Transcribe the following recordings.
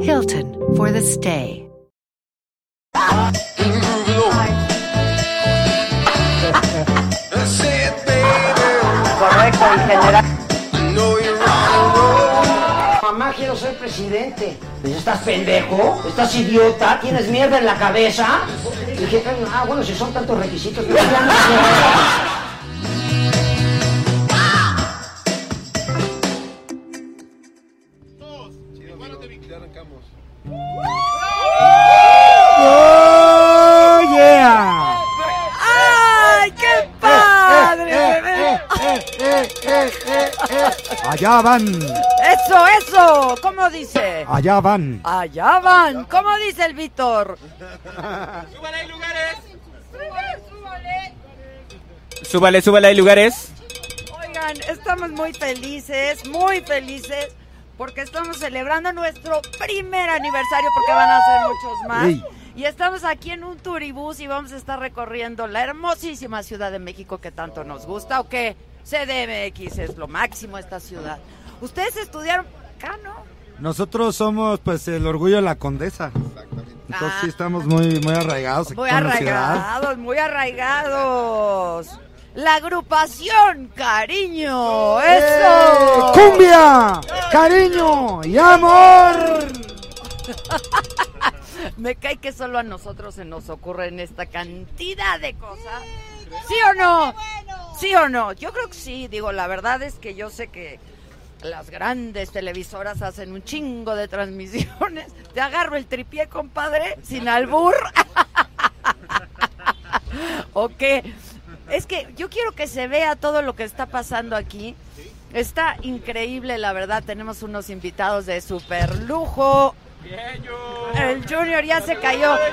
Hilton for the stay. Correcto, en general. Mamá, quiero ser presidente. Dice, ¿estás pendejo? ¿Estás idiota? ¿Tienes mierda en la cabeza? Y dije, ah, bueno, si son tantos requisitos, pero ya no sé. Allá van, Eso, eso. ¿Cómo dice? allá van. Allá van. ¿Cómo dice el Víctor? Súbale, súbale, hay lugares. Oigan, estamos muy felices, muy felices, porque estamos celebrando nuestro primer aniversario, porque van a ser muchos más. Y estamos aquí en un turibús y vamos a estar recorriendo la hermosísima Ciudad de México que tanto nos gusta, ¿o qué? CDMX es lo máximo esta ciudad. Ustedes estudiaron acá, ¿no? Nosotros somos pues el orgullo de la condesa. Entonces Ah. sí estamos muy, muy arraigados. aquí Muy arraigados, muy arraigados. La agrupación, cariño, ¡Eh! eso. ¡Cumbia! ¡Cariño! ¡Y amor! Me cae que solo a nosotros se nos ocurren esta cantidad de cosas. ¿Sí o no? ¿Sí o no? Yo creo que sí. Digo, la verdad es que yo sé que las grandes televisoras hacen un chingo de transmisiones. Te agarro el tripié, compadre, sin albur. ¿O? Es que yo quiero que se vea todo lo que está pasando aquí. Está increíble, la verdad. Tenemos unos invitados de super lujo. El Junior ya se cayó.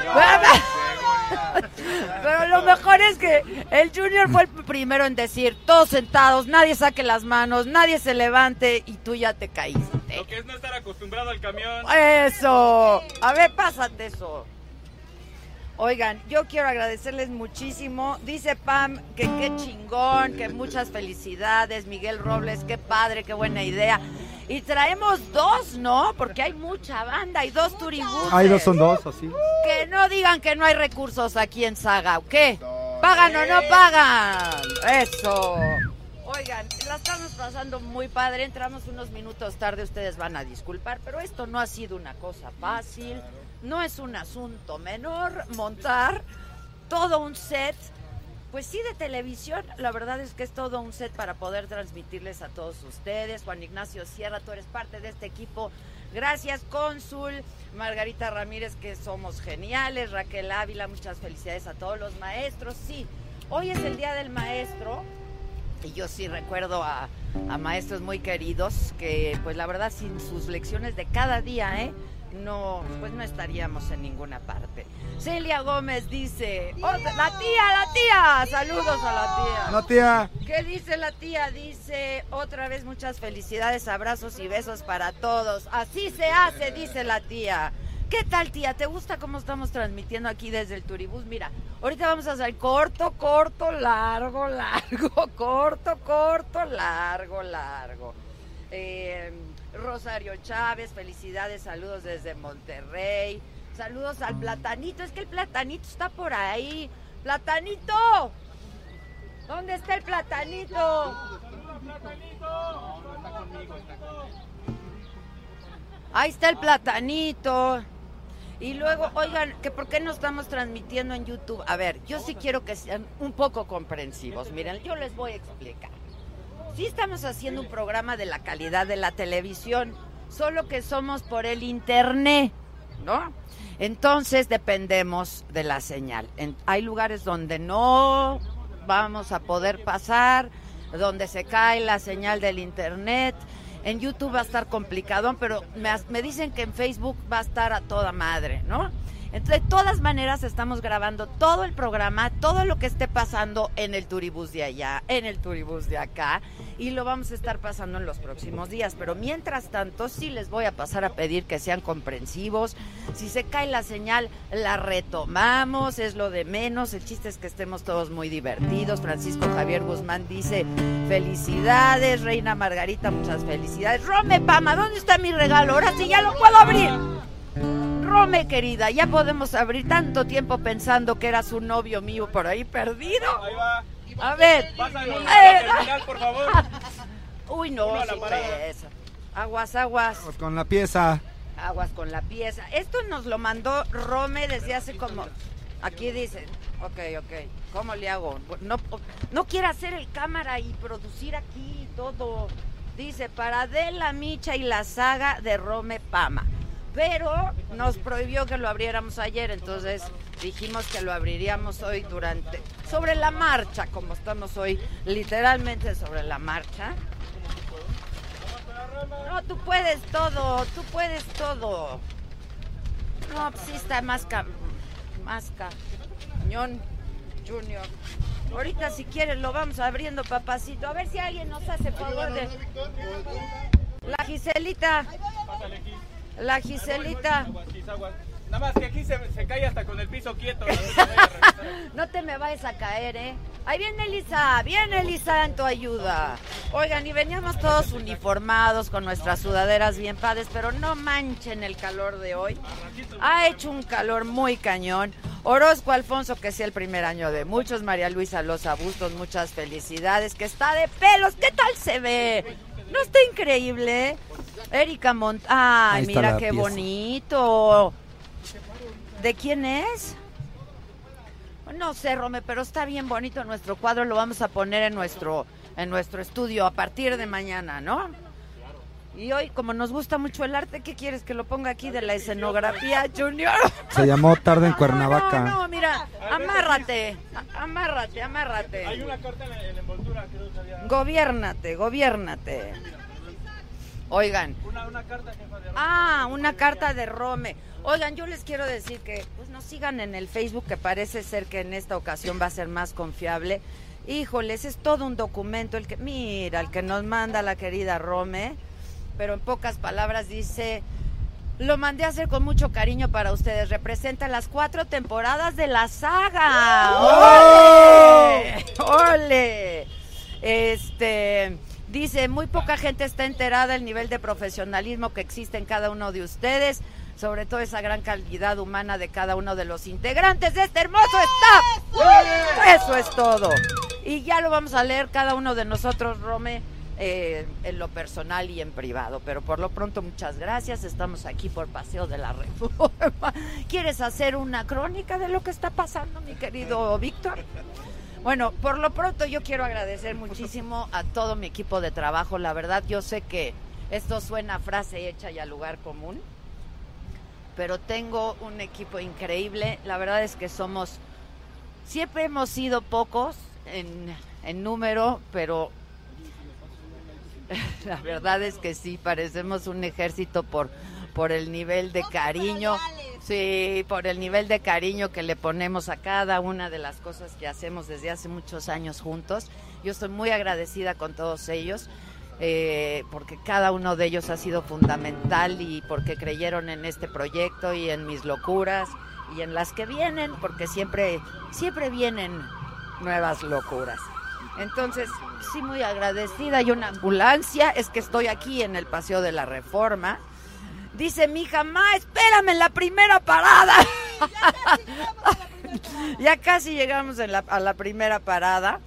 Pero lo mejor es que el Junior fue el primero en decir, todos sentados, nadie saque las manos, nadie se levante y tú ya te caíste. Lo que es no estar acostumbrado al camión. Eso. A ver, pásate eso. Oigan, yo quiero agradecerles muchísimo. Dice Pam que qué chingón, que muchas felicidades. Miguel Robles, qué padre, qué buena idea. Y traemos dos, ¿no? Porque hay mucha banda, hay dos turibuses. Ahí no son dos, así. Que no digan que no hay recursos aquí en Saga, ¿o qué? ¿Pagan o no pagan? Eso. Oigan, la estamos pasando muy padre. Entramos unos minutos tarde, ustedes van a disculpar, pero esto no ha sido una cosa fácil. No es un asunto menor montar todo un set. Pues sí, de televisión, la verdad es que es todo un set para poder transmitirles a todos ustedes. Juan Ignacio Sierra, tú eres parte de este equipo. Gracias, cónsul. Margarita Ramírez, que somos geniales. Raquel Ávila, muchas felicidades a todos los maestros. Sí, hoy es el Día del Maestro. Y yo sí recuerdo a, maestros muy queridos que, pues la verdad, sin sus lecciones de cada día, ¿eh? No, pues no estaríamos en ninguna parte. Celia Gómez dice, "Otra- la tía, la tía, saludos a la tía. No, tía. ¿Qué dice la tía? Dice, otra vez muchas felicidades, abrazos y besos para todos. Así se hace, dice la tía. ¿Qué tal, tía? ¿Te gusta cómo estamos transmitiendo aquí desde el Turibús? Mira, ahorita vamos a hacer corto, corto, largo, largo, corto, corto, largo, largo. Eh, Rosario Chávez, felicidades, saludos desde Monterrey. Saludos al platanito, es que el platanito está por ahí. ¡Platanito! ¿Dónde está el platanito? Ahí está el platanito. Y luego, oigan, que por qué no estamos transmitiendo en YouTube. A ver, yo sí quiero que sean un poco comprensivos. Miren, yo les voy a explicar. Sí estamos haciendo un programa de la calidad de la televisión, solo que somos por el internet, ¿no? Entonces dependemos de la señal. En- hay lugares donde no vamos a poder pasar, donde se cae la señal del internet. En YouTube va a estar complicado, pero me, me dicen que en Facebook va a estar a toda madre, ¿no? Entonces, de todas maneras, estamos grabando todo el programa, todo lo que esté pasando en el turibús de allá, en el turibús de acá, y lo vamos a estar pasando en los próximos días. Pero mientras tanto, sí les voy a pasar a pedir que sean comprensivos. Si se cae la señal, la retomamos, es lo de menos. El chiste es que estemos todos muy divertidos. Francisco Javier Guzmán dice: Felicidades, Reina Margarita, muchas felicidades. Rome Pama, ¿dónde está mi regalo? Ahora sí ya lo puedo abrir. Rome, querida, ya podemos abrir tanto tiempo pensando que era su novio mío por ahí perdido. Ahí va. A ver. Pásalo Eh, a la terminal, por favor. Uy, no, Uno a la sí, parada. Aguas, aguas. Pues con la pieza. Aguas con la pieza. Esto nos lo mandó Rome desde hace como. Aquí dice. Ok, ok. ¿Cómo le hago? No, no quiere hacer el cámara y producir aquí y todo. Dice, para Adela Micha y la saga de Rome Pama. Pero nos prohibió que lo abriéramos ayer, entonces dijimos que lo abriríamos hoy durante. Sobre la marcha, como estamos hoy, literalmente sobre la marcha. No, tú puedes todo, tú puedes todo. No, pues sí está más ca... más Junior. Ahorita si quieres lo vamos abriendo, papacito. A ver si alguien nos hace favor de... La Giselita. La Giselita. Nada más que aquí se, se cae hasta con el piso quieto. No te me vayas a caer, ¿eh? Ahí viene Elisa, viene Elisa en tu ayuda. Oigan, y veníamos todos uniformados con nuestras sudaderas bien padres, pero no manchen el calor de hoy. Ha hecho un calor muy cañón. Orozco Alfonso, que sea el primer año de muchos. María Luisa Loza Bustos, muchas felicidades. Que está de pelos, ¿qué tal se ve? ¿No está increíble? Erika Mont... Ay, Ahí mira qué pieza. bonito. ¿De quién es? No sé, Rome, pero está bien bonito nuestro cuadro. Lo vamos a poner en nuestro, en nuestro estudio a partir de mañana, ¿no? Y hoy, como nos gusta mucho el arte, ¿qué quieres que lo ponga aquí de la escenografía, Junior? Se llamó Tarde en Cuernavaca. No, no, mira, amárrate, amárrate, amárrate. Hay una carta en la, en la envoltura, creo que había. Gobiérnate, gobiérnate. Oigan, Una, una carta, jefa de Ah, una carta de Rome. Oigan, yo les quiero decir que pues nos sigan en el Facebook, que parece ser que en esta ocasión va a ser más confiable. Híjoles, es todo un documento el que, mira, el que nos manda la querida Rome, pero en pocas palabras dice, lo mandé a hacer con mucho cariño para ustedes. Representa las cuatro temporadas de la saga. ¡Ole! ¡Ole! Este dice, muy poca gente está enterada del nivel de profesionalismo que existe en cada uno de ustedes, sobre todo esa gran calidad humana de cada uno de los integrantes de este hermoso staff. Eso es todo. Y ya lo vamos a leer cada uno de nosotros, Rome, eh, en lo personal y en privado. Pero por lo pronto, muchas gracias. Estamos aquí por Paseo de la Reforma. ¿Quieres hacer una crónica de lo que está pasando, mi querido Víctor? Bueno, por lo pronto yo quiero agradecer muchísimo a todo mi equipo de trabajo. La verdad, yo sé que esto suena a frase hecha y a lugar común, pero tengo un equipo increíble. La verdad es que somos, siempre hemos sido pocos en, en número, pero la verdad es que sí, parecemos un ejército por, por el nivel de cariño. Sí, por el nivel de cariño que le ponemos a cada una de las cosas que hacemos desde hace muchos años juntos. Yo estoy muy agradecida con todos ellos, eh, porque cada uno de ellos ha sido fundamental y porque creyeron en este proyecto y en mis locuras y en las que vienen, porque siempre, siempre vienen nuevas locuras. Entonces, sí, muy agradecida. Hay una ambulancia, es que estoy aquí en el Paseo de la Reforma. Dice mi hija, ma, espérame en la primera parada. ya casi llegamos en la- a la primera parada.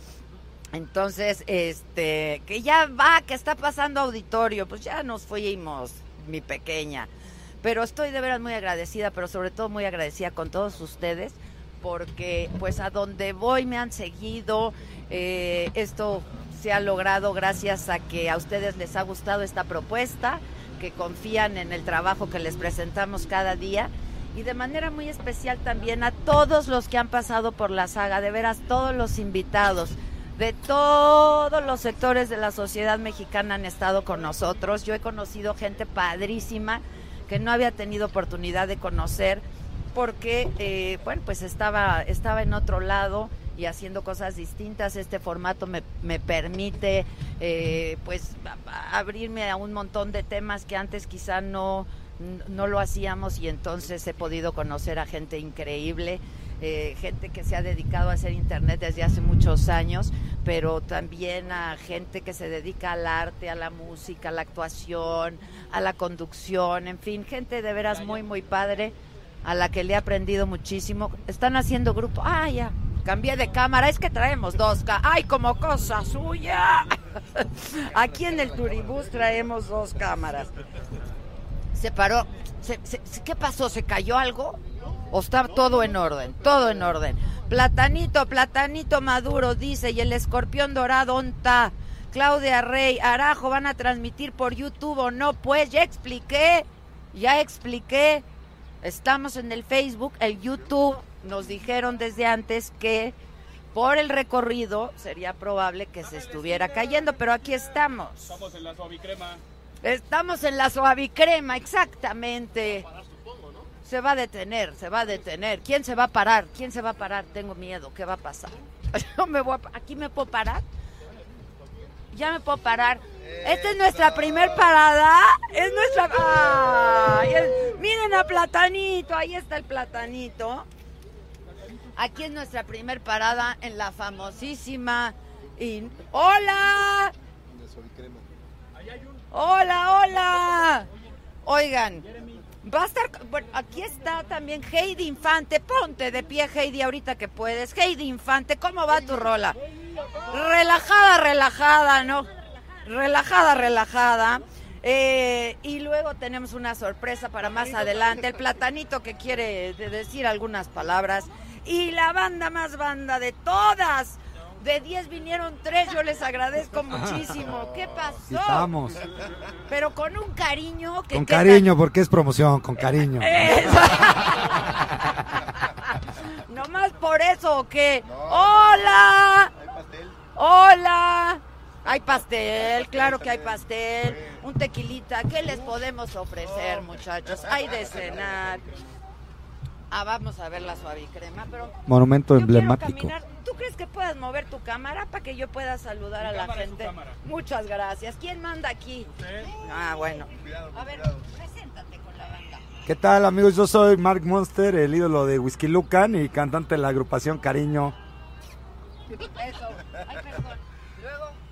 Entonces, este, que ya va, que está pasando auditorio, pues ya nos fuimos, mi pequeña. Pero estoy de veras muy agradecida, pero sobre todo muy agradecida con todos ustedes, porque pues a donde voy me han seguido. eh, esto se ha logrado gracias a que a ustedes les ha gustado esta propuesta, que confían en el trabajo que les presentamos cada día y de manera muy especial también a todos los que han pasado por la saga, de veras todos los invitados de todos los sectores de la sociedad mexicana han estado con nosotros. Yo he conocido gente padrísima que no había tenido oportunidad de conocer porque, eh, bueno, pues estaba, estaba en otro lado y haciendo cosas distintas. Este formato me, me permite, eh, pues, abrirme a un montón de temas que antes quizá no, no lo hacíamos y entonces he podido conocer a gente increíble. eh, gente que se ha dedicado a hacer internet desde hace muchos años, pero también a gente que se dedica al arte, a la música, a la actuación, a la conducción, en fin, gente de veras muy, muy padre, a la que le he aprendido muchísimo. Están haciendo grupo. Ah, ya, cambié de cámara, es que traemos dos. ¡Ay, como cosa suya! Aquí en el Turibús traemos dos cámaras. Se paró. ¿Qué pasó? ¿Se cayó algo? ¿O está todo en orden? Todo en orden. Platanito, platanito maduro, dice, y el escorpión dorado, ¿onta? Claudia Rey, Arajo, ¿van a transmitir por YouTube o no? Pues ya expliqué, ya expliqué. Estamos en el Facebook, el YouTube. Nos dijeron desde antes que por el recorrido sería probable que se estuviera cayendo, pero aquí estamos. Estamos en la suavicrema. Estamos en la suavicrema, exactamente. Se va a detener, se va a detener. ¿Quién se va a parar? ¿Quién se va a parar? Tengo miedo. ¿Qué va a pasar? Yo me voy a ¿Aquí me puedo parar? Ya me puedo parar. Esta es nuestra primer parada. Es nuestra. ¡Ay! Miren a Platanito. Ahí está el Platanito. Aquí es nuestra primer parada en la famosísima. y- ¡Hola! Hola, hola. Oigan, va a estar, bueno, aquí está también Heidi Infante. Ponte de pie, Heidi, ahorita que puedes. Heidi Infante, ¿cómo va tu rola? Relajada, relajada, ¿no? Relajada, relajada. Eh, y luego tenemos una sorpresa para más adelante. El platanito que quiere de- decir algunas palabras. Y la banda más banda de todas. De 10 vinieron 3, yo les agradezco muchísimo. ¿Qué pasó? Aquí estamos. Pero con un cariño que... Con ¿qué cariño, porque es promoción, con cariño. Eso. ¿Nomás por eso o qué? ¡Hola! Hay pastel, claro que hay pastel. Un tequilita, ¿qué les podemos ofrecer, muchachos? Hay de cenar. Ah, vamos a ver la suavicrema, pero... Monumento yo emblemático. ¿Tú crees que puedas mover tu cámara para que yo pueda saludar a la cámara es su gente? cámara. Muchas gracias. ¿Quién manda aquí? Ah, bueno. A ver, preséntate con la banda. ¿Qué tal, amigos? Yo soy Mark Monster, el ídolo de Whisky Lucan y cantante de la agrupación Cariño. Eso. Ay,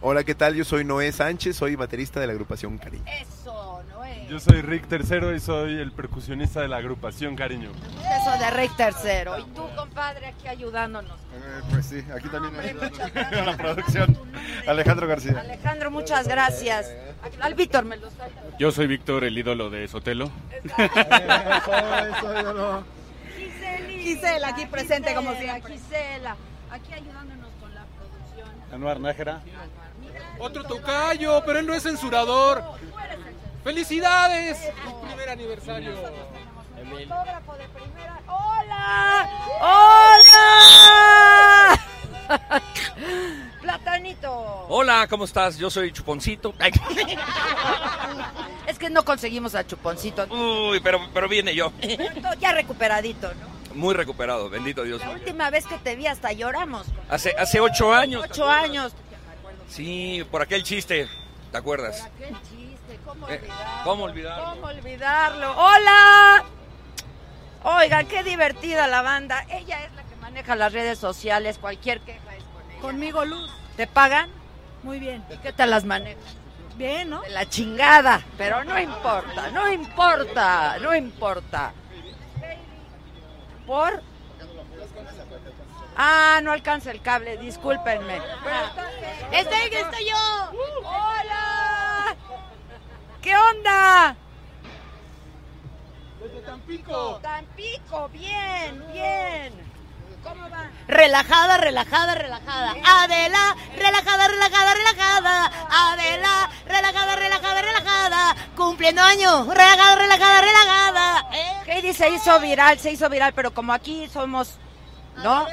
Hola, ¿qué tal? Yo soy Noé Sánchez, soy baterista de la agrupación Cariño. eso, Noé. Yo soy Rick Tercero y soy el percusionista de la agrupación Cariño. Eso de Rick Tercero. Y tú, compadre, aquí ayudándonos. pues sí, aquí también gracias. la producción. Alejandro García. Alejandro, muchas gracias. Al Víctor me lo está Yo soy Víctor, el ídolo de Sotelo. Gisela, aquí presente como siempre. Gisela, aquí ayudándonos con la producción. Anuar Nájera. Otro tocayo, pero él no es censurador. ¡Felicidades! Tu primer aniversario. Fotógrafo de primera. ¡Hola! ¡Hola! Platanito. Hola, ¿cómo estás? Yo soy Chuponcito. Ay, Es que no conseguimos a Chuponcito. Uy, pero, pero viene yo. Ya recuperadito, ¿no? Muy recuperado, bendito Dios. La última vez que te vi hasta lloramos. Hace, hace ocho años. Ocho años. Sí, por aquel chiste, ¿te acuerdas? Aquel chiste, ¿cómo Eh, olvidarlo? ¿cómo olvidarlo? ¿Cómo olvidarlo? ¡Hola! Oigan, qué divertida la banda. Ella es la que maneja las redes sociales. Cualquier queja es con ella. Conmigo, Luz. ¿Te pagan? Muy bien. ¿Y qué te las manejas? Bien, ¿no? De la chingada. Pero no importa, no importa, no importa. ¿Por? Ah, no alcanza el cable, discúlpenme. ¡Estoy, estoy yo! ¡Hola! ¿Qué onda? Desde Tampico. Tampico, bien, bien. ¿Cómo va? Relajada, relajada, relajada. Adela, relajada, relajada, relajada. Adela, relajada, relajada, relajada. Cumpliendo años, relajada, relajada, relajada. ¿Eh? Heidi se hizo viral, se hizo viral, pero como aquí somos, ¿no?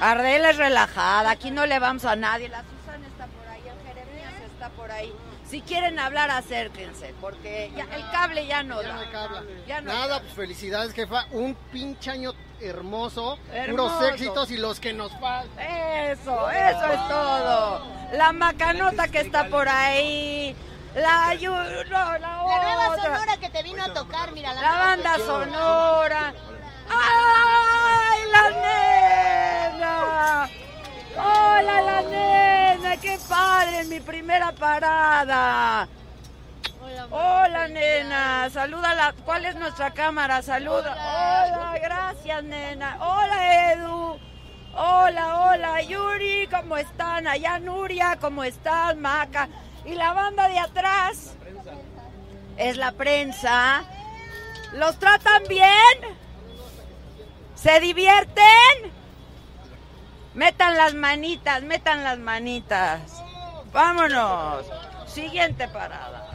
Ardela es relajada, aquí no le vamos a nadie. La Susana está por ahí, el Jeremías está por ahí. Si quieren hablar, acérquense, porque ya- el cable ya no Ya da. no hay cable. Ya no Nada, da. pues felicidades, jefa. Un pinche año hermoso, Hermoso. puros éxitos y los que nos faltan. Eso, eso es todo. La macanota que está por ahí. La, no, la La nueva otra. sonora que te vino a tocar, mira. La banda sonora. ¡Ay, la nena! ¡Hola, la nena! ¡Qué padre! Mi primera parada. Hola, nena. Salúdala. ¿Cuál es nuestra cámara? Saluda. Hola, gracias, nena. Hola, Edu. Hola, hola, Yuri. ¿Cómo están? Allá, Nuria. ¿Cómo estás, Maca? Y la banda de atrás es la prensa. ¿Los tratan bien? ¿Se divierten? Metan las manitas, metan las manitas. Vámonos. Siguiente parada.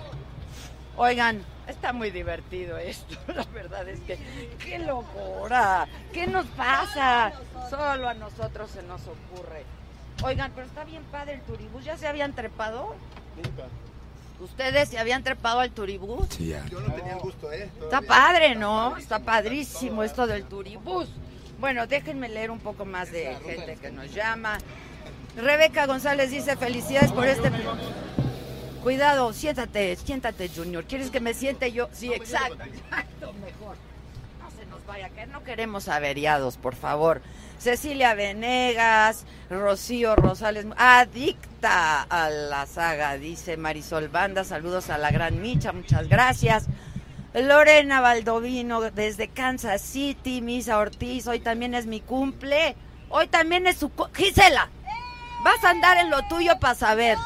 Oigan, está muy divertido esto. La verdad es que, qué locura. ¿Qué nos pasa? Solo a nosotros se nos ocurre. Oigan, pero está bien padre el turibús. ¿Ya se habían trepado? ¿Ustedes se habían trepado al turibús? Sí, ya. Yo no tenía el gusto, ¿eh? Está padre, ¿no? Está padrísimo esto del turibús. Bueno, déjenme leer un poco más de gente que nos llama. Rebeca González dice felicidades por este... Cuidado, siéntate, siéntate, Junior. ¿Quieres que me siente yo? Sí, exacto, exacto, mejor. No se nos vaya a caer, no queremos averiados, por favor. Cecilia Venegas, Rocío Rosales, adicta a la saga, dice Marisol Banda. Saludos a la gran Micha, muchas gracias. Lorena Baldovino desde Kansas City, Misa Ortiz, hoy también es mi cumple. Hoy también es su... Gisela, vas a andar en lo tuyo para saber.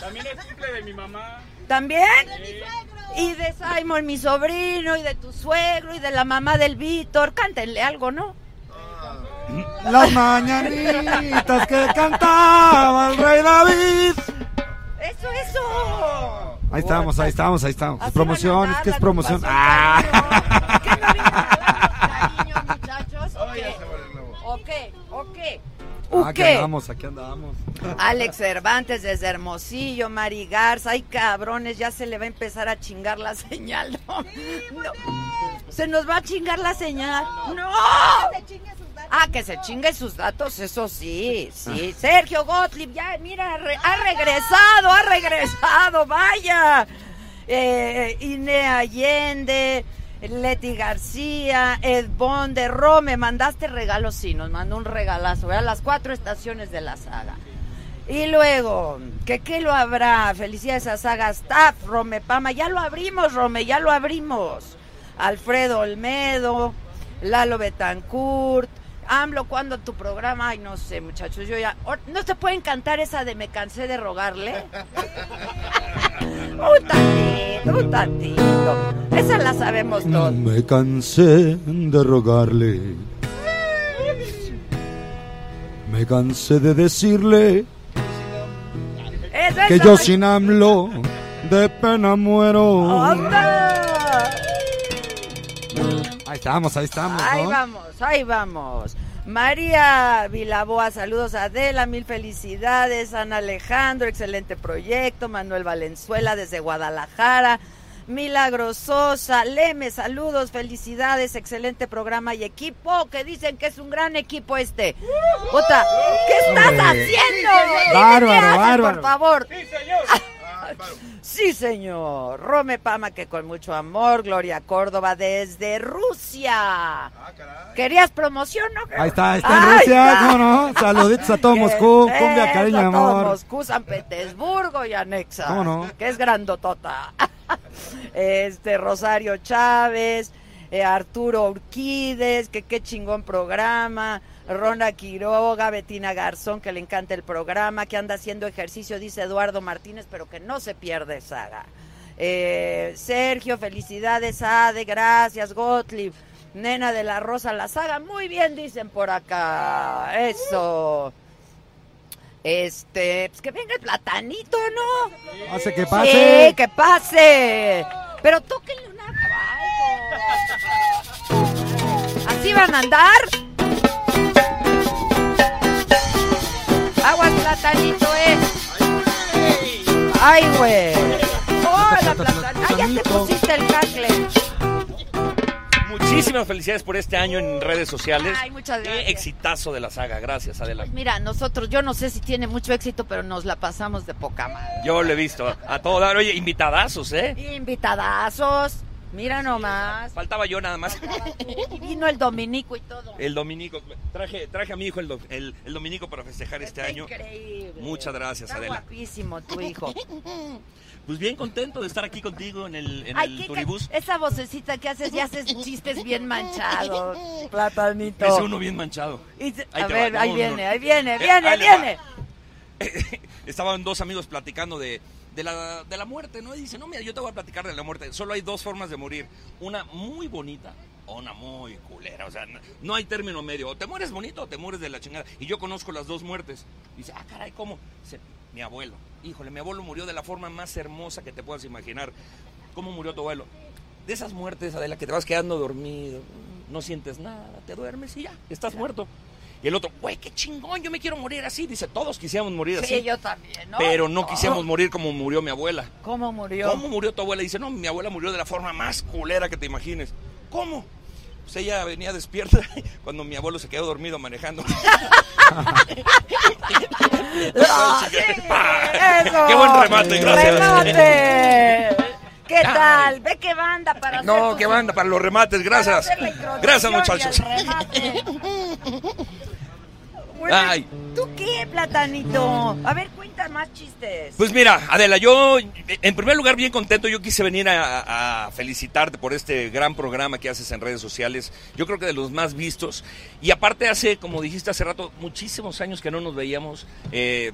También es cumple de mi mamá. ¿También? Y de Simon, mi sobrino, y de tu suegro, y de la mamá del Víctor. Cántenle algo, ¿no? Las mañanitas que cantaba el rey David. Eso, eso. Ahí estamos, ahí estamos, ahí estamos. Así promoción, es que es promoción. la Ah. ¿Qué no vienen a darnos cariño, muchachos? ¿O qué? ¿O qué? ¿O qué? ¿O Aquí andamos, aquí andamos. Alex Cervantes desde Hermosillo, Mari Garza, ay cabrones, ya se le va a empezar a chingar la señal, ¿no? No. Se nos va a chingar la señal. ¡No! Ah, que se chingue sus datos, eso sí, sí. Sergio Gottlieb, ya, mira, re- ha regresado, ha regresado, vaya. Eh, Ine Allende, Leti García, Ed Bonde, Ro, me mandaste regalos, sí, nos mandó un regalazo, ¿verdad? Las cuatro estaciones de la saga. Y luego, ¿que qué lo habrá? Felicidades a Saga Staff, Rome Pama, ya lo abrimos, Rome, ya lo abrimos. Alfredo Olmedo, Lalo Betancourt, AMLO, ¿cuándo tu programa? Ay, no sé, muchachos, yo ya... ¿No se pueden cantar esa de Me cansé de rogarle? un tantito, un tantito. Esa la sabemos todos. Me cansé de rogarle. Me cansé de decirle que yo sin AMLO de pena muero. ¡Anda! Ahí estamos, ahí estamos. Ahí ¿no? vamos, ahí vamos. María Vilaboa, saludos a Adela, mil felicidades. Ana Alejandro, excelente proyecto. Manuel Valenzuela desde Guadalajara. Milagro Sosa, Leme, saludos, felicidades, excelente programa y equipo, que dicen que es un gran equipo este. Puta, ¿qué estás Hombre. haciendo? Dime Bárbaro, qué haces, bárbaro. Por favor. Sí, señor. Sí, señor. Rome Pama, que con mucho amor. Gloria Córdoba desde Rusia. ¿Querías promoción, no? Ahí está, ahí está en Ahí Rusia, está. ¿cómo no? Saluditos a todo Moscú, cumbia, cariño, a todo amor. Moscú, San Petersburgo y anexa. ¿Cómo no? Que es grandotota. Este, Rosario Chávez, eh, Arturo Urquides, que qué chingón programa. Ronda Quiroga, Betina Garzón, que le encanta el programa, que anda haciendo ejercicio, dice Eduardo Martínez, pero que no se pierde saga. Eh, Sergio, felicidades, Ade, gracias, Gottlieb. Nena de la Rosa La Saga, muy bien dicen por acá. Eso. Este, pues que venga el platanito, ¿no? Hace que pase. Sí, que pase. Pero tóquenle una. ¿Así van a andar? Aguas platanito, eh. Ay, güey. Hola, platanito. Ah, ya te pusiste el cacle. Muchísimas felicidades por este año en redes sociales. Ay, muchas Qué gracias. exitazo de la saga. Gracias, Adela. Mira, nosotros, yo no sé si tiene mucho éxito, pero nos la pasamos de poca madre. Yo lo he visto a todo dar. Oye, invitadazos, ¿eh? Invitadazos. Mira nomás. Faltaba yo nada más. Y vino el dominico y todo. El dominico. Traje, traje a mi hijo el, do- el- el dominico para festejar este Está año. increíble. Muchas gracias, Está Adela. guapísimo tu hijo. Pues bien contento de estar aquí contigo en el, en Ay, el turibús. esa vocecita que haces y haces chistes bien manchados. Platanito. Es uno bien manchado. Y a ver, va, ahí no, viene, no. ahí viene, viene, viene. Estaban dos amigos platicando de, de la, de la muerte, ¿no? Y dice, no, mira, yo te voy a platicar de la muerte. Solo hay dos formas de morir. Una muy bonita o una muy culera. O sea, no, no hay término medio. O te mueres bonito o te mueres de la chingada. Y yo conozco las dos muertes. Dice, ah, caray, ¿cómo? Dice, mi abuelo. Híjole, mi abuelo murió de la forma más hermosa que te puedas imaginar. ¿Cómo murió tu abuelo? De esas muertes, Adela, que te vas quedando dormido, no sientes nada, te duermes y ya, estás muerto. Y el otro, güey, qué chingón, yo me quiero morir así. Dice, todos quisiéramos morir así. Sí, yo también, ¿no? Pero no quisiéramos morir como murió mi abuela. ¿Cómo murió? ¿Cómo murió tu abuela? Dice, no, mi abuela murió de la forma más culera que te imagines. ¿Cómo? Pues ella venía despierta cuando mi abuelo se quedó dormido manejando. Qué buen remate, gracias. ¡Remate! ¿Qué tal? Ve qué banda para No, qué banda para los remates, gracias. Gracias, muchachos. Ay. ¿Tú qué, platanito? A ver, cuenta más chistes. Pues mira, Adela, yo en primer lugar bien contento, yo quise venir a, a felicitarte por este gran programa que haces en redes sociales, yo creo que de los más vistos, y aparte hace, como dijiste hace rato, muchísimos años que no nos veíamos, eh,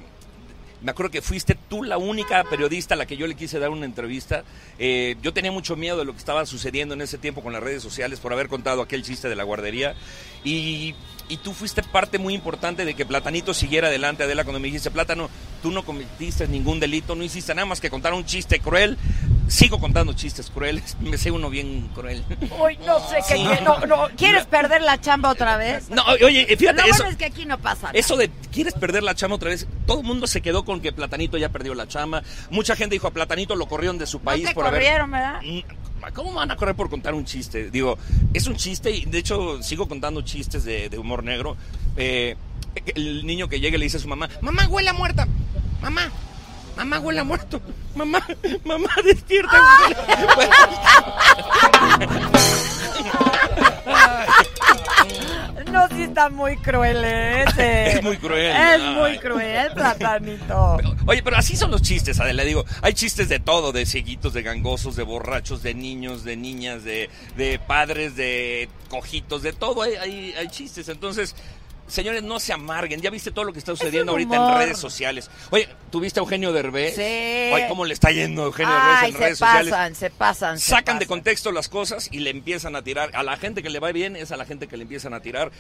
me acuerdo que fuiste tú la única periodista a la que yo le quise dar una entrevista. Eh, yo tenía mucho miedo de lo que estaba sucediendo en ese tiempo con las redes sociales por haber contado aquel chiste de la guardería. Y, y tú fuiste parte muy importante de que Platanito siguiera adelante, Adela, cuando me dijiste, Plátano, tú no cometiste ningún delito, no hiciste nada más que contar un chiste cruel. Sigo contando chistes crueles, me sé uno bien cruel. Uy, no sé qué. Sí. No, no, ¿Quieres perder la chamba otra vez? No, oye, fíjate, Lo eso, bueno es que aquí no pasa nada. Eso de quieres perder la chama otra vez, todo el mundo se quedó con que Platanito ya perdió la chama. Mucha gente dijo a Platanito lo corrieron de su No país te por corrieron, haber. ¿Cómo van a correr por contar un chiste? Digo, es un chiste y de hecho sigo contando chistes de, humor negro. Eh, el niño que llega y le dice a su mamá, mamá huele a muerta, mamá. Mamá huele a muerto. Mamá, mamá, despierta. No, sí está muy cruel ese. Es muy cruel. Es Ay. muy cruel, platanito. Oye, pero así son los chistes, Adela. Digo, hay chistes de todo, de cieguitos, de gangosos, de borrachos, de niños, de niñas, de, de padres, de cojitos, de todo. Hay, hay, hay chistes. Entonces, señores, no se amarguen. Ya viste todo lo que está sucediendo ahorita en redes sociales. Oye, ¿tuviste a Eugenio Derbez? Sí. ¿cómo le está yendo a Eugenio Ay, Derbez en se redes pasan, sociales? se pasan. se Sacan de contexto las cosas y le empiezan a tirar. A la gente que le va bien es a la gente que le empiezan a tirar.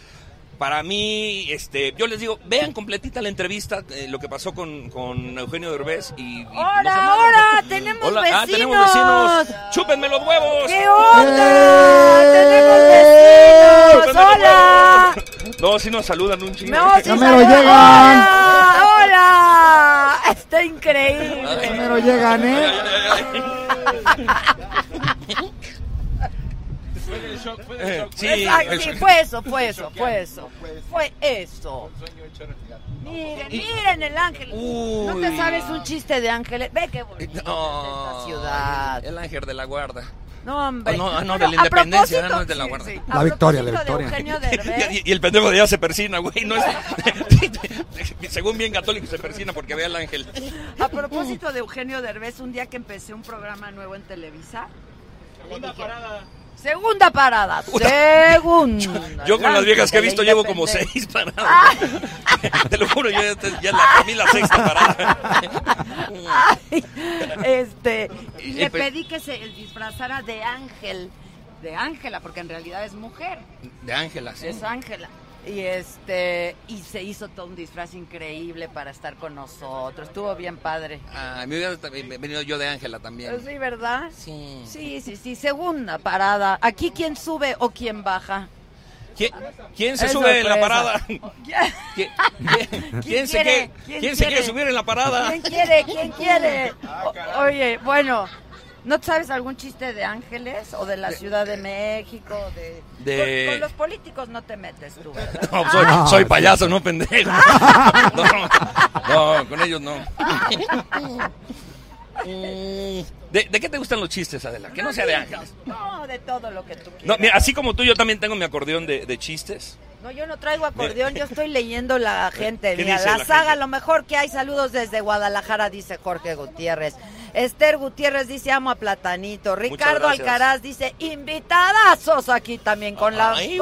Para mí, este, yo les digo, vean completita la entrevista, eh, lo que pasó con, con Eugenio Derbez y... y no ¡Hola, hola! ¡Tenemos Hola, vecinos! ah, tenemos vecinos. ¡Chúpenme los huevos! ¿Qué onda? ¡Tenemos vecinos! ¡Hola! No, si nos saludan un chingo. No, sí me lo llegan. ¡Hola! ¡Hola! Está increíble. Primero llegan, ¿eh? Eh, sí, Exacto, el- sí, fue eso, fue eso, fue eso. Fue eso. Miren, miren el ángel. ¿No te sabes un chiste de ángeles? Ve qué bonito No, esta ciudad. El ángel de la guarda. No, hombre. Ah, no, ah, no, de la independencia, no es de la guarda. sí, La victoria, la de victoria. Y, y el pendejo de ya se persina, güey. No es, según bien católico se persina porque ve al ángel. A propósito de Eugenio Derbez, un día que empecé un programa nuevo en Televisa. Segunda parada. Segunda. Yo con las viejas que he visto llevo como seis paradas. Te lo juro, yo ya, te- ya la, a mí la sexta parada. Ay, este, y le pe- pedí que se disfrazara de ángel, de Ángela, porque en realidad es mujer, De Ángela, sí. es Ángela. Y este, y se hizo todo un disfraz increíble para estar con nosotros. Estuvo bien padre. Ah, me hubiera también venido yo de Ángela también. Sí, ¿verdad? Sí. Sí, sí, sí. Segunda parada. ¿Aquí quién sube o quién baja? ¿Quién, quién se Es sube en la parada? ¿Quién, quién- quién se, quiere? quiere, ¿Quién quién se quiere quiere? subir en la parada? ¿Quién quiere? ¿Quién quiere? O- oye, bueno, ¿no sabes algún chiste de Ángeles o de la Ciudad de México? De, De- Con, con los políticos no te metes tú, ¿verdad? No, soy, soy payaso, no pendejo. No, no, con ellos no. ¿De, de qué te gustan los chistes, Adela? Que no sea de Ángeles. No, de todo lo que tú quieras. No, mira, así como tú, yo también tengo mi acordeón de, de chistes. No, yo no traigo acordeón, yo estoy leyendo la gente. ¿Qué Mira, la, la saga, gente? lo mejor que hay. Saludos desde Guadalajara, dice Jorge Gutiérrez. Esther Gutiérrez dice amo a Platanito. Ricardo. Alcaraz dice invitadazos aquí también con la Ay,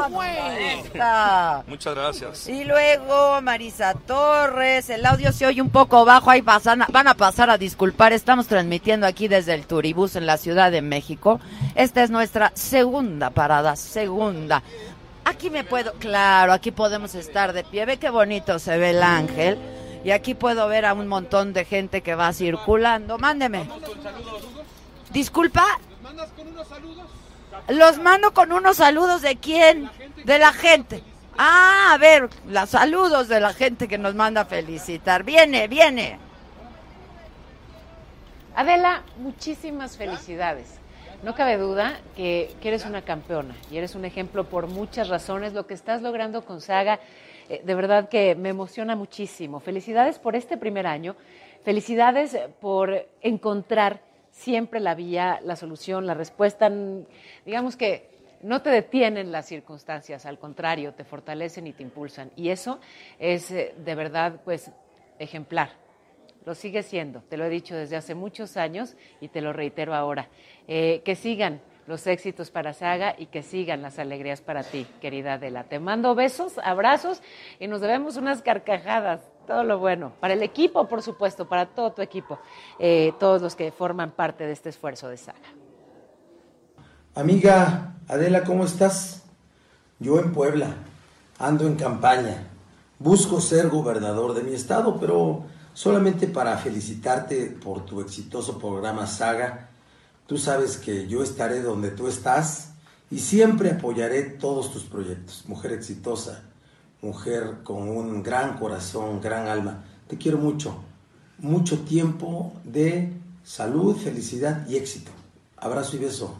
esta. Muchas gracias. Y luego Marisa Torres, el audio se oye un poco bajo, ahí pasan, van a pasar a disculpar, estamos transmitiendo aquí desde el Turibús en la Ciudad de México. Esta es nuestra segunda parada, segunda. Aquí me puedo, claro, aquí podemos estar de pie, ve qué bonito se ve el ángel. Y aquí puedo ver a un montón de gente que va circulando. Mándeme. Disculpa. Los mando con unos saludos de quién? De la gente. Ah, a ver, los saludos de la gente que nos manda a felicitar. Viene, viene. Adela, muchísimas felicidades. No cabe duda que, que eres una campeona y eres un ejemplo por muchas razones. Lo que estás logrando con Saga, eh, de verdad que me emociona muchísimo. Felicidades por este primer año. Felicidades por encontrar siempre la vía, la solución, la respuesta. Digamos que no te detienen las circunstancias, al contrario, te fortalecen y te impulsan. Y eso es eh, de verdad, pues, ejemplar. Lo sigue siendo, te lo he dicho desde hace muchos años y te lo reitero ahora. Eh, que sigan los éxitos para Saga y que sigan las alegrías para ti, querida Adela. Te mando besos, abrazos y nos debemos unas carcajadas. Todo lo bueno. Para el equipo, por supuesto, para todo tu equipo, eh, todos los que forman parte de este esfuerzo de Saga. Amiga Adela, ¿cómo estás? Yo en Puebla, ando en campaña. Busco ser gobernador de mi estado, pero solamente para felicitarte por tu exitoso programa Saga. Tú sabes que yo estaré donde tú estás y siempre apoyaré todos tus proyectos. Mujer exitosa, mujer con un gran corazón, gran alma. Te quiero mucho. Mucho tiempo de salud, felicidad y éxito. Abrazo y beso.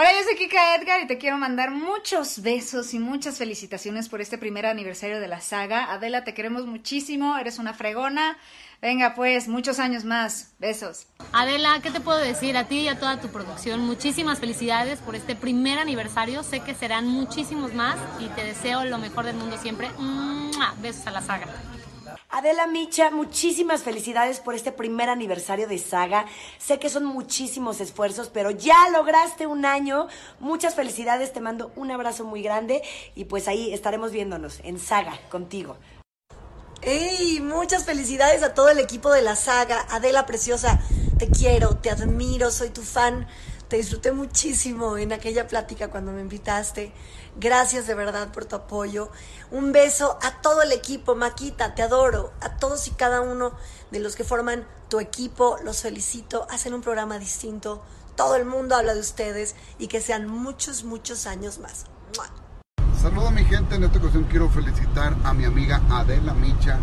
Hola, yo soy Kika Edgar y te quiero mandar muchos besos y muchas felicitaciones por este primer aniversario de la saga. Adela, te queremos muchísimo, eres una fregona. Venga, pues, muchos años más. Besos. Adela, ¿qué te puedo decir a ti y a toda tu producción? Muchísimas felicidades por este primer aniversario. Sé que serán muchísimos más y te deseo lo mejor del mundo siempre. Besos a la saga. Adela Micha, muchísimas felicidades por este primer aniversario de Saga. Sé que son muchísimos esfuerzos, pero ya lograste un año. Muchas felicidades, te mando un abrazo muy grande y pues ahí estaremos viéndonos en Saga contigo. ¡Ey! Muchas felicidades a todo el equipo de la saga. Adela Preciosa, te quiero, te admiro, soy tu fan. Te disfruté muchísimo en aquella plática cuando me invitaste. Gracias de verdad por tu apoyo. Un beso a todo el equipo, Maquita, te adoro. A todos y cada uno de los que forman tu equipo, los felicito. Hacen un programa distinto. Todo el mundo habla de ustedes y que sean muchos, muchos años más. ¡Mua! Saludos mi gente, en esta ocasión quiero felicitar a mi amiga Adela Micha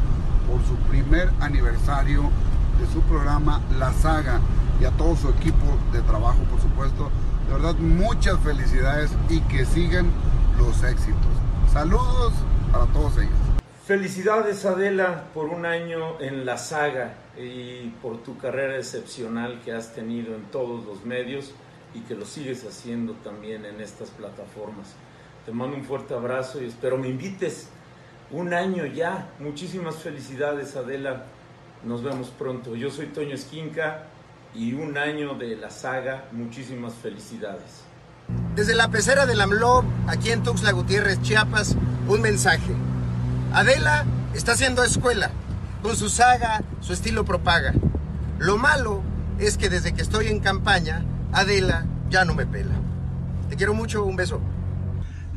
por su primer aniversario de su programa La Saga y a todo su equipo de trabajo por supuesto. De verdad muchas felicidades y que sigan los éxitos. Saludos para todos ellos. Felicidades Adela por un año en la saga y por tu carrera excepcional que has tenido en todos los medios y que lo sigues haciendo también en estas plataformas. Te mando un fuerte abrazo y espero me invites un año ya. Muchísimas felicidades Adela. Nos vemos pronto. Yo soy Toño Esquinca y un año de la saga. Muchísimas felicidades. Desde la pecera del AMLO, aquí en Tuxtla Gutiérrez, Chiapas, un mensaje. Adela está haciendo escuela. Con su saga, su estilo propaga. Lo malo es que desde que estoy en campaña, Adela ya no me pela. Te quiero mucho, un beso.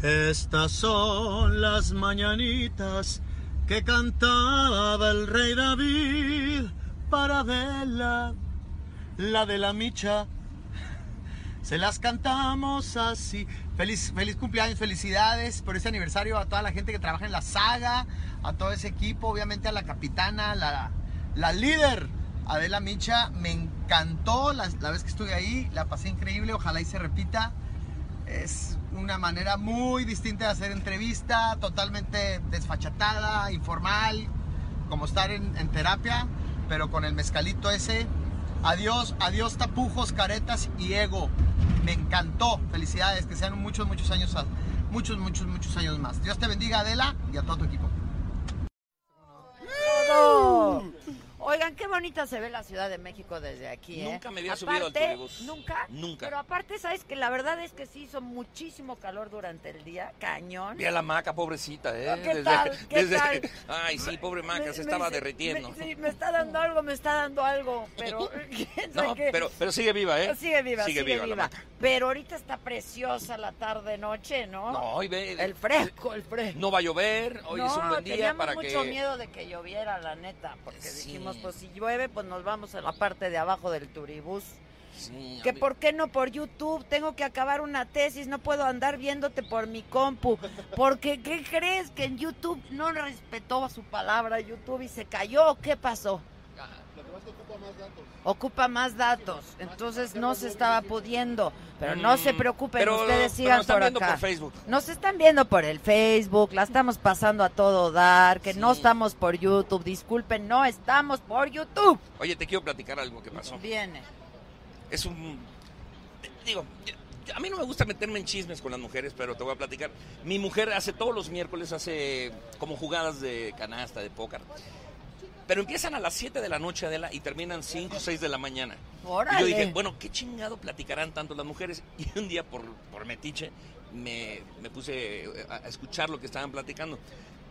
Estas son las mañanitas que cantaba el rey David para Adela, la de la micha. Se las cantamos así. Feliz, feliz cumpleaños, felicidades por este aniversario a toda la gente que trabaja en la saga, a todo ese equipo, obviamente a la capitana, la, la líder, Adela Micha. Me encantó la, vez que estuve ahí, la pasé increíble, ojalá y se repita. Es una manera muy distinta de hacer entrevista, totalmente desfachatada, informal, como estar en, en terapia, pero con el mezcalito ese. Adiós, adiós tapujos, caretas y ego. Me encantó. Felicidades, que sean muchos, muchos años, muchos, muchos, muchos años más. Dios te bendiga, Adela, y a todo tu equipo. Oigan, qué bonita se ve la Ciudad de México desde aquí, ¿eh? Nunca me había subido al turibús. ¿Nunca? Nunca. Pero aparte, ¿sabes que La verdad es que sí hizo muchísimo calor durante el día, cañón. Vi a la maca, pobrecita, ¿eh? ¿Qué tal? ¿Qué tal? Ay, sí, pobre maca, Me- se me estaba dice- derritiendo. me- sí, me está dando algo, me está dando algo, pero quién sabe No, qué. pero, pero sigue viva, ¿eh? Sigue viva, sigue, viva. la maca. Pero ahorita está preciosa la tarde noche, ¿no? No, hoy ve. El fresco, el fresco. No va a llover, hoy es un buen día teníamos para mucho que. miedo de que lloviera, la neta, porque dijimos, pues si llueve, pues nos vamos a la parte de abajo del turibús. Sí, Que por qué no por YouTube, tengo que acabar una tesis, no puedo andar viéndote por mi compu, porque ¿qué crees? Que en YouTube no respetó su palabra YouTube y se cayó, ¿qué pasó? Ocupa más datos, entonces no se estaba pudiendo, pero no se Mm, preocupen, pero- ustedes pero sigan nos están por viendo acá. por Facebook. Nos están viendo por el Facebook, la estamos pasando a todo dar, que no estamos por YouTube, disculpen, no estamos por YouTube. Oye, te quiero platicar algo que pasó. Viene. Es un. Digo, a mí no me gusta meterme en chismes con las mujeres, pero te voy a platicar. Mi mujer hace todos los miércoles, hace como jugadas de canasta, de póker. Pero empiezan a las 7 de la noche, Adela, y terminan 5 o 6 de la mañana. Y yo dije, bueno, ¿qué chingado platicarán tanto las mujeres? Y un día, por, por metiche, me, me puse eh, a, a escuchar lo que estaban platicando.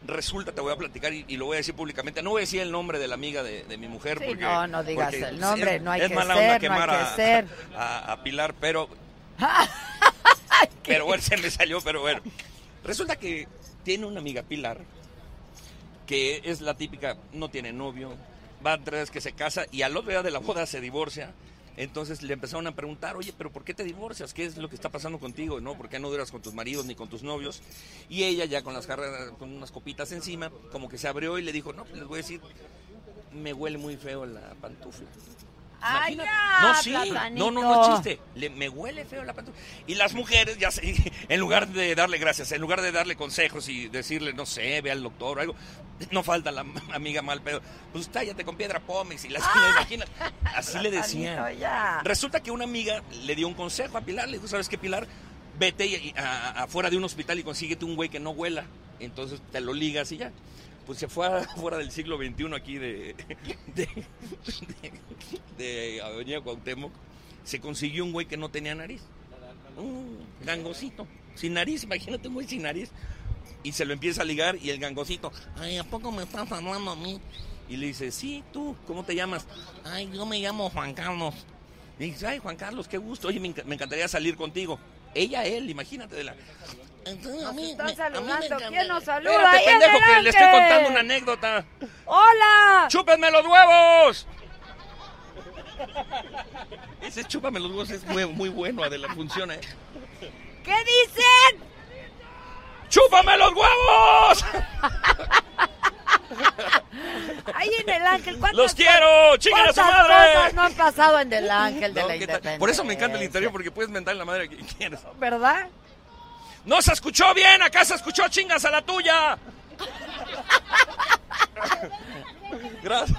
Resulta, te voy a platicar y, y lo voy a decir públicamente. No voy a decir el nombre de la amiga de, de mi mujer. Sí, porque, no, no digas porque el nombre, es- no hay es que mala ser, onda no hay que a- ser. A, a Pilar, pero... pero bueno, se me salió, pero bueno. Resulta que tiene una amiga Pilar, que es la típica, no tiene novio, va tres veces que se casa y al otro día de la boda se divorcia. Entonces le empezaron a preguntar, oye, pero ¿por qué te divorcias? ¿Qué es lo que está pasando contigo? ¿No? ¿Por qué no duras con tus maridos ni con tus novios? Y ella ya con las jarras, con unas copitas encima, como que se abrió y le dijo, no, pues les voy a decir, me huele muy feo la pantufla. Ay, ya, No, sí, platanito. no, no, no es chiste. Le- me huele feo la pantufla. Y las mujeres, ya sé, en lugar de darle gracias, en lugar de darle consejos y decirle, no sé, ve al doctor o algo, no falta la amiga mal pedo. Pues tállate con piedra pómex y la imagina. Así le decían. Resulta que una amiga le dio un consejo a Pilar, le dijo, ¿sabes qué, Pilar? Vete afuera de un hospital y consíguete un güey que no huela. Entonces te lo ligas y ya. Pues se fue afuera del siglo XXI aquí de, de, Avenida Cuauhtémoc. Se consiguió un güey que no tenía nariz. Un gangosito. Sin nariz, imagínate un güey sin nariz. Y se lo empieza a ligar y el gangosito, ay, ¿a poco me estás hablando a mí? Y le dice, sí, tú, ¿cómo te llamas? Ay, yo me llamo Juan Carlos. Y dice, ay, Juan Carlos, qué gusto. Oye, me, me encantaría salir contigo. Ella, él, imagínate de la... Entonces, a mí, están me- a mí me saludando. ¿Quién nos saluda? Espérate, Ahí pendejo, que le estoy contando una anécdota. ¡Hola! ¡Chúpenme los huevos! Ese chúpame los huevos es muy, muy bueno, Adela, funciona, ¿eh? ¿Qué dicen? ¡Chúpame los huevos! Ahí en el Ángel, ¿cuántas ¡Los quiero! ¡Chinguen a su madre! cosas no han pasado en el Ángel de No, la. Por eso me encanta el interior, porque puedes mentar en la madre que quieras. ¿Verdad? ¡No se escuchó bien! ¡Acá se escuchó chingas a la tuya! Gracias.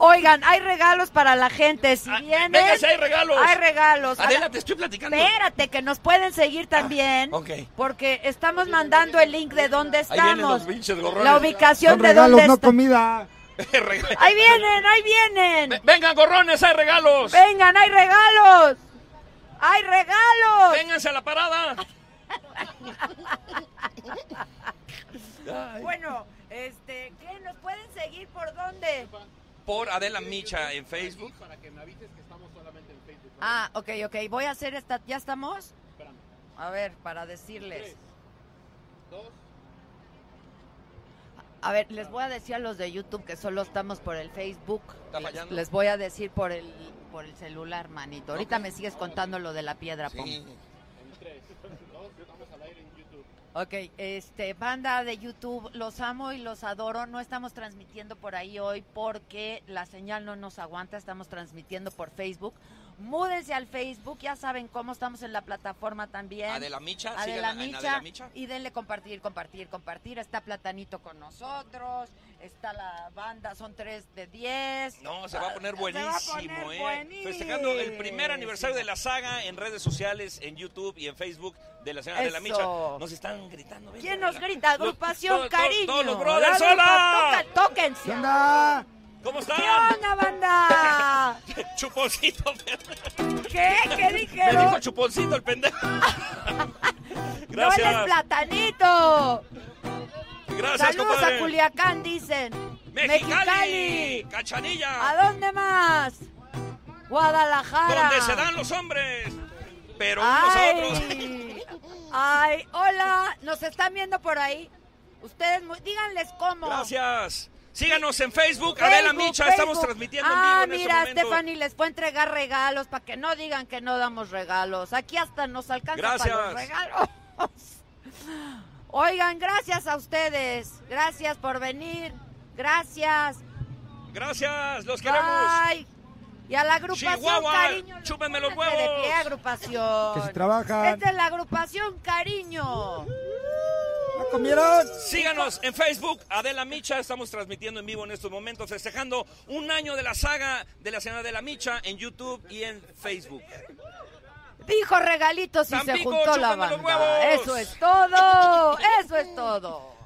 Oigan, hay regalos para la gente. Si vienen. venga, si hay regalos. Hay regalos. Adela, te estoy platicando. Espérate, que nos pueden seguir también. ok. Porque estamos mandando el link de dónde Ahí vienen estamos. los pinches gorrones. La ubicación Son de regalos, dónde no comida. Ahí vienen, ahí vienen. Vengan, gorrones, hay regalos. Vengan, hay regalos. ¡Hay regalos! ¡Vénganse a la parada! Bueno, este, ¿qué? ¿Nos pueden seguir por dónde? Por Adela Micha en Facebook. Para que me avises que estamos solamente en Facebook. Ah, ok, ok. Voy a hacer esta. ¿Ya estamos? A ver, para decirles. Dos. A ver, les voy a decir a los de YouTube que solo estamos por el Facebook. ¿Está fallando? Les voy a decir por el por el celular, manito. Ahorita me sigues contando lo de la piedra, Pom. YouTube. Ok, este, banda de YouTube, los amo y los adoro. No estamos transmitiendo por ahí hoy porque la señal no nos aguanta. Estamos transmitiendo por Facebook. Múdense al Facebook, ya saben cómo estamos en la plataforma también. Adela Micha, Adela Micha, Adela Micha. Y denle compartir, compartir, compartir. Está Platanito con nosotros. Está la banda, son tres de 10. No, se va a poner Se va a buenísimo, poner ¿eh? buenísimo. Festejando el primer aniversario de la saga en redes sociales, en YouTube y en Facebook de la señora de la Micha. Nos están gritando. ¿Quién nos grita? Agrupación Cariño. Todos los brothers, La ¡hola! tóquense. ¿Qué? ¿Cómo están? ¿Qué onda, banda? Chuponcito. ¿Qué? ¿Qué Me dijeron? dijo chuponcito el pendejo. No, él es Gracias. platanito. Gracias, Saludos compadre. a Culiacán, dicen. Mexicali. Cachanilla. ¿A dónde más? Guadalajara. Donde se dan los hombres. Pero Ay. nosotros. Ay, hola. ¿Nos están viendo por ahí? Ustedes, muy- díganles cómo. Gracias. Síganos en Facebook, Facebook, Adela Micha, estamos transmitiendo en ah, vivo en mira, este. Stephanie les fue a entregar regalos para que no digan que no damos regalos. Aquí hasta nos alcanza Gracias. para los regalos. Oigan, gracias a ustedes. Gracias por venir. Gracias. Gracias, los queremos. Bye. Y a la agrupación Chihuahua, Cariño. chúpenme los De huevos. pie, agrupación. Que si trabajan. Esta es la agrupación Cariño. ¿No comieron? Síganos en Facebook, Adela Micha, estamos transmitiendo en vivo en estos momentos, festejando un año de la saga de la señora de la Micha en YouTube y en Facebook. Dijo regalitos y se juntó la banda. Eso es todo. Eso es todo.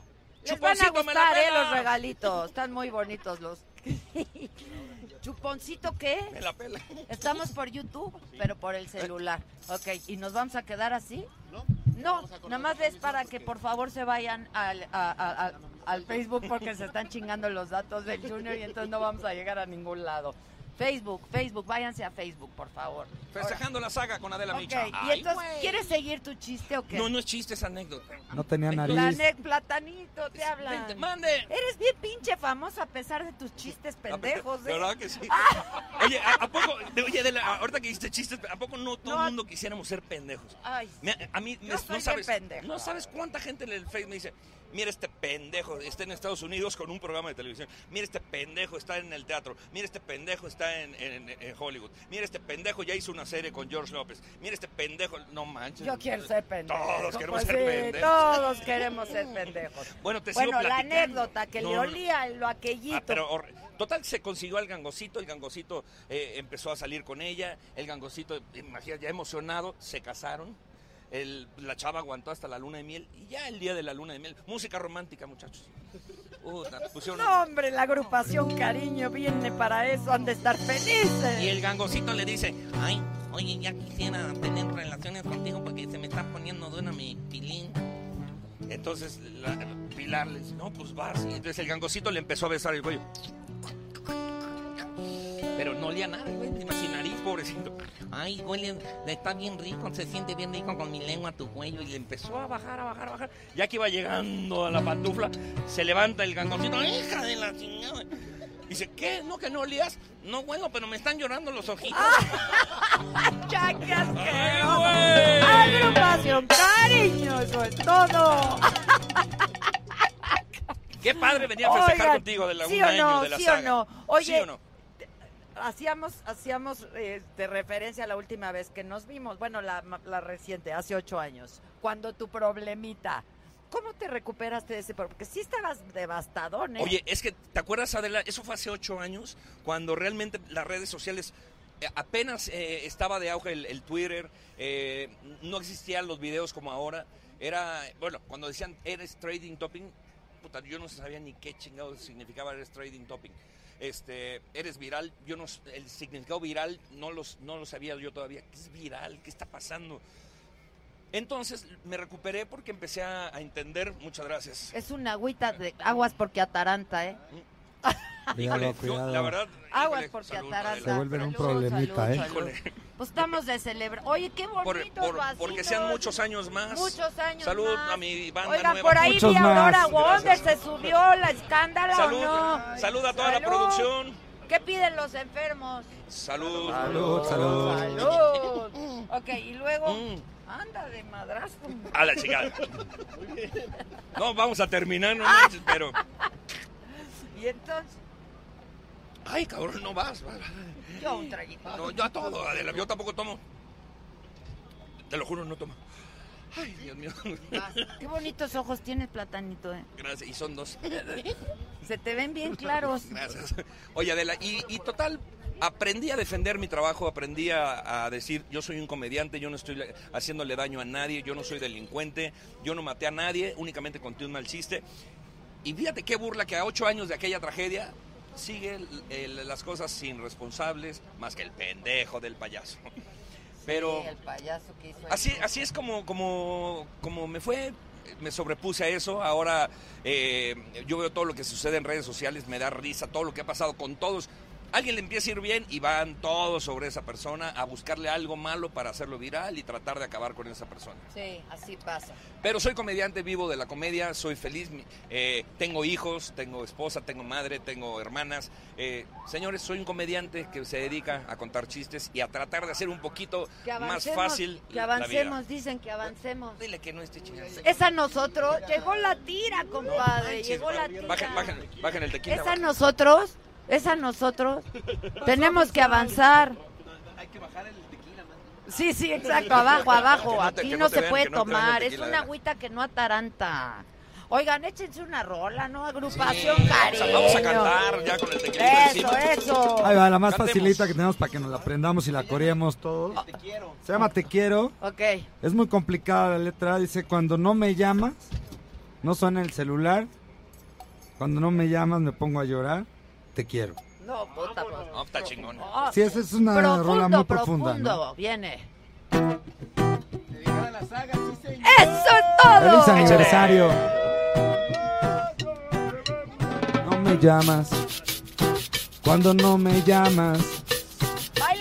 Les van a Chuponcito, me la gustar, eh, los regalitos. Están muy bonitos los. ¿Chuponcito qué? Me la pela. Estamos por YouTube, pero por el celular. Ok, ¿y nos vamos a quedar así? No. No, nada más es para que por favor se vayan al, a- al Facebook porque se están chingando los datos del Junior y entonces no vamos a llegar a ningún lado. Facebook, Facebook, váyanse a Facebook, por favor. Festejando la saga con Adela Ok, Micha. y entonces. ¿quieres seguir tu chiste o qué? No, no es chiste, es anécdota. No tenía La nariz. platanito, te hablan. Vente, mande. Eres bien pinche famoso a pesar de tus chistes pendejos, ¿eh? ¿Verdad que sí? Oye, ¿a, a poco, de- oye, Adela, ahorita que hiciste chistes, ¿a poco no todo el mundo quisiéramos ser pendejos? Ay, Me- a mí, me- no sabes, pendejo. no sabes cuánta gente en el Facebook me dice, mira este pendejo, está en Estados Unidos con un programa de televisión, mira este pendejo está en el teatro, mira este pendejo está en, en- en Hollywood, mira este pendejo ya hizo una serie con George López, mira este pendejo, no manches. yo quiero ser pendejo. Todos queremos Pues ser sí, pendejos. Todos queremos ser pendejos. Bueno, te sigo Bueno, la anécdota que No, le olía lo aquellito. Ah, pero total se consiguió al gangosito, el gangosito eh, empezó a salir con ella, el gangosito, imagínate, ya emocionado, se casaron. El- la chava aguantó hasta la luna de miel y ya el día de la luna de miel, música romántica, muchachos. Puta, pusieron- No, hombre, la agrupación Cariño viene para eso, han de estar felices. Y el gangosito le dice, ay, oye, ya quisiera tener relaciones contigo porque se me está poniendo dura mi pilín. Entonces la, Pilar le dice, no, pues vas. Y entonces el gangosito le empezó a besar el cuello. Olía nada, güey, ni sin nariz, pobrecito. Ay, huele, está bien rico, se siente bien rico con mi lengua a tu cuello. Y le empezó a bajar, a bajar, a bajar. Ya que iba llegando a la pantufla, se levanta el gangosito, hija de la chingada. Dice, ¿qué? ¿No que no olías? No, bueno, pero me están llorando los ojitos. ¡Ya, qué. Agrupación Cariño, eso es todo. Qué padre venía a festejar Oigan, contigo de la, ¿sí o año no? de la ¿Sí o no? Oye, ¿Sí o no? Hacíamos hacíamos eh, referencia a la última vez que nos vimos, bueno, la, la reciente, hace ocho años, cuando tu problemita, ¿cómo te recuperaste de ese problema? Porque sí estabas devastadón, ¿eh? Oye, es que, ¿te acuerdas, Adela? Eso fue hace ocho años, cuando realmente las redes sociales eh, apenas eh, estaba de auge el, Twitter, no existían los videos como ahora. Era, bueno, cuando decían eres trading topping, puta, yo no sabía ni qué chingados significaba eres trading topping. Este, eres viral. Yo no, el significado viral no, los, no lo sabía yo todavía. ¿Qué es viral? ¿Qué está pasando? Entonces me recuperé porque empecé a, a entender. Muchas gracias. Es una agüita de aguas porque ataranta, ¿eh? Cuidado, cuidado. la verdad, Aguas porque ataranta. Se vuelven un problemita, salud, ¿eh? salud. Pues estamos de celebrar. Oye, qué bonito Por- por- porque sean muchos años más. Muchos años Salud más. a mi banda Oigan, nueva. por ahí Muchos vi a Aurora más. Wonder, se subió la escándala Salud, o no. salud a toda la producción. ¿Qué piden los enfermos? Salud. Salud, salud. Salud. Ok, y luego, Mm. anda de madrazo. A la chica. No, vamos a terminar, no Ah. manches, pero. Y entonces, Ay, cabrón, no vas. vas, yo un traguito. No, yo a todo, Adela, yo tampoco tomo. Te lo juro, no tomo. Ay, Dios mío. Qué bonitos ojos tienes, platanito, ¿eh? Gracias, y son dos. Se te ven bien claros. Gracias. Oye, Adela, y, y total, aprendí a defender mi trabajo, aprendí a, a decir, yo soy un comediante, yo no estoy le- haciéndole daño a nadie, yo no soy delincuente, yo no maté a nadie, únicamente conté un mal chiste. Y fíjate qué burla que a ocho años de aquella tragedia sigue el- el- las cosas sin responsables, más que el pendejo del payaso. Pero Sí, el payaso que hizo así, así es como, como, como me fue, me sobrepuse a eso. Ahora eh, yo veo todo lo que sucede en redes sociales, me da risa, todo lo que ha pasado con todos. Alguien le empieza a ir bien y van todos sobre esa persona a buscarle algo malo para hacerlo viral y tratar de acabar con esa persona. Sí, así pasa. Pero soy comediante, vivo de la comedia, soy feliz, eh, tengo hijos, tengo esposa, tengo madre, tengo hermanas. Eh, señores, soy un comediante que se dedica a contar chistes y a tratar de hacer un poquito más avancemos, fácil que la vida. avancemos, dicen que avancemos. Dile que no esté chingando. Es a nosotros, llegó la tira, compadre, manches, llegó la tira. Bajen, bajen, bajen el tequila. Es a nosotros, es a nosotros. Tenemos que avanzar. Hay que bajar el tequila. Sí, sí, exacto, abajo, abajo. Te- Aquí no te se puede te tomar, es una agüita que no ataranta. Oigan, échense una rola, ¿no? Agrupación Sí, vamos a- cariño. vamos a cantar ya con el tequila Eso, encima. eso. Ahí va, la más Cantemos. facilita que tenemos para que nos la aprendamos y la coreemos todos. Se llama Te quiero. Ok. Es muy complicada la letra. Dice, cuando no me llamas, no suena el celular. Cuando no me llamas, me pongo a llorar. Te quiero. No, puta, pues. No, está chingón. Oh, Sí, esa es una profundo, rola muy profundo, profunda, ¿no? viene. Dedicar a la saga, sí, señor. ¡Eso es todo! ¡Feliz aniversario! No me llamas. Cuando no me llamas.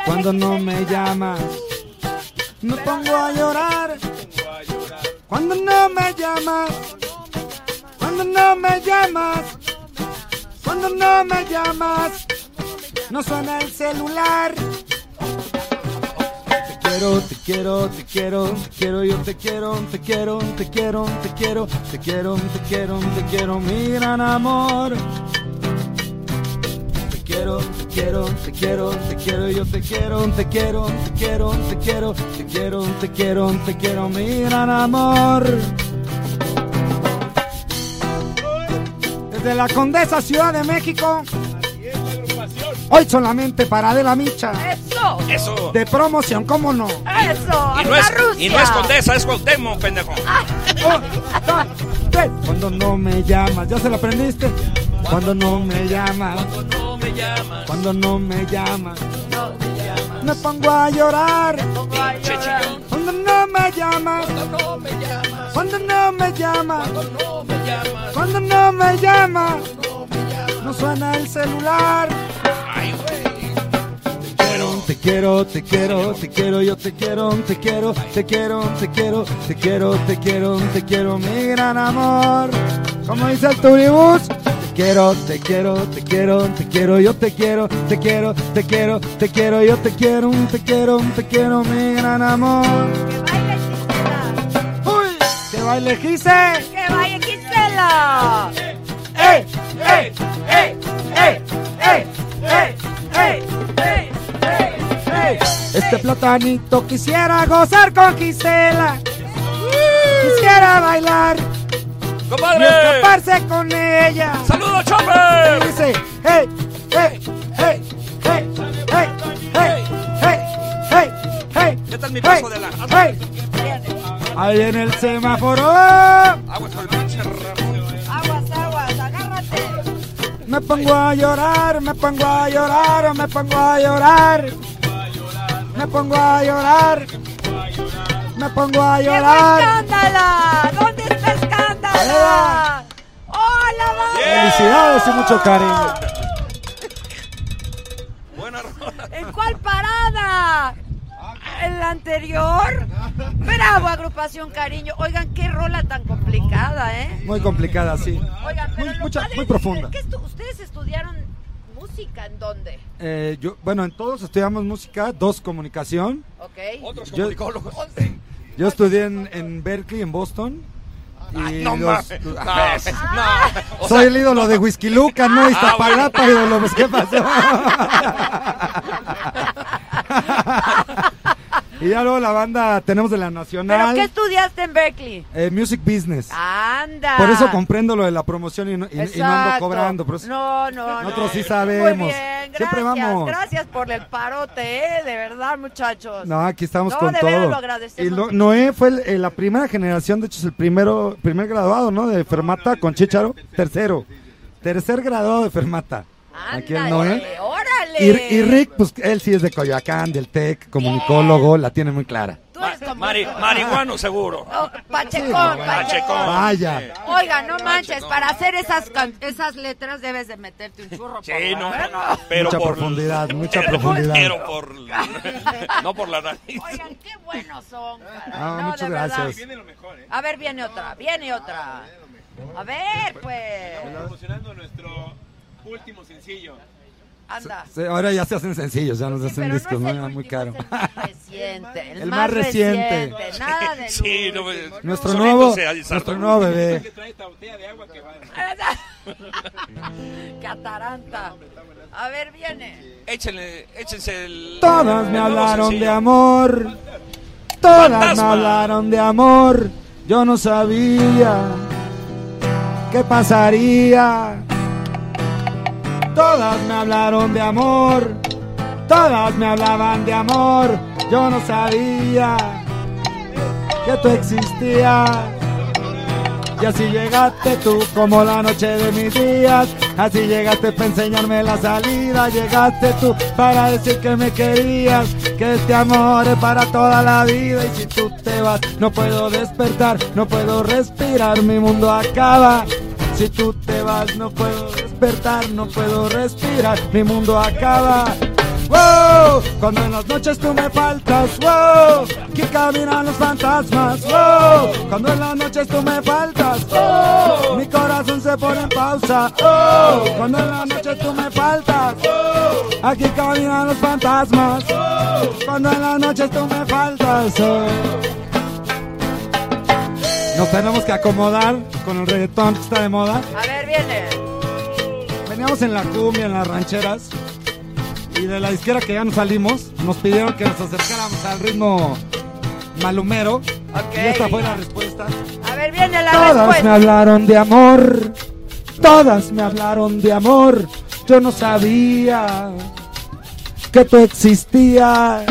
Cuando no me llamas. Me pongo a llorar. Cuando no me llamas. Cuando no me llamas. Cuando no me llamas. No suena el celular. Te quiero, te quiero, te quiero, te quiero, yo te quiero, te quiero, te quiero, te quiero, te quiero, te quiero, te quiero, mi gran amor. Te quiero, te quiero, te quiero, te quiero, yo te quiero, te quiero, te quiero, te quiero, te quiero, te quiero, te quiero, mi gran amor. Desde la Condesa Ciudad de México, hoy solamente para de la micha. ¡Eso! Eso. De promoción, ¿cómo no? ¡Eso! Y no, ¡Hasta es, Rusia! y no es Condesa, es Cuauhtémoc, pendejo. Cuando no me llamas, ¿ya se lo aprendiste? Cuando no me llamas, No me llamas. cuando no me llamas, me pongo a llorar. Pinche chillón. Cuando no me llamas, No me llamas. cuando no me llamas, llamas. cuando no me llamas, no suena el celular. Ay, güey. Te quiero, te quiero, te quiero, yo te quiero, te quiero, te quiero, te quiero, te quiero, te quiero, te quiero, mi gran amor. Como dice el turibús, te quiero, te quiero, te quiero, te quiero, yo te quiero, te quiero, te quiero, te quiero, yo te quiero, te quiero, te quiero, mi gran amor. Baile Gise. ¡Que vaya Gisela! ¡Ey, ey, ey, ey, ey, ey, ey, ey, ey! Este platanito quisiera gozar con Gisela. Quisiera bailar y ¡Compadre! escaparse con ella. ¡Saludos, Y Chopper! dice, hey, hey, hey, hey, hey, hey, hey, hey, hey. ¿Qué tal mi hey, paso de la- hey. Ahí viene el semáforo. Aguas. Aguas, aguas, agárrate. Me pongo a llorar, me pongo a llorar, me pongo a llorar. Me pongo a llorar. Me pongo a ¡Llegó llorar. Escándala! ¿Dónde está Escándala? ¡Hola, mamá! Felicidades y mucho cariño. ¿En cuál parada? ¿En la anterior? Bravo, agrupación cariño. Oigan, qué rola tan complicada, ¿eh? Muy complicada, sí. Oigan, pero Muy, lo mucha- padre muy es- profunda. ¿qué estu- ¿Ustedes estudiaron música en dónde? Eh, yo, bueno, en todos estudiamos música, dos comunicación. ¿Ok? Otros Yo- comunicólogos. Yo estudié en, en Berkeley, en Boston. Y Ay, no los-. No, Ah, no. O Soy sea- el ídolo de Whisky Luca, ¿no? Ah, Iztapalapa, bueno. ídolo, pues, ¿qué pasó? y ya luego la banda tenemos de la ¿Pero Nacional. qué estudiaste en Berkeley? eh, music Business. Anda. Por eso comprendo lo de la promoción y no, y- y no ando cobrando. por eso- No, no, Nosotros no. sí sabemos. Muy bien, gracias. Siempre vamos. Gracias por el parote, ¿eh? De verdad, muchachos. No, aquí estamos No, con de todo. lo agradecemos y lo- Noé fue el- eh, la primera generación, de hecho es el primero, primer graduado, ¿no? De Fermata con Chicharo. Tercero. Tercer graduado de Fermata. Aquí el Noé. Ándale, órale. Y, y Rick, pues él sí es de Coyoacán, del TEC, comunicólogo, la tiene muy clara. Mari- marihuano seguro. Oh, Pachecón. Pachecón. Vaya. Oiga, no manches, para hacer esas can- esas letras debes de meterte un churro Sí, no, pero mucha por profundidad, mucha pero- profundidad. Pero por no por la nariz. Oigan, qué buenos son. caray. Ah, No, muchas de verdad. gracias. Viene lo mejor, ¿eh? A ver, viene otra, viene otra. A ver, pues. Promocionando nuestro último sencillo. Anda. Ahora ya se hacen sencillos, ya nos hacen pero no discos, es ¿no? el Ya muy caro. Reciente, el, El más, reciente. reciente. Nada de Sí, no, Nuestro nuevo, se nuestro nuevo bebé. Cataranta. A ver, viene. Échenle, échense el Todas me hablaron de amor. Todas me hablaron de amor. Yo no sabía qué pasaría. Todas me hablaron de amor. Todas me hablaban de amor. Yo no sabía que tú existías. Y así llegaste tú como la noche de mis días. Así llegaste para enseñarme la salida. Llegaste tú para decir que me querías. Que este amor es para toda la vida. Y si tú te vas, no puedo despertar. No puedo respirar. Mi mundo acaba. Si tú te vas, no puedo No puedo respirar. Mi mundo acaba. Wow, cuando en las noches tú me faltas, wow, aquí caminan los fantasmas, wow, cuando en las noches tú me faltas, oh, mi corazón se pone en pausa, cuando en las noches tú me faltas, aquí caminan los fantasmas, cuando en las noches tú me faltas. Nos tenemos que acomodar con el reggaetón que está de moda. A ver, viene. Veníamos en la cumbia, en las rancheras. Y de la disquera que ya nos salimos, nos pidieron que nos acercáramos al ritmo malumero. Y esta fue la respuesta. A ver, viene la Todas me hablaron de amor. Todas me hablaron de amor. Yo no sabía que tú existías.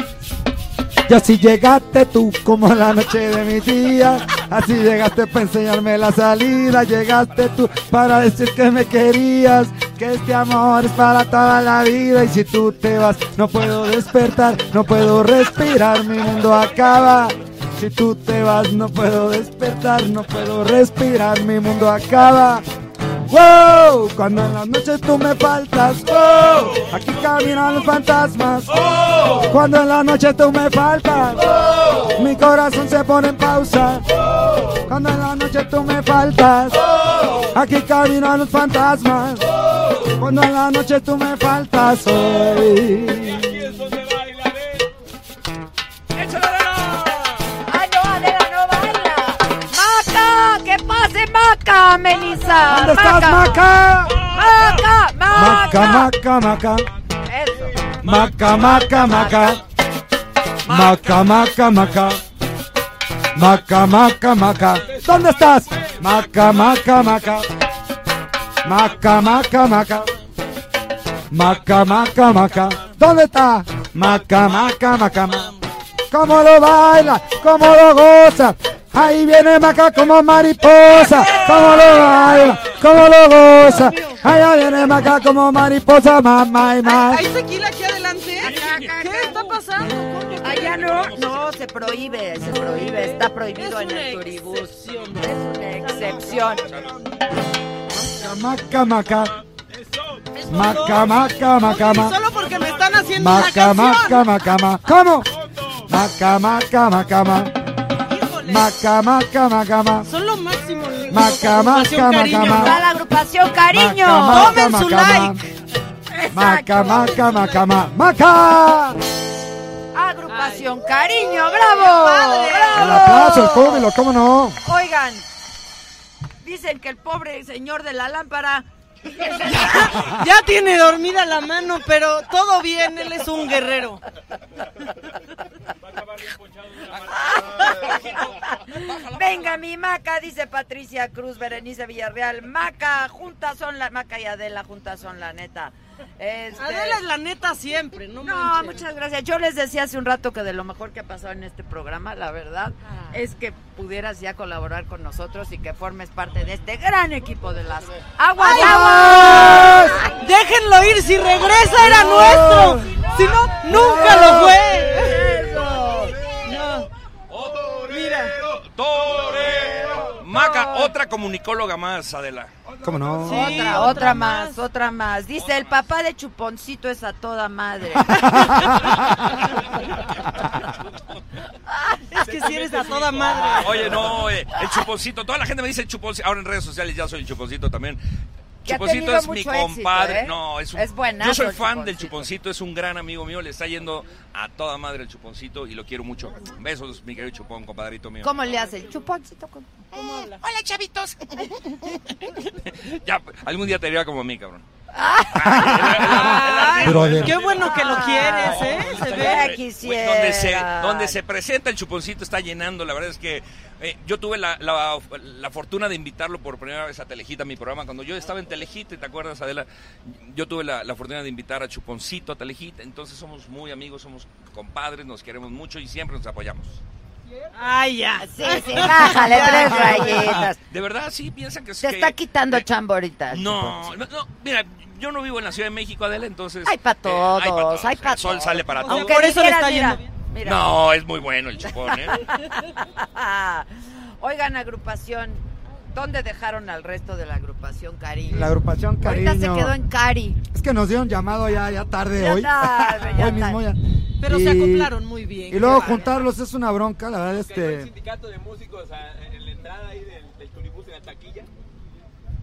Y así llegaste tú como la noche de mi día. Así llegaste para enseñarme la salida. Llegaste tú para decir que me querías. Que este amor es para toda la vida. Y si tú te vas, no puedo despertar. No puedo respirar. Mi mundo acaba. Si tú te vas, no puedo despertar. No puedo respirar. Mi mundo acaba. Wow, cuando en las noches tú me faltas, wow, aquí caminan los fantasmas. Cuando en la noche tú me faltas, mi corazón se pone en pausa. Cuando en la noche tú me faltas, aquí caminan los fantasmas. Cuando en la noche tú me faltas, hoy. Maca, Melissa! ¿Dónde estás, Maca? ¡Maca! Maca, maca, maca. Eso. Maca, maca, maca. Maca, maca, maca. Maca, maca, maca. ¿Dónde estás? Maca, maca, maca. Maca, maca, maca. Maca, maca, maca. ¿Dónde está? Maca, maca, maca. ma- ¿Cómo lo baila? ¿Cómo lo goza? Ahí viene Maca como mariposa, como lo baila, como lo goza. Allá viene Maca como mariposa, mamá y mamá. ¿Hay tequila aquí adelante? ¿Qué está pasando? Allá no, no, se prohíbe, se prohíbe, está prohibido Es en una el turibús. Es una excepción. Maca, maca. Maca, maca, maca, maca. solo porque me están haciendo una Maca, canción. maca, maca, maca. ¿Cómo? Maca, maca, maca, maca. Maca, maca, maca, maca. Son lo máximo. en Maca, maca, maca, maca. Está la agrupación Cariño. Tomen su like. Maca, maca, maca, maca. Maca. Agrupación Cariño, bravo. padre. bravo. El aplauso, el júbilo, ¿cómo no? Oigan, dicen que el pobre señor de la lámpara Ya tiene dormida la mano, pero todo bien, él es un guerrero. Venga mi maca, dice Patricia Cruz, Berenice Villarreal. Maca, juntas son la maca y Adela, juntas son la neta. Este- Adela es la neta siempre, no No, manches. muchas gracias. Yo les decía hace un rato que de lo mejor que ha pasado en este programa, la verdad, Ah. es que pudieras ya colaborar con nosotros y que formes parte de este gran equipo de las aguas. ¡Ay! aguas. Déjenlo ir, si regresa era nuestro. Si no, nunca lo fue. No. Mira. ¡Torero! Maca, otra comunicóloga más, Adela. ¿Cómo no? otra, otra más, otra más. Dice, el papá de Chuponcito es a toda madre. Es que si eres a toda madre. Oye, no, eh, el chuponcito. Toda la gente me dice el chuponcito. Ahora en redes sociales ya soy el chuponcito también. Chuponcito es mi éxito, compadre. ¿eh? No, es, un- Es buenazo Yo soy fan del Chuponcito. es un gran amigo mío. Le está yendo a toda madre el chuponcito y lo quiero mucho. Besos, mi querido chupón, compadrito mío. ¿Cómo le hace el Chuponcito? ¿Cómo, cómo habla? Hola, chavitos. Ya, algún día te diría como a mí, cabrón. Ay, Brother. qué bueno que lo quieres, ¿eh? Se ve. quisiera. Donde se, donde se presenta el chuponcito está llenando. La verdad es que eh, yo tuve la, la- la fortuna de invitarlo por primera vez a Telejita, a mi programa. Cuando yo estaba en Telejita, ¿te acuerdas, Adela? Yo tuve la, la fortuna de invitar a Chuponcito a Telejita. Entonces somos muy amigos, somos compadres, nos queremos mucho y siempre nos apoyamos. Ay, ya. Sí, sí, bájale tres rayitas. De verdad, sí, piensan que... Se que- está quitando chamba ahorita. el No, no, no, mira, yo no vivo en la Ciudad de México, Adela, entonces... Hay para eh, todos, hay para El sol todos. sale para todos. Aunque Por eso le está mira, yendo bien. mira. No, es muy bueno el chupón, ¿eh? Oigan, agrupación, ¿dónde dejaron al resto de la agrupación Cariño? La agrupación Cariño. Ahorita se quedó en Cari. Es que nos dieron llamado ya, ya tarde Ya hoy. tarde, ya hoy mismo ya. Pero se acoplaron muy bien. Y luego juntarlos es una bronca, la verdad, ¿Dejó el este... sindicato de músicos a- en la entrada ahí del, del turibús en la taquilla?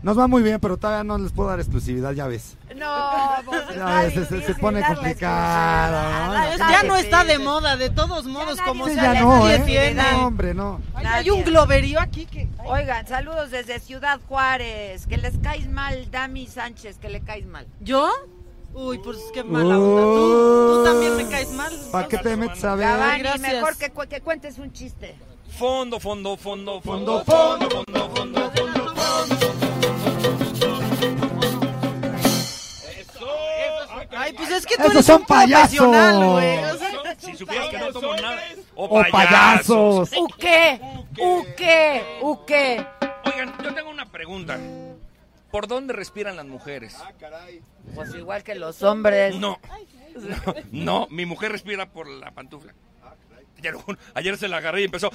Nos va muy bien, pero todavía no les puedo dar exclusividad, ya ves. No, pues Ya ves, se- pone complicado. ya no está de moda, de todos modos, como Sí, sea, ya no, nadie ¿eh? tiene. No, hombre, no. Ay, hay un globerío aquí que... Oigan, saludos desde Ciudad Juárez. Que les caes mal, Dami Sánchez, que le caes mal. ¿Yo? Uy, pues qué mala onda. Tú, tú también me caes mal. ¿Para qué te metes a ver? Gabani, gracias. mejor que, cu- que cuentes un chiste. Fondo, fondo, fondo, fondo, Fondo, fondo, fondo, fondo, fondo, Ay, pues que tú Esos eres son un payasos. güey. O sea, Si supieras que no tomo nada. O payasos. ¿U qué? ¿U qué? ¿U qué? Oigan, yo tengo una pregunta. ¿Por dónde respiran las mujeres? Pues igual que los hombres. No. No, no, mi mujer respira por la pantufla. Ayer, un- ayer se la agarré y empezó.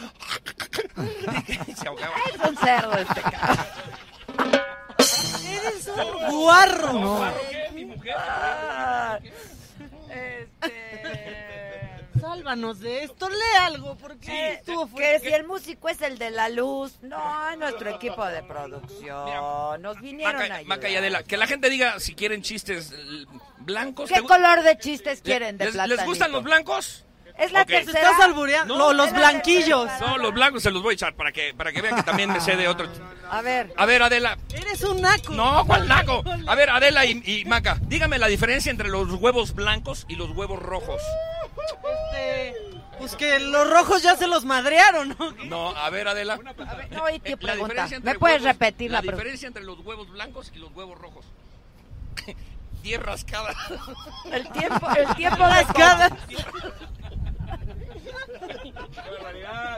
y se ahogaba. Es un cerdo este cabrón. Eres un guarro. No. Mi mujer. Ah, Este... Sálvanos de esto, lee algo, porque estuvo Que si el músico es el de la luz, no, es nuestro equipo de producción. Nos vinieron Maca, a. Maca y Adela, que la gente diga si quieren chistes blancos. ¿Qué ¿Te gu- color de chistes quieren de ¿Les, les gustan los blancos? Es la Ok. Te tercera. estás albureando. No, los es la blanquillos. No, los blancos se los voy a echar para que, para que vean que también me sé de otro. A ver, A ver, Adela. Eres un naco. No, ¿cuál naco? A ver, Adela y, y Maca, dígame la diferencia entre los huevos blancos y los huevos rojos. Este, pues que los rojos ya se los madrearon, ¿no? No, a ver, Adela. a ver, no Eh, la pregunta. ¿Me puedes huevos- repetir la, la pregunta? diferencia entre los huevos blancos y los huevos rojos? Diez rascadas. El tiempo, el tiempo de Rascadas.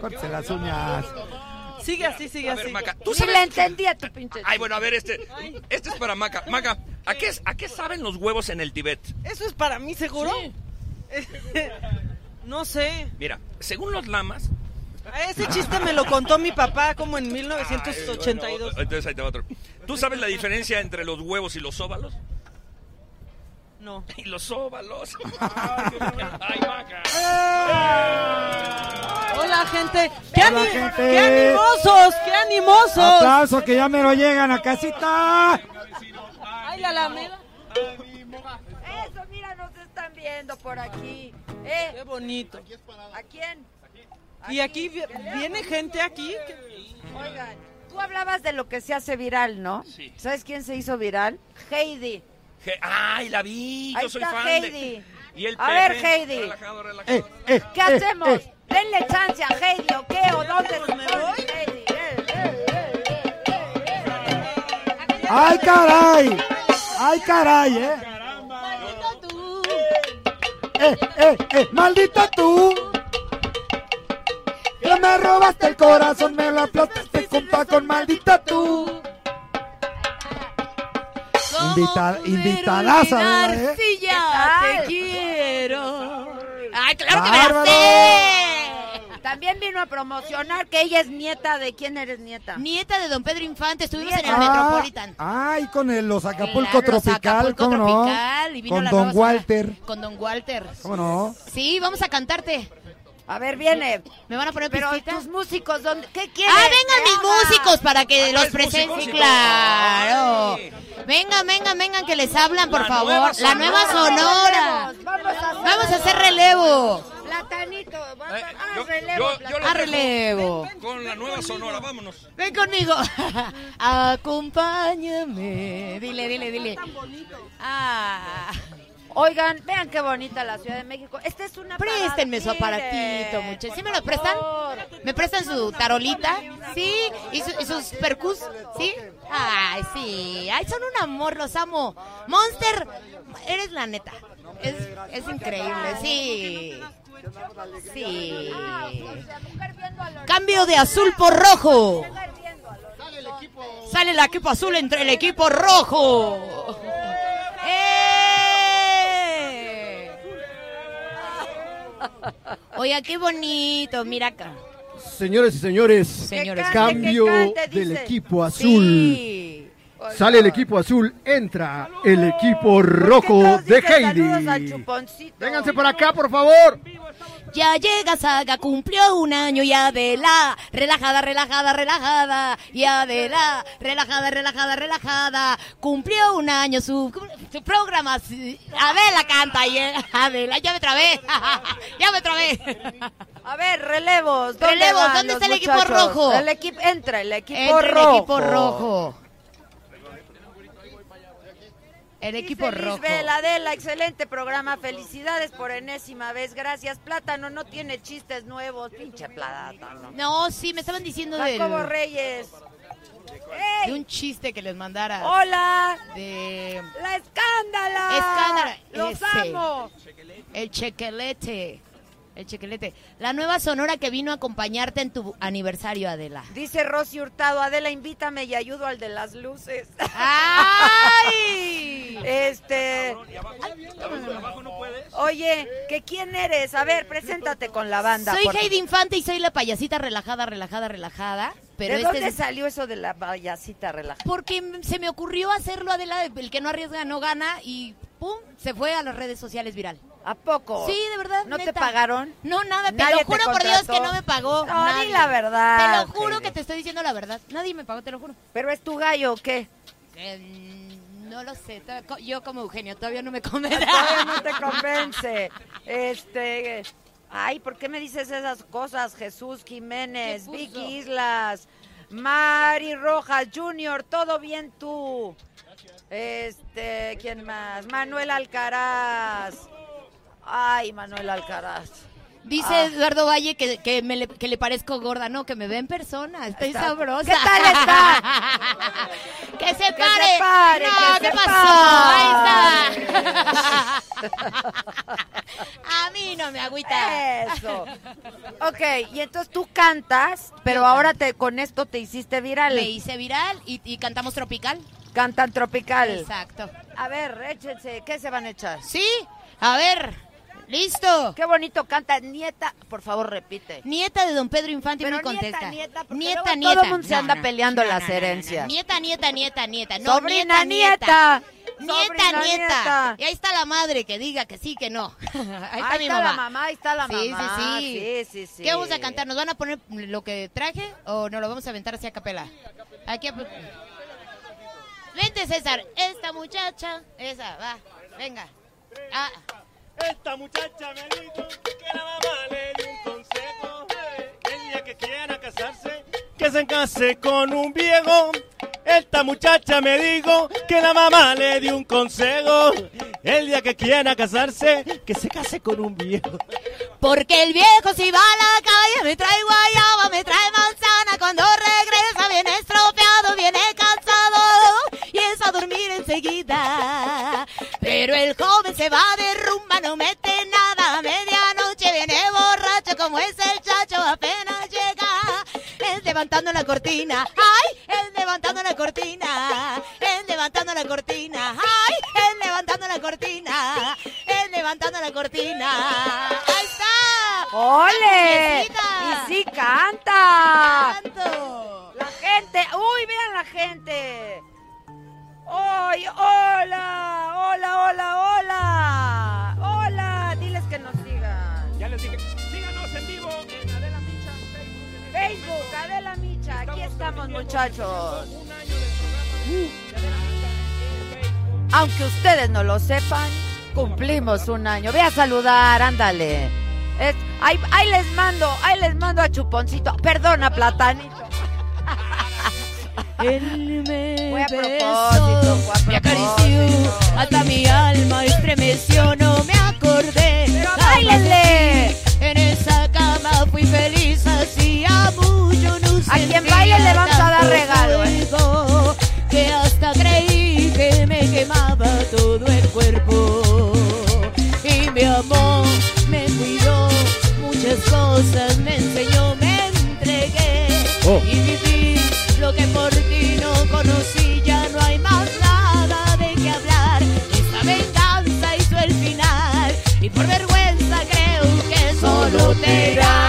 Córtese las uñas. Sigue así, sigue A ver, así. Maca, ¿tú Ni sabes? le entendía tu pinche. Ay, bueno, a ver, este, este es para Maca. Maca, ¿a qué, ¿a qué saben los huevos en el Tibet? ¿Eso es para mí, seguro? no sé. Mira, según los lamas... Ese chiste me lo contó mi papá como en 1982. Bueno, entonces ahí te va otro. ¿Tú sabes la diferencia entre los huevos y los óvalos? No. Y los óvalos. Ay, Maca. Hola, gente. ¡Qué, Hola, ani- gente. qué animosos! ¡Qué animosos! Aplauso que ya me lo llegan a casita. ¡Ay, la alameda! Eso, mira, nos están viendo por aquí. ¿Eh? ¡Qué bonito! ¿A quién? Y aquí vi- viene gente aquí. Oigan, tú hablabas de lo que se hace viral, ¿no? Sí. ¿Sabes quién se hizo viral? Heidi. Je- Ay, la vi. Ahí Yo soy está fan Heidi. de... Y el A Pepe. ver, Heidi. Relajado, relajado. Eh, eh, ¿Qué eh, hacemos? eh. Denle chance a Heidi, ¿o qué? ¿O dónde me voy? Heidi. ¡Ay, caray! ¡Ay, caray, eh! ¡Eh, eh, eh! ¡Maldita tú! Que me robaste el corazón, me lo aplastaste, compa, con maldita Invita, invitadaza, ¿verdad, eh? Te quiero. ¡Ay, claro que me la ¡Bárbaro! sé! También vino a promocionar que ella es nieta de... ¿Quién eres nieta? Nieta de don Pedro Infante, estuvimos en el Ah, Metropolitan. Ay, con el, los Acapulco Claro, los Tropical, Acapulco ¿cómo Tropical, y no? vino Con la Don. Walter, Con don Walter. ¿cómo no? Sí, vamos a cantarte. A ver, viene. ¿Me van a poner Pero pistita? tus músicos, ¿dónde? ¿Qué quieren? Ah, vengan mis músicos para que los ¿traes presenten. Sí, claro. Vengan, vengan, vengan, que les hablan, por La favor. nueva La nueva sonora. Vamos a hacer, Vamos a hacer relevo. Platanito. vamos- Eh, ah, yo- relevo, yo- A relevo. Con la nueva sonora, vámonos. Ven conmigo. Acompáñame. Dile, dile, dile. Ah. Oigan, vean qué bonita la Ciudad de México. Esta es una Préstenme su aparatito, muchachos. ¿Sí me lo prestan? ¿Me prestan su tarolita? ¿Sí? ¿Y, su- y sus percus? ¿Sí? Ay, sí. Ay, son un amor, los amo. Monster, eres la neta. Es, es increíble, sí. Sí. Cambio de azul por rojo. Sale el equipo azul entre el equipo rojo. ¡Eh! Oiga, qué bonito, mira acá. Señores y señores, Señores. cambio cante, del equipo azul. Sí. Sale el equipo azul, entra el equipo rojo de Heidi. Vénganse por acá, por favor. Ya llega Saga, cumplió un año y Adela, relajada, relajada, relajada, y Adela, relajada, relajada, relajada, cumplió un año su, su programa. Adela canta y Adela, ya me trabé, ya me trabé. A ver, relevos. ¿dónde Relevos, van ¿dónde los está el equipo rojo? El equipo, entra el equipo Entre rojo. el equipo rojo. El Dice equipo Liz rojo. Vela, Adela, excelente programa. Felicidades por enésima vez. Gracias. Plátano no tiene chistes nuevos. Pinche plátano. No, sí, me estaban diciendo del- Jacobo Reyes. de un chiste que les mandara. Hola. De La escándala. Escándala. Los Ese. amo. El chequelete. El chequelete. La nueva sonora que vino a acompañarte en tu aniversario, Adela. Dice Rosy Hurtado, Adela, invítame y ayudo al de las luces. ¡Ay! Este. Oye, ¿que quién eres? A ver, preséntate con la banda. Soy por- Heidi Infante y soy la payasita relajada, relajada, relajada. Pero ¿De este dónde es- salió eso de la payasita relajada? Porque se me ocurrió hacerlo, Adela, el que no arriesga no gana y ¡pum! Se fue a las redes sociales viral. ¿A poco? Sí, de verdad. ¿No te pagaron? No, nada, te ¿Nadie lo te juro por Dios que no me pagó. No, nadie. di la verdad, Te lo juro que te estoy diciendo la verdad. Nadie me pagó, te lo juro. ¿Pero es tu gallo o qué? Eh, no lo sé. Yo como Eugenio todavía no me convence. Todavía no te convence. Este. Ay, ¿por qué me dices esas cosas? Jesús Jiménez. Vicky Islas, Mari Rojas Junior, todo bien tú. Este, ¿quién más? Manuel Alcaraz. Ay, Manuel Alcaraz. Dice Ah. Eduardo Valle que, que, me le, que le parezco gorda. No, que me ve en persona. Estoy Está- sabrosa. ¿Qué tal está? que se Que pare. se pare, no, que ¿qué se pasó? pare. Ahí está. A mí no me agüita. Eso. Ok, y entonces tú cantas, pero ahora te con esto te hiciste viral. Me hice viral y, y cantamos tropical. Cantan tropical. Exacto. A ver, échense, ¿qué se van a echar? Sí, a ver, listo. Qué bonito canta. Nieta, por favor, repite. Nieta de don Pedro Infante Pero muy contesta. nieta, nieta, porque nieta, luego nieta. todo el mundo se No, anda no, peleando no, las no, no, no, herencias. Nieta, nieta, nieta, nieta. No, Sobrina, nieta, nieta. Nieta, Sobrina, nieta. nieta. Y ahí está la madre que diga que sí, que no. Ahí está Ahí mi está mamá. la mamá, ahí está la sí, mamá. Sí, sí, Sí, sí, sí. ¿Qué vamos a cantar? ¿Nos van a poner lo que traje o nos lo vamos a aventar así a capela? Aquí a... Vente, César. Esta muchacha, esa, va, venga. Ah. Esta muchacha me dijo que la mamá le dio un consejo. El día que quiera casarse, que se case con un viejo. Esta muchacha me dijo que la mamá le dio un consejo. El día que quiera casarse, que se case con un viejo. Porque el viejo si va a la calle me trae guayaba, me trae manzana. Levantando la cortina, ay, él levantando la cortina, él levantando la cortina, ay, él levantando la cortina, él levantando la cortina. Ahí está. ¡Ole! Y sí canta. Canto. La gente, uy, vean la gente. ¡Ay, hola! ¡Hola, hola, hola! ¡Hola! Diles que nos sigan. Ya les dije, Facebook. Adela Micha, aquí estamos, muchachos. Aunque ustedes no lo sepan, cumplimos un año. Ve a saludar, ándale. Es- ahí, ahí les mando, ahí les mando a Chuponcito. Perdona, Platanito. Él me Fue a propósito, fue a me acarició, propósito. hasta mi alma estremeció, no me acordé. Pero. En esa cama fui feliz, A quien baile le vamos a dar regalo, ¿eh? Que hasta creí que me quemaba todo el cuerpo. Y me amó, me cuidó, muchas cosas me enseñó, me entregué. Oh. Y viví lo que por ti no conocí, ya no hay más nada de qué hablar. Esta venganza hizo el final y por vergüenza creo que solo te irás.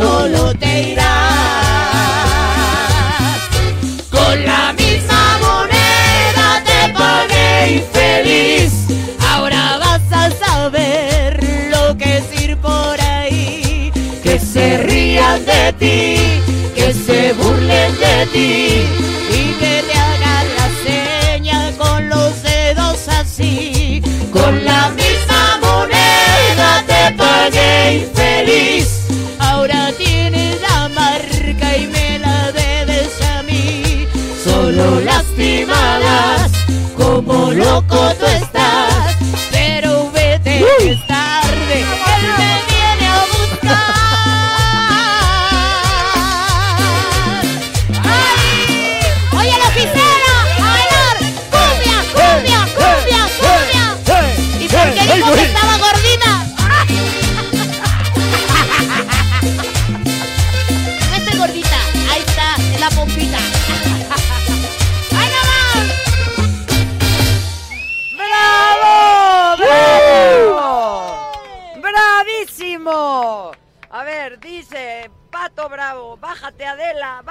solo te irás. Con la misma moneda te pagué infeliz. Ahora vas a saber lo que es ir por ahí. Que se rían de ti, que se burlen de ti y que te hagan la seña con los dedos así. Con la misma moneda te pagué infeliz. Lastimadas, como loco tú estás.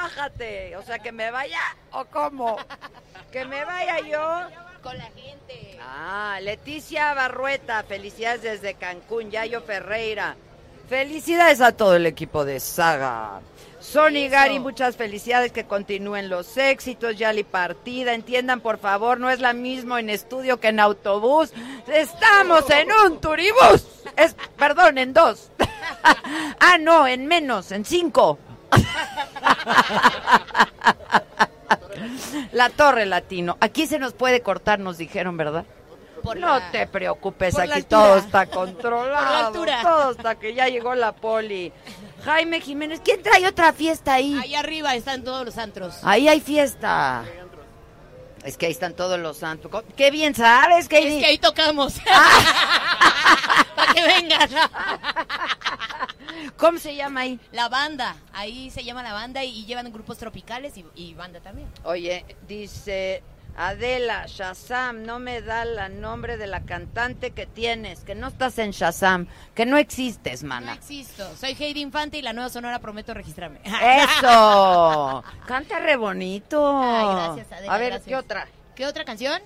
Bájate. O sea, que me vaya o cómo? Que me vaya yo. Con la gente. Ah, Leticia Barrueta, felicidades desde Cancún, Yayo Ferreira. Felicidades a todo el equipo de Saga. Sony Eso. Gary, muchas felicidades, que continúen los éxitos. Yali Partida, entiendan por favor, no es la mismo en estudio que en autobús. Estamos en un turibús. Es, perdón, en dos. ah, no, en menos, en cinco. La Torre Latino. Aquí se nos puede cortar, nos dijeron, ¿verdad? no te preocupes, por aquí todo está controlado. Por la. Todo hasta que ya llegó la poli. Jaime Jiménez, ¿quién trae otra fiesta ahí? Ahí arriba están todos los antros. Ahí hay fiesta. Es que ahí están todos los santos. Qué bien sabes, que Es que ahí tocamos. Para que vengan. ¿Cómo se llama ahí? La banda. Ahí se llama la banda y, y llevan grupos tropicales y, y banda también. Oye, dice Adela, Shazam, no me da el nombre de la cantante que tienes, que no estás en Shazam, que no existes, No mana. existo. Soy Heidi Infante y la nueva sonora prometo registrarme. Eso. Canta re bonito. Ay, gracias, Adela, A ver, gracias. ¿qué otra? ¿Qué otra canción?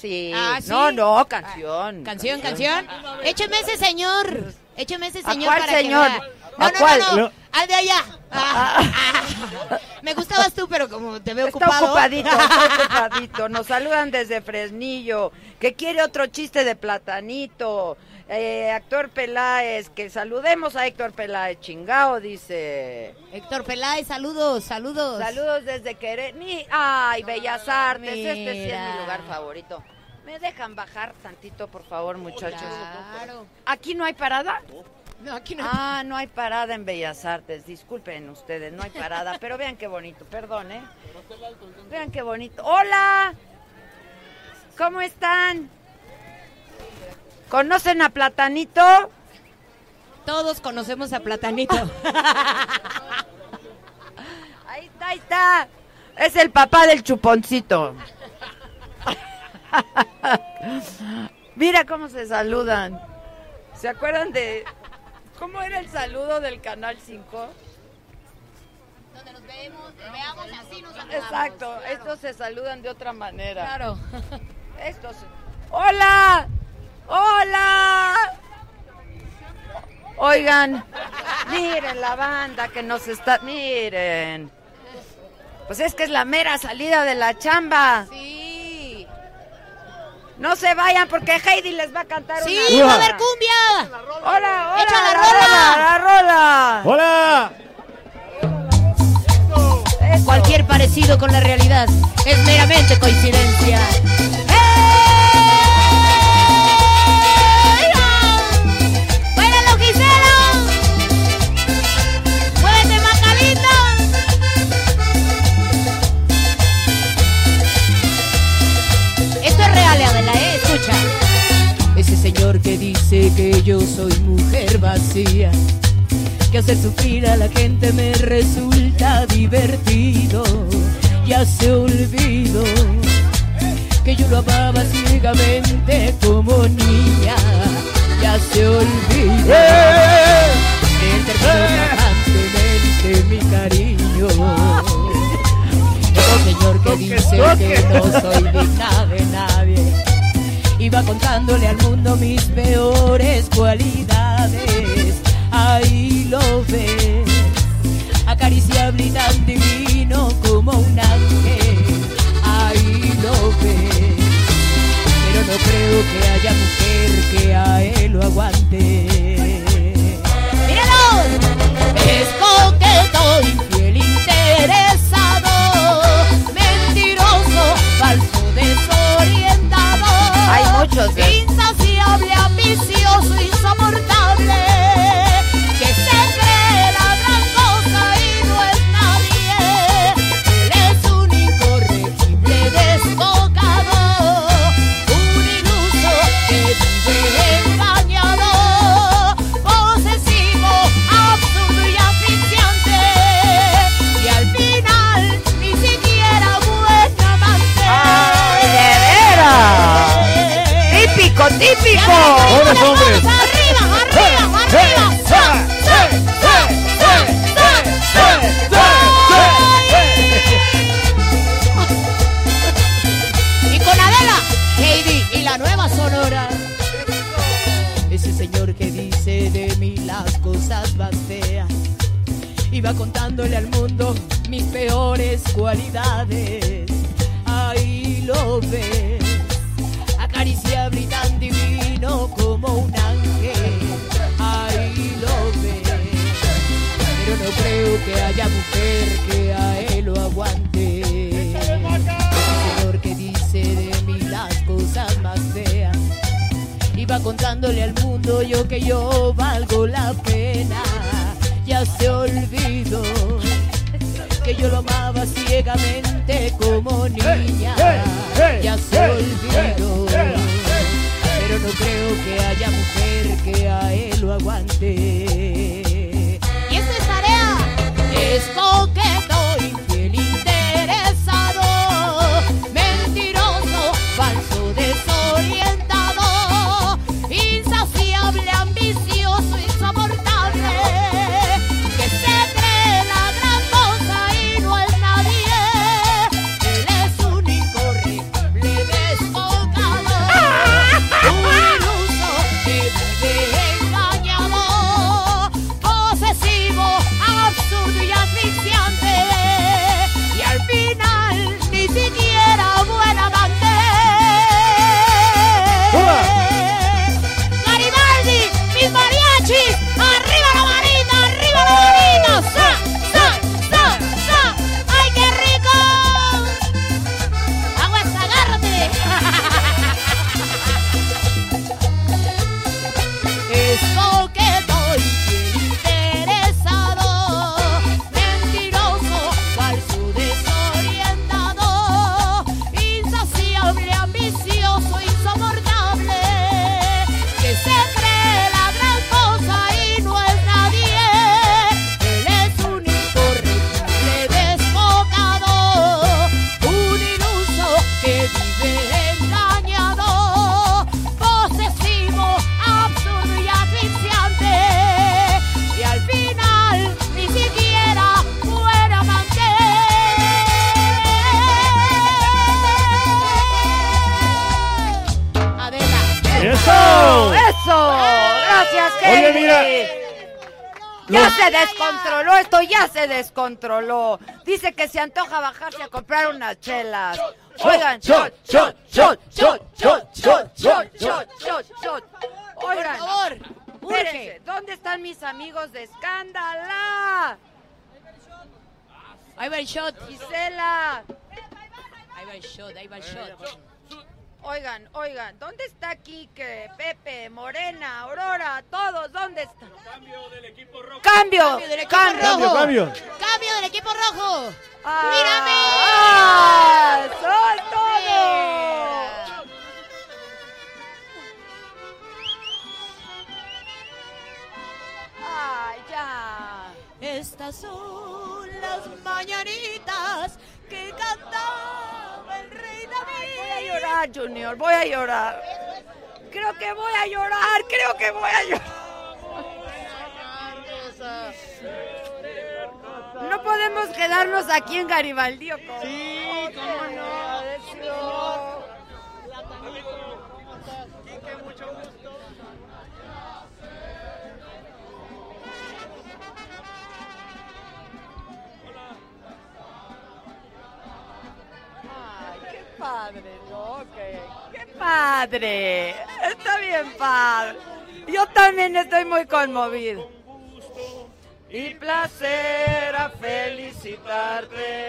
Sí. Ah, ¿sí? No, no, canción. ¿Canción, canción? Écheme ese señor. Écheme ese ¿A señor cuál para señor? ¿A No, cuál? no, no. No. Al de allá. Ah, ah. Me gustabas tú, pero como te veo Está ocupado. ocupadito, está ocupadito. Nos saludan desde Fresnillo. Que quiere otro chiste de platanito. Eh, Héctor Peláez, que saludemos a Héctor Peláez, chingao, dice. Héctor Peláez, saludos, saludos. Saludos desde. Mi, ay, Bellas Artes, este sí es mi lugar favorito. ¿Me dejan bajar tantito, por favor, muchachos? Claro. ¿Aquí no hay parada? No, aquí no. Ah, no hay parada en Bellas Artes. Disculpen ustedes, no hay parada. Pero vean qué bonito, perdón, ¿eh? Vean qué bonito. ¡Hola! ¿Cómo están? ¿Conocen a Platanito? Todos conocemos a Platanito. Ahí está, ahí está. Es el papá del chuponcito. Mira cómo se saludan. ¿Se acuerdan de cómo era el saludo del Canal 5? Donde nos vemos, veamos así nos saludamos. Exacto, estos se saludan de otra manera. Claro. Estos. ¡Hola! ¡Hola! Oigan, miren la banda que nos está. Miren. Pues es que es la mera salida de la chamba. Sí. No se vayan porque Heidi les va a cantar Sí, una. va a haber cumbia. ¡Hola, hola! ¡Echa la la rola! ¡Hola! Cualquier parecido con la realidad es meramente coincidencia. Ya se descontroló, esto ya se descontroló. Dice que se antoja bajarse a comprar unas chelas. Oigan, shot, shot, shot, shot, shot, shot, shot, shot, shot, shot. Oigan, por favor, ¿dónde están mis amigos de Escándala? Ahí va el shot. Gisela. Ahí va el shot, ahí va el shot. Oigan, oigan, ¿dónde está Quique, Pepe, Morena, Aurora, todos? ¿Dónde están? Cambio del equipo rojo. Cambio, cambio del equipo cambio, rojo. Cambio, cambio. del equipo rojo. Ah, Mírame. Ah, ¡Son todos! ¡Ay, ya! Estas son las mañanitas que cantaba el rey David. Voy a llorar, Junior, voy a llorar. Creo que voy a llorar, creo que voy a llorar. No podemos quedarnos aquí en Garibaldi. ¿o cómo? Sí, cómo no. Amigo, ¿cómo estás? Quique, mucho gusto. Padre, ¿no? Qué, qué padre. Está bien padre. Yo también estoy muy conmovido. Y placer a felicitarte.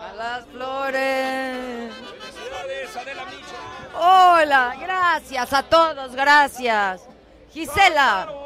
A las flores. Hola, gracias a todos, gracias. Gisela.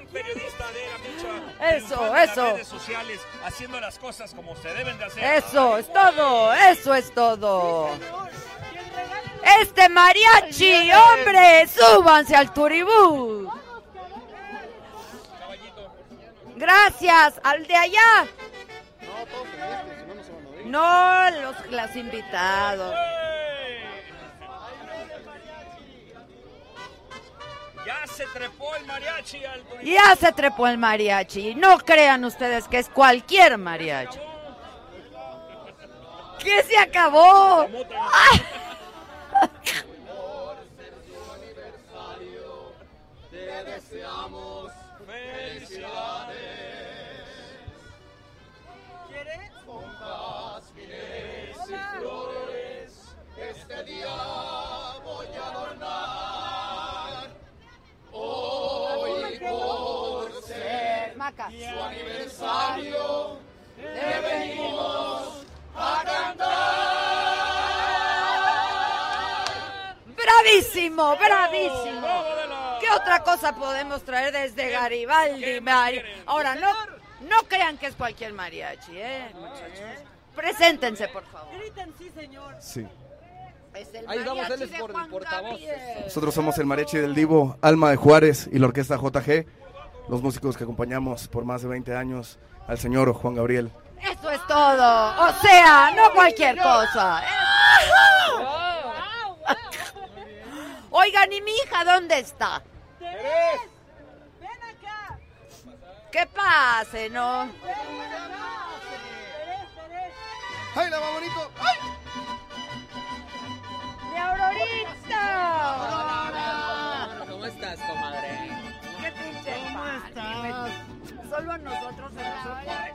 Periodista Adela Micha. Eso, las eso. redes sociales, haciendo las cosas como se deben de hacer. Eso es todo, eso es todo. Este mariachi, hombre, súbanse al turibú. Gracias, al de allá. No, los, los invitados. Ya se trepó el mariachi al Ya se trepó el mariachi. No crean ustedes que es cualquier mariachi. ¿Qué se acabó? ¡Ay! Te deseamos felicidades. Su aniversario, le venimos a cantar. Bravísimo, bravísimo. ¿Qué otra cosa podemos traer desde Garibaldi? Mari? Ahora, no, no crean que es cualquier mariachi, ¿eh, muchachos? Preséntense, por favor. Griten sí, señor. Sí. Es el Ahí mariachi él es por portavoz. Nosotros somos el mariachi del Divo, Alma de Juárez y la orquesta JG, los músicos que acompañamos por más de 20 años al señor Juan Gabriel. Eso es todo. O sea, no cualquier cosa. Oigan, ¿y mi hija dónde está? ¿Qué pase, no? ¡Ay, la va bonito! ¡Ay! ¡Mi Aurorita! ¿Cómo estás, comadre? ¡Qué pinche ¿Cómo estás? Solo a nosotros se nos ocurre.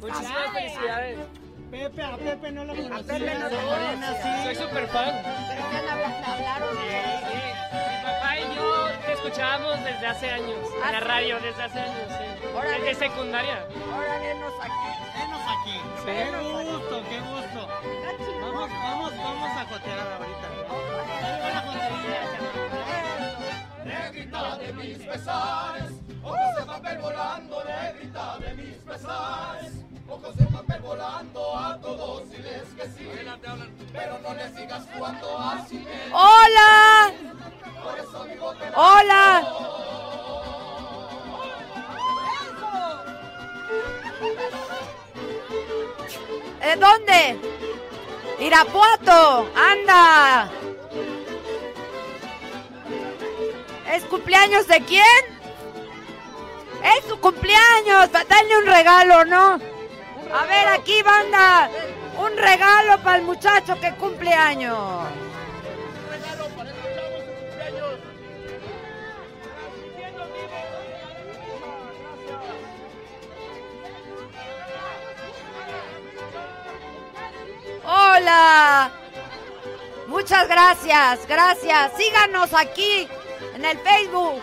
Muchísimas felicidades. Pepe, a Pepe no lo conocí. A Pepe no lo. Soy súper fan. Pero ya le hablaron. Mi papá y yo te escuchábamos desde hace años, en la radio, desde hace años, sí. Órale. Desde secundaria. Ahora venos aquí. Venos aquí. Qué gusto, qué gusto. Vamos, vamos, vamos a jotear ahorita. Negrita de mis pesares, ojos de papel volando, negrita de mis pesares, ojos de papel volando, a todos diles que sí, pero no les digas cuánto así ¡Hola! Por eso digo te ¡Hola! ¿Eh, dónde? Irapuato, anda. ¿Es cumpleaños de quién? Es su cumpleaños. Dale un regalo, ¿no? A ver, aquí, banda. Un regalo para el muchacho que cumple años. Hola. Muchas gracias, gracias. Síganos aquí en el Facebook.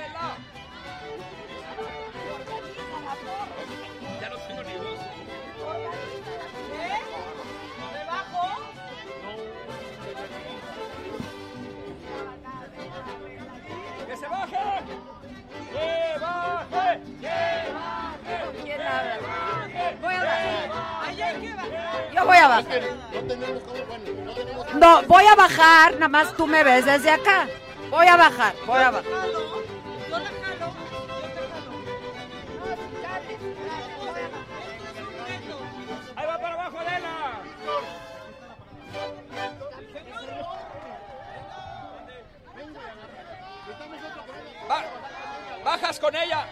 bajar. No, voy a bajar, nada más tú me ves desde acá. Voy a bajar, voy a bajar. Ahí va para abajo, Adela. Ba- bajas con ella.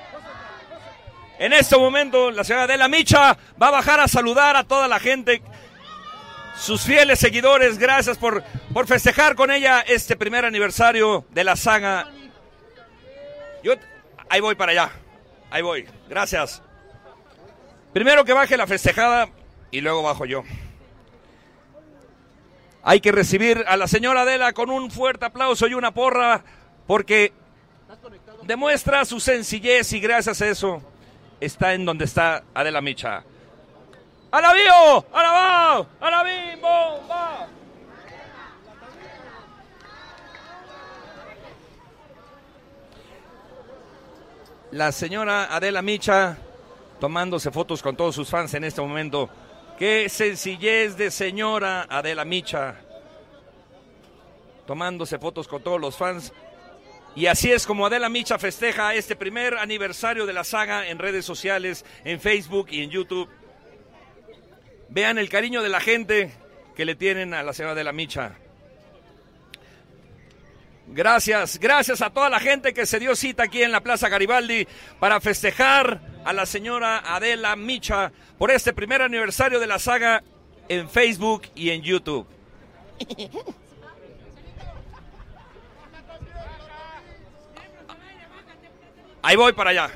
En este momento, la señora Adela Micha va a bajar a saludar a toda la gente, sus fieles seguidores. Gracias por, por festejar con ella este primer aniversario de la saga. Yo, ahí voy para allá. Ahí voy. Gracias. Primero que baje la festejada y luego bajo yo. Hay que recibir a la señora Adela con un fuerte aplauso y una porra porque demuestra su sencillez y gracias a eso está en donde está Adela Micha. ¡Alabío! ¡Alabao! ¡Alabim! ¡Bomba! La señora Adela Micha tomándose fotos con todos sus fans en este momento. Qué sencillez de señora Adela Micha. Tomándose fotos con todos los fans. Y así es como Adela Micha festeja este primer aniversario de la saga en redes sociales, en Facebook y en YouTube. Vean el cariño de la gente que le tienen a la señora Adela Micha. Gracias, gracias a toda la gente que se dio cita aquí en la Plaza Garibaldi para festejar a la señora Adela Micha por este primer aniversario de la saga en Facebook y en YouTube. Ahí voy para allá.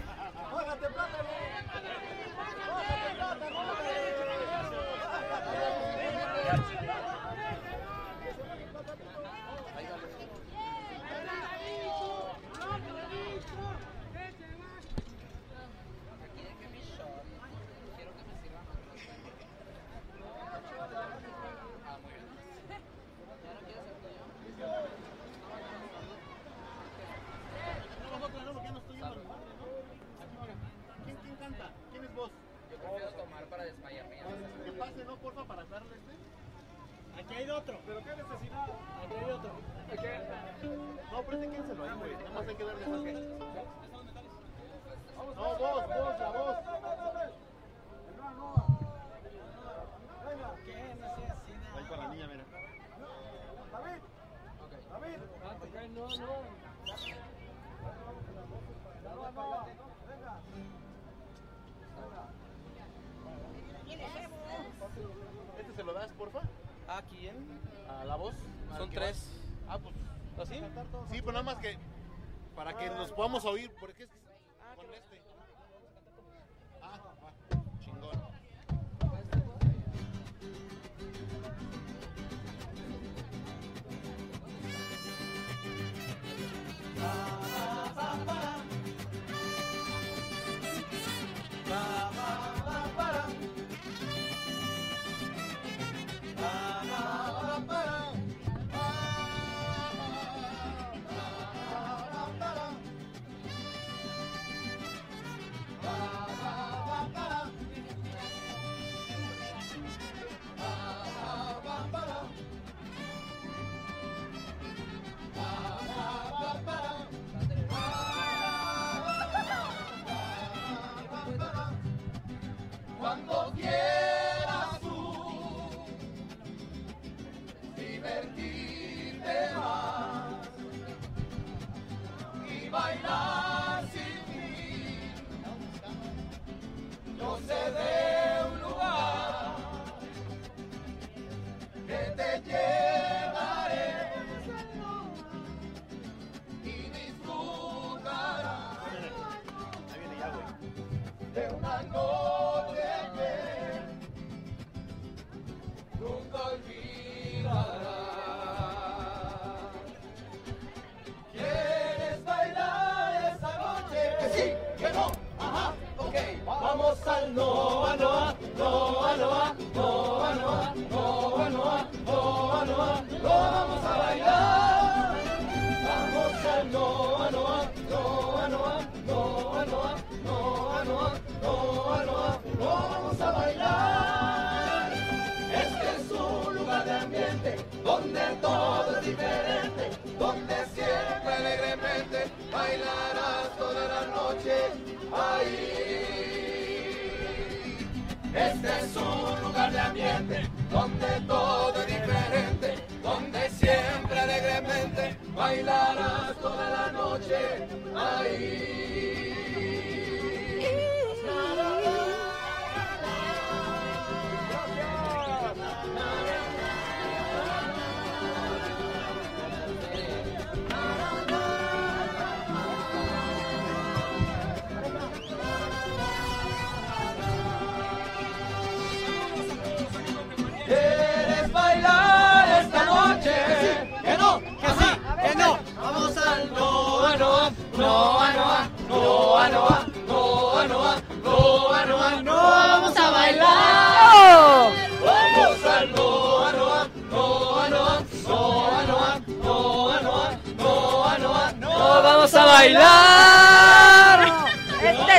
Bailar.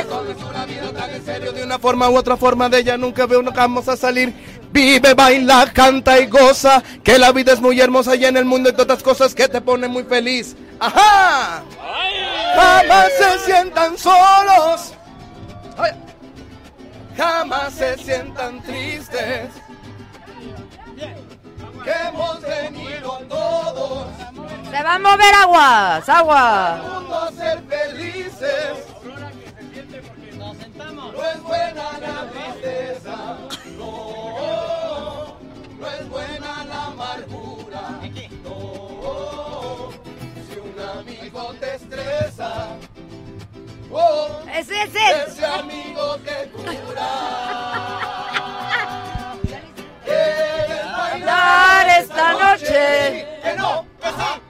Tomes una vida tan en serio de una forma u otra forma de ella nunca veo nunca vamos a salir. Vive, baila, canta y goza, que la vida es muy hermosa y en el mundo hay tantas cosas que te ponen muy feliz. ¡Ajá! Jamás se sientan solos, jamás se sientan tristes. Que hemos venido todos Se va a mover aguas, agua. mundo ser felices. No es buena la tristeza, no, no es buena la amargura, no. Si un amigo te estresa, oh, ese es él. ese amigo te cura. ¿Quieres Bailar esta noche. Que no, que sí.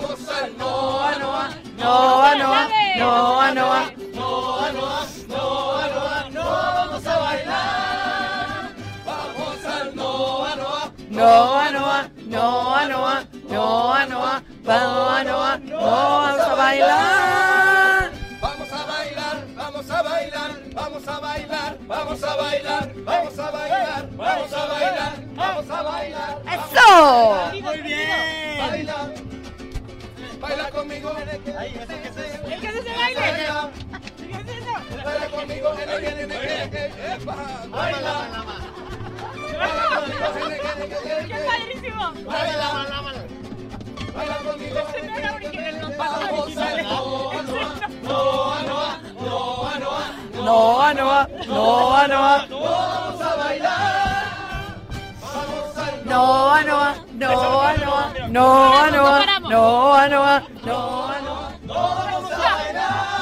Vamos al Noa Noa, Noa Noa, Noa Noa. Noa Noa, Noa Noa, no vamos a bailar. Vamos al Noa Noa, Noa Noa, Noa Noa, Noa Noa, Noa Noa, no vamos a bailar. Vamos a bailar, vamos a bailar, vamos a bailar, vamos a bailar, vamos a bailar, vamos a bailar, vamos a bailar. ¡Eso! Muy bien. Baila, baila conmigo. ¿El que ese baile? Baila conmigo. Baila. ¡Qué padrísimo! Baila. Baila conmigo. Vamos al Noa Noa, Noa Noa, Noa Noa, Noa Noa. Vamos a bailar. Vamos al Noa Noa, Noa Noa, Noa Noa, Noa Noa, Noa Noa. Vamos a bailar.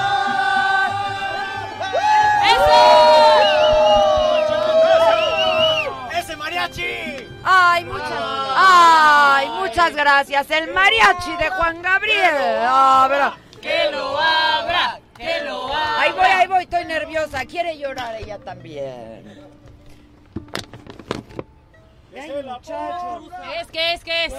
¡Ese mariachi! Ay, muchas, ay, muchas gracias. El mariachi de Juan Gabriel. Ah, verá. ¡Que lo abra! ¡Que lo abra! Ahí voy, ahí voy, estoy nerviosa. Quiere llorar ella también. Ay, muchachos. ¿Qué es? ¿Qué es? ¿Qué es?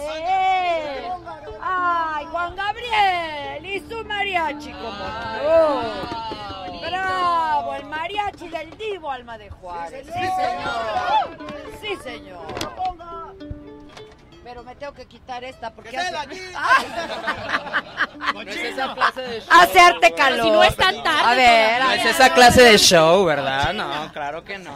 Ay, Juan Gabriel y su mariachi, como no. Bravo, el mariachi del divo Alma de Juárez. Sí, señor. Sí, señor. Pero me tengo que quitar esta porque hace... No es esa clase de show. hace arte calor. Si no es tan tarde A ver, No es esa clase de show, ¿verdad? No, claro que no.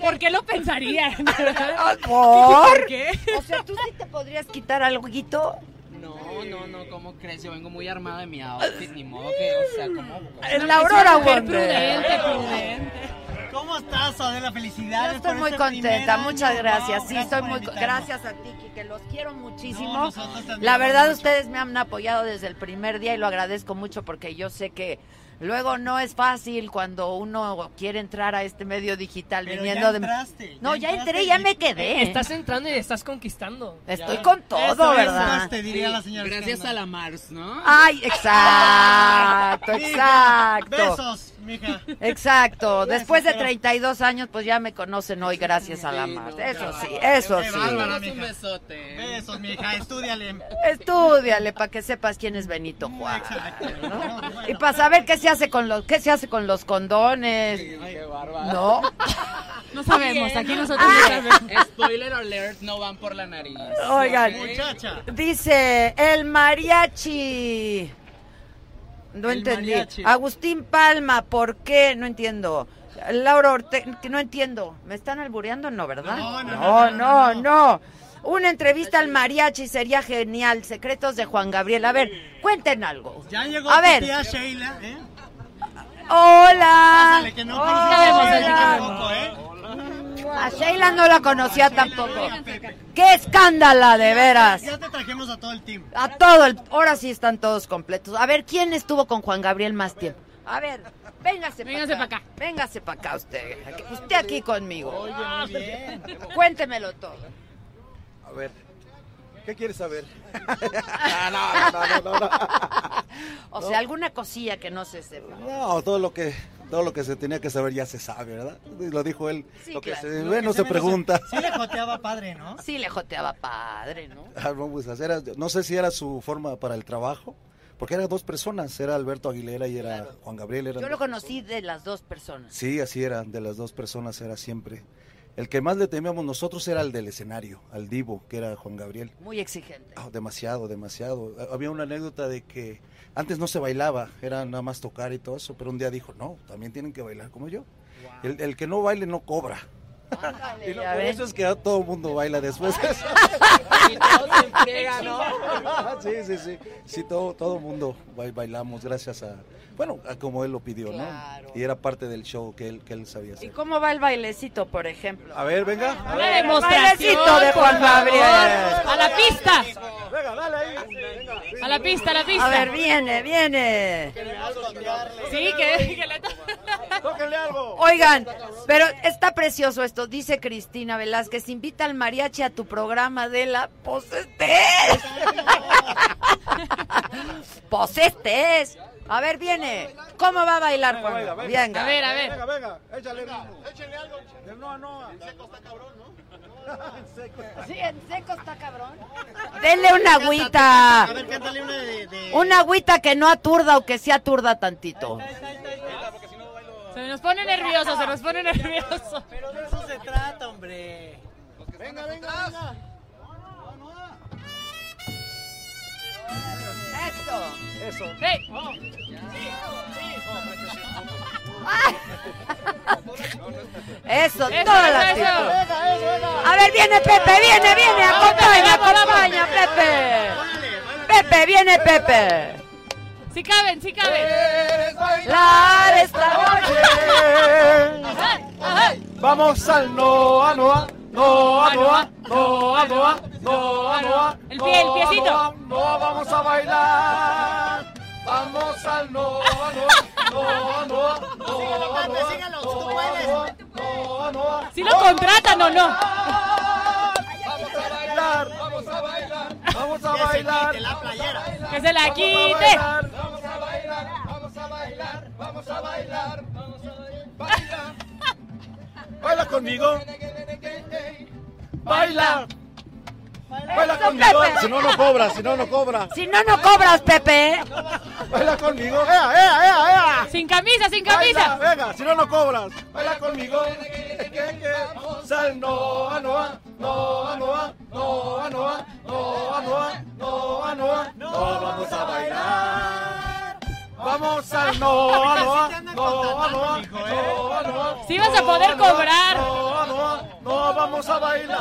¿Por qué lo pensarían? ¿Por? qué? O sea, ¿tú sí te podrías quitar algo? No, no, no, ¿cómo crees? Yo vengo muy armada de mi outfit, ni modo que, o sea, ¿cómo? En la Aurora Mujer Wonder. prudente, prudente. ¿Cómo estás, Adela? Felicidades. Yo estoy por muy este contenta, muchas año. gracias. Wow, Sí, gracias estoy muy invitarnos. gracias a ti, que los quiero muchísimo. No, La verdad mucho. ustedes me han apoyado desde el primer día y lo agradezco mucho porque yo sé que luego no es fácil cuando uno quiere entrar a este medio digital Pero viniendo ya de entraste, No, ya ya entré, ya me quedé. Estás entrando y estás conquistando. Estoy Ya. con todo, Eso es, ¿verdad? entraste, diría la señora Gracias a la Mars, ¿no? Ay, exacto, exacto. Besos, mija. Exacto. Después de Besos, 32 años, pues ya me conocen hoy gracias a la más. Eso sí, eso Qué sí. bárbara, Un mija. besote. Besos, mija, estúdiale. Estúdiale para que sepas quién es Benito Juárez. Exacto. Y para saber qué se hace con los qué se hace con los condones. No. No sabemos, aquí nosotros Ah. no sabemos. Spoiler alert, no van por la nariz. Oigan, Muchacha. dice el mariachi. No El entendí. mariachi. Agustín Palma, ¿por qué? No entiendo. Laura Ortega, que no entiendo. ¿Me están albureando? No, ¿verdad? No, no, no, no, no, no. Una entrevista al mariachi sería genial. Secretos de Juan Gabriel. A ver, cuenten algo. Ya llegó A ver. tía Sheila, ¿eh? Hola. Pásale, que no Hola. ¿eh? A Sheila no la conocía tampoco. ¡Qué escándala, de veras! Ya te trajimos a todo el team. A todo el... Ahora sí están todos completos. A ver, ¿quién estuvo con Juan Gabriel más tiempo? A ver, véngase para pa' acá. Véngase para acá usted. Usted aquí conmigo. Oye, muy bien. Cuéntemelo todo. A ver, ¿qué quieres saber? no, no, no, no, no. O sea, alguna cosilla que no se sepa. No, todo lo que todo lo que se tenía que saber ya se sabe, ¿verdad? Lo dijo él. Sí, lo que claro. se ve no se pregunta. Sí le joteaba padre, ¿no? Sí, le joteaba padre, ¿no? Ah, no, pues, era- no sé si era su forma para el trabajo, porque eran dos personas, era Alberto Aguilera y era Juan Gabriel. eran Yo lo conocí de las dos personas. Sí, así era, de las dos personas era siempre. El que más le temíamos nosotros era el del escenario, al divo, que era Juan Gabriel. Muy exigente. Ah, demasiado, demasiado. Había una anécdota de que antes no se bailaba, era nada más tocar y todo eso, pero un día dijo, no, también tienen que bailar como yo. El, el que no baile no cobra. y no, ya por eso es que todo el mundo baila después. sí, sí, sí. Sí, todo todo el mundo ba- bailamos gracias a, bueno, a como él lo pidió, ¿no? Y era parte del show que él, que él sabía ¿Y hacer. cómo va el bailecito, por ejemplo? A ver, venga. A ver. demostración, bailecito de Juan. Gabriel. A la pista. Venga, dale ahí. A la pista, a la pista. A ver, viene, viene. Sí, que, que le Tóquenle algo. Oigan, pero está precioso esto. Dice Cristina Velázquez, invita al mariachi a tu programa de la Posestés. Posestés. A ver, viene. ¿Cómo va a bailar, Juan? Venga. A ver, a ver. Venga, venga, échale ritmo. Échale algo. De Noa Noa. Sí, en seco está cabrón. Denle una agüita. A ver, cántale una de... de- Una agüita que no aturda o que sí aturda tantito. Se nos pone nervioso, se nos pone nervioso. Pero de eso se trata, hombre. Venga, venga, venga. Eso. Eso. Hey. Eso, Eso, toda la eso, actitud. eso. A ver, viene Pepe, viene, viene, acompaña, acompaña, Pepe. Pepe, viene Pepe. Sí caben, sí caben. Bailar esta noche. Vamos al Noa Noa. Noa Noa. Noa Noa. Noa Noa. El pie, el piecito. Noa, vamos a bailar. Vamos al Noa Noa. Noa Noa. Noa Pepe, Noa. sígalos, tú puedes. Noa Noa. Si lo contratan o no. Vamos a bailar. Vamos a bailar. Vamos a Que se bailar. la playera. Que se la Vamos a quite. bailar, Vamos a bailar. Vamos a bailar. Vamos a bailar. Vamos a bailar. Baila conmigo. Baila. Baila conmigo. Si no, no cobra. Si no, no cobra. Si no, no cobras, Pepe. Baila conmigo. ¡Ea, ea, ea, ea! Sin camisa, sin Baila, camisa. venga, si no, no cobras. Baila conmigo. Sal, Noa, Noa, Noa, Noa, Noa, Noa, Noa, Noa, Noa, Noa, Noa, vamos a bailar. Vamos al Noa, Noa, Noa, Noa, Noa, Noa. Sí vas a poder cobrar. Noa, Noa, Noa, vamos a bailar.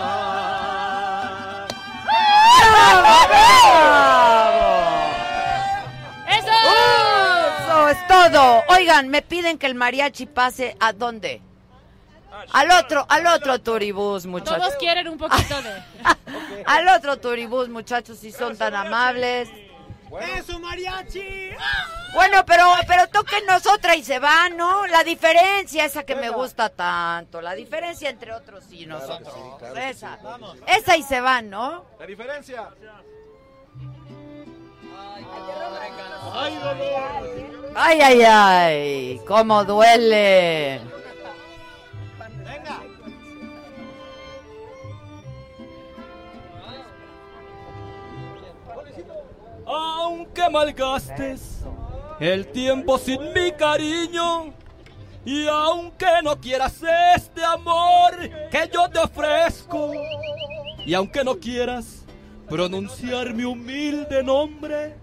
Eso. Eso es todo. Oigan, me piden que el mariachi pase a dónde? Al otro, al otro turibús, muchachos. Todos quieren un poquito de. Al otro turibús, muchachos, si son tan amables. ¡Eso, mariachi! Bueno, pero, pero tóquenos otra y se van, ¿no? La diferencia, esa que me gusta tanto. La diferencia entre otros y nosotros. esa. Esa y se van, ¿no? La diferencia. Ay, ay, ay. Cómo duele. Aunque malgastes el tiempo sin mi cariño y aunque no quieras este amor que yo te ofrezco y aunque no quieras pronunciar mi humilde nombre,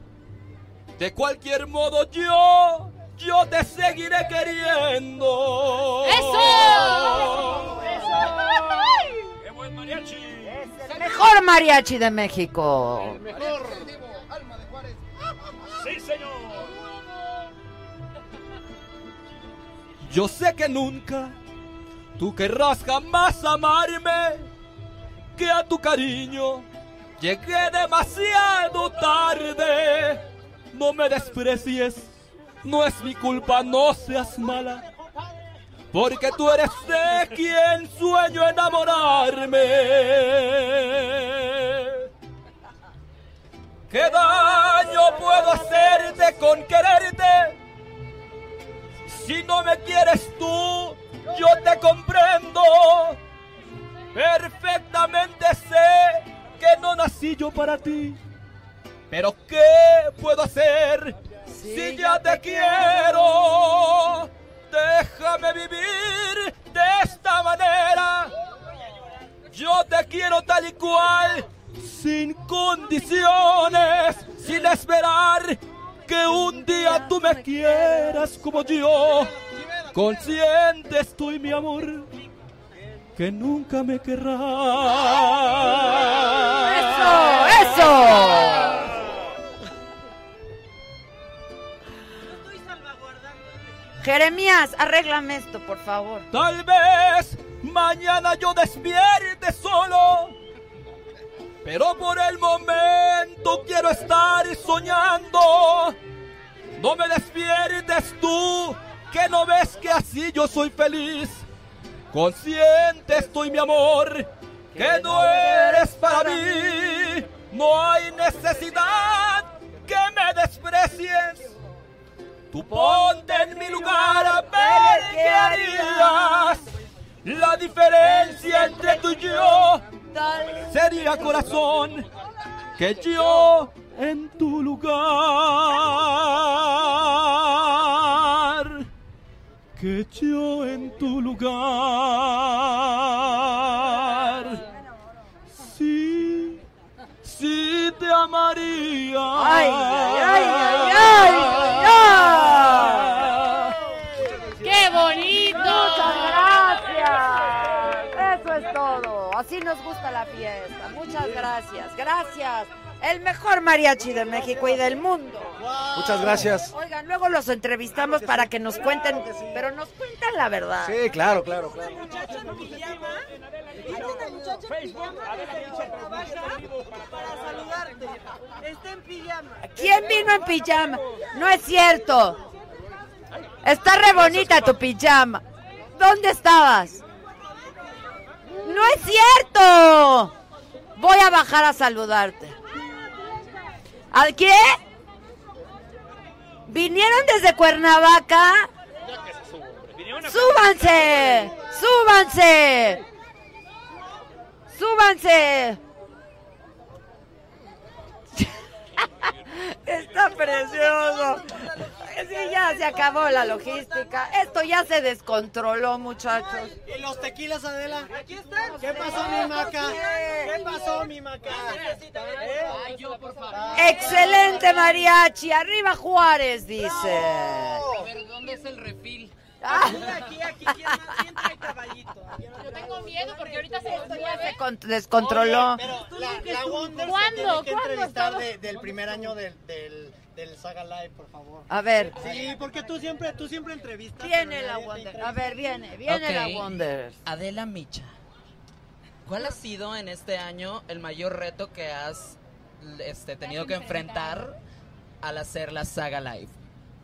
de cualquier modo yo, yo te seguiré queriendo. ¡Eso! ¡Qué buen mariachi! Mejor mariachi de México. Sí, Yo sé que nunca tú querrás jamás amarme, que a tu cariño llegué demasiado tarde. No me desprecies, no es mi culpa, no seas mala. Porque tú eres de quien sueño enamorarme. ¿Qué daño puedo hacerte con quererte? Si no me quieres tú, yo te comprendo. Perfectamente sé que no nací yo para ti. Pero ¿qué puedo hacer si ya te quiero? Déjame vivir de esta manera. Yo te quiero tal y cual, sin condiciones, sin esperar que un día tú me quieras como yo. Consciente estoy, mi amor, que nunca me querrás. ¡Eso! ¡Eso! Jeremías, arréglame esto, por favor. Tal vez mañana yo despierte solo. Pero por el momento quiero estar soñando. No me despiertes tú, que no ves que así yo soy feliz. Consciente estoy, mi amor, que no eres para mí. No hay necesidad que me desprecies. Tú ponte en mi lugar a ver qué harías. La diferencia entre tú y yo sería corazón que yo en tu lugar. Que yo en tu lugar. Sí, sí te amaría. ¡Ay, ay, ay, ay, ay, ay! ¡Qué Así nos gusta la fiesta. Muchas gracias. Gracias. El mejor mariachi de México y del mundo. Muchas gracias. Oigan, luego los entrevistamos para que nos cuenten, pero nos cuentan la verdad. Sí, claro, claro, claro. Para saludarte. Está en pijama. ¿Quién vino en pijama? No es cierto. Está re bonita tu pijama. ¿Dónde estabas? No es cierto. Voy a bajar a saludarte. ¿A qué? ¿Vinieron desde Cuernavaca? ¡Súbanse! ¡Súbanse! ¡Súbanse! Está precioso. Sí, ya se acabó la logística. Esto ya se descontroló, muchachos. ¿Y los tequilas, Adela? Aquí están. ¿Qué pasó, mi maca? ¿Qué pasó, mi maca? Ay, yo, por favor. Excelente mariachi. Arriba Juárez, dice. A ver, ¿dónde es el refil? Aquí, aquí, ¿quién, quién trae caballito? Yo tengo miedo porque ahorita se con- descontroló. Oye, pero la, la Wonder se ¿Cuándo? tiene que ¿Cuándo entrevistar de- del primer año del, del, del Saga Live, por favor. A ver. Sí, porque tú siempre, tú siempre entrevistas. Viene la Wonder. A ver, viene, viene la. Wonder. Adela Micha, ¿cuál ha sido en este año el mayor reto que has este, tenido que enfrentar al hacer la saga live?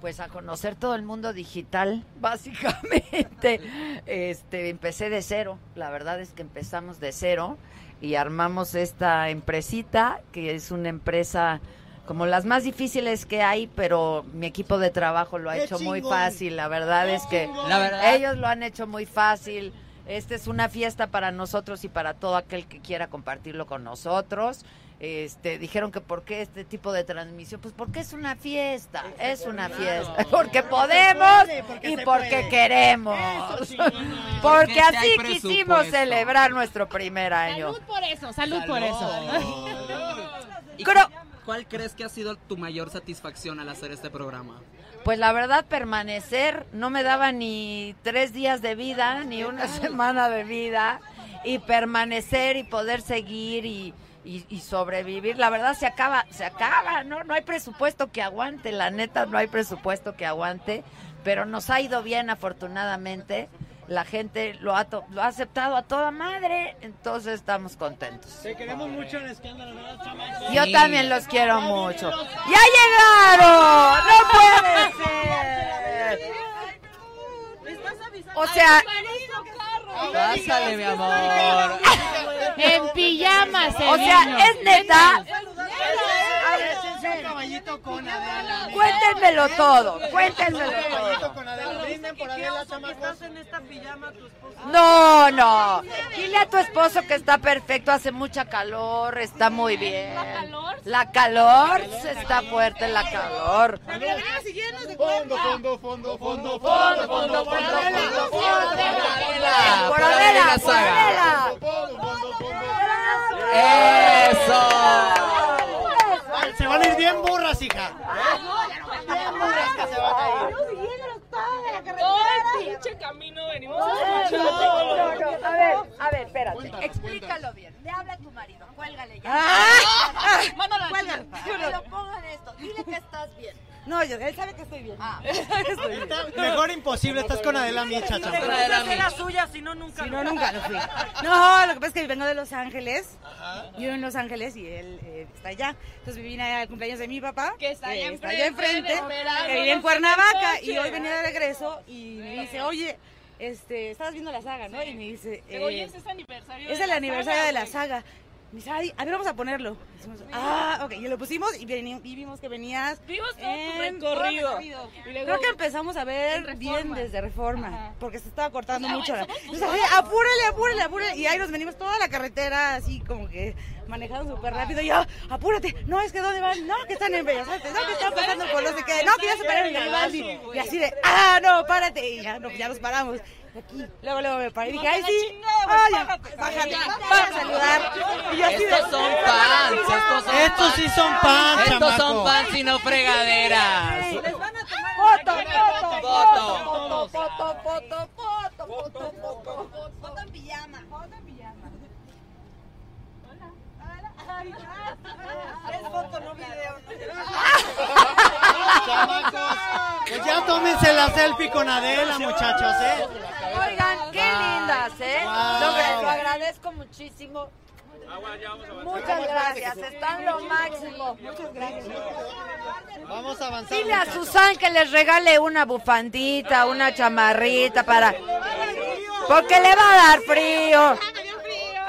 Pues a conocer todo el mundo digital, básicamente. Este, empecé de cero, la verdad es que empezamos de cero y armamos esta empresita, que es una empresa como las más difíciles que hay, pero mi equipo de trabajo lo ha ¡Qué hecho muy fácil, la verdad es que La verdad- ellos lo han hecho muy fácil. Esta es una fiesta para nosotros y para todo aquel que quiera compartirlo con nosotros. Este, dijeron que por qué este tipo de transmisión, pues porque es una fiesta, es una fiesta, porque podemos porque y porque puede. queremos, Porque así quisimos celebrar nuestro primer año. Salud por eso, salud, por eso. ¿Y Creo- ¿Cuál crees que ha sido tu mayor satisfacción al hacer este programa? Pues la verdad, permanecer no me daba ni tres días de vida, ni una semana de vida. y permanecer y poder seguir y, y- y sobrevivir. La verdad se acaba, se acaba, ¿no? No hay presupuesto que aguante, la neta no hay presupuesto que aguante, pero nos ha ido bien afortunadamente. La gente lo ha, to- lo ha aceptado a toda madre, entonces estamos contentos. Te queremos mucho en escándalo, ¿verdad, chamacos? Yo también los quiero mucho. ¡Ya llegaron! ¡No puede ser! O sea, Pásale, mi amor. En pijama se o sea, es neta. Échense un caballito con Adela. Cuéntenmelo todo, cuéntenmelo todo. No, no. Dile a tu esposo que está perfecto, hace mucha calor, está muy bien. ¿La calor? Se está fuerte la calor. Fondo, fondo, fondo, fondo, Fondo, fondo, fondo, fondo, fondo. Por Por Adela, Adela por Saga. Adela. Eso. Se van a ir bien burras, hija. Bien burras que se van a ir. Todo el pinche camino venimos No, escuchando. no, A ver, a ver, espérate. Explícalo bien. Le habla a tu marido. Cuélgale ya. Ah, Mándalo al Cuélgale. Que lo pongan esto. Dile que estás bien. No, yo, él sabe que estoy bien. Ah. Estoy bien. Mejor imposible, estás con Adela Micha, chamacos. la suya, si no nunca. Si no nunca lo fui. No, lo que pasa es que vengo de Los Ángeles. Yo en Los Ángeles y él eh, está allá. Entonces vine al cumpleaños de mi papá. Que está allá está allá enfrente, enfrente. Que vive en Cuernavaca. Y hoy venía de regreso y me dice, oye, este, estabas viendo la saga, ¿no? Y me dice, Oye, eh, ese es aniversario. es de el la aniversario saga, de la saga. Me dice, ay, a ver, vamos a ponerlo. Decimos, ah, ok, y lo pusimos y, veni- y vimos que venías. Vimos todo tu en- recorrido. todo el recorrido. Y luego- Creo que empezamos a ver En bien Reforma. desde Reforma, porque se estaba cortando sea, mucho. somos Entonces, apúrale, apúrale, apúrale. Y ahí nos venimos toda la carretera, así como que manejando súper rápido. Y yo, apúrate, no, es que ¿dónde van? No, que están en Bellas Artes, no, que están pasando por no sé qué, no, que ya se pararon en Garibaldi. Y así de, ah, no, párate. Y ya, no, ya nos paramos. Aquí, luego, luego me paré y dije, ay, sí, ay, bájate, bájate, para saludar. Y yo así de, Estos son fans, estos son Estos fans. sí son fans, Estos son chamaco. fans y no fregaderas. Foto, foto, Foto. foto, foto, foto, foto, foto, foto. Foto en pijama. Foto en pijama. Es foto, no video. Chamacos, pues ya tómense la selfie con Adela, muchachos, ¿eh? Oigan, qué lindas, ¿eh? Wow. Lo, lo agradezco muchísimo. Muchas gracias, están lo máximo. Muchas gracias. Vamos a avanzar. Dile a. Susan que les regale una bufandita, una chamarrita para... Porque le va a dar frío.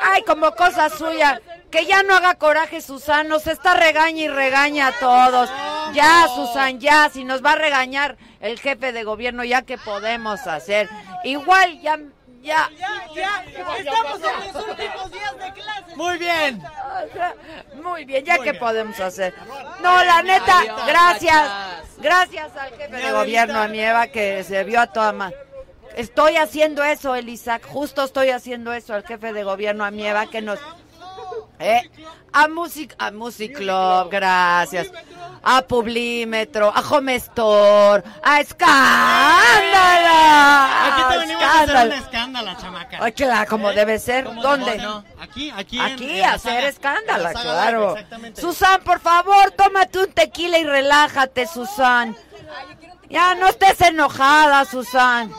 Ay, como cosa suya. Que ya no haga coraje, Susan. Nos está regaña y regaña a todos. Ya, Susan, ya. Si nos va a regañar el jefe de gobierno, ya que podemos hacer. Igual, ya, ya. Ya, estamos en los últimos días de clase. Muy bien. Muy bien, ya que podemos hacer. No, la neta, Adiós, gracias. Gracias al jefe de gobierno, a mi Eva, que se vio a toda ma- Estoy haciendo eso, Elisac. Justo estoy haciendo eso al jefe de gobierno, a mi Eva, que nos. Eh, a Music, a Music Club, gracias. A Publímetro, a Home Store, a Escándala. Aquí te venimos a hacer un escándalo, chamaca. Ay, claro, como debe ser. ¿Cómo ¿Dónde? no? Aquí, aquí. Aquí, en hacer saga. escándalo, En la saga claro. Susan, por favor, tómate un tequila y relájate, Susan. Ya no estés enojada, Susan.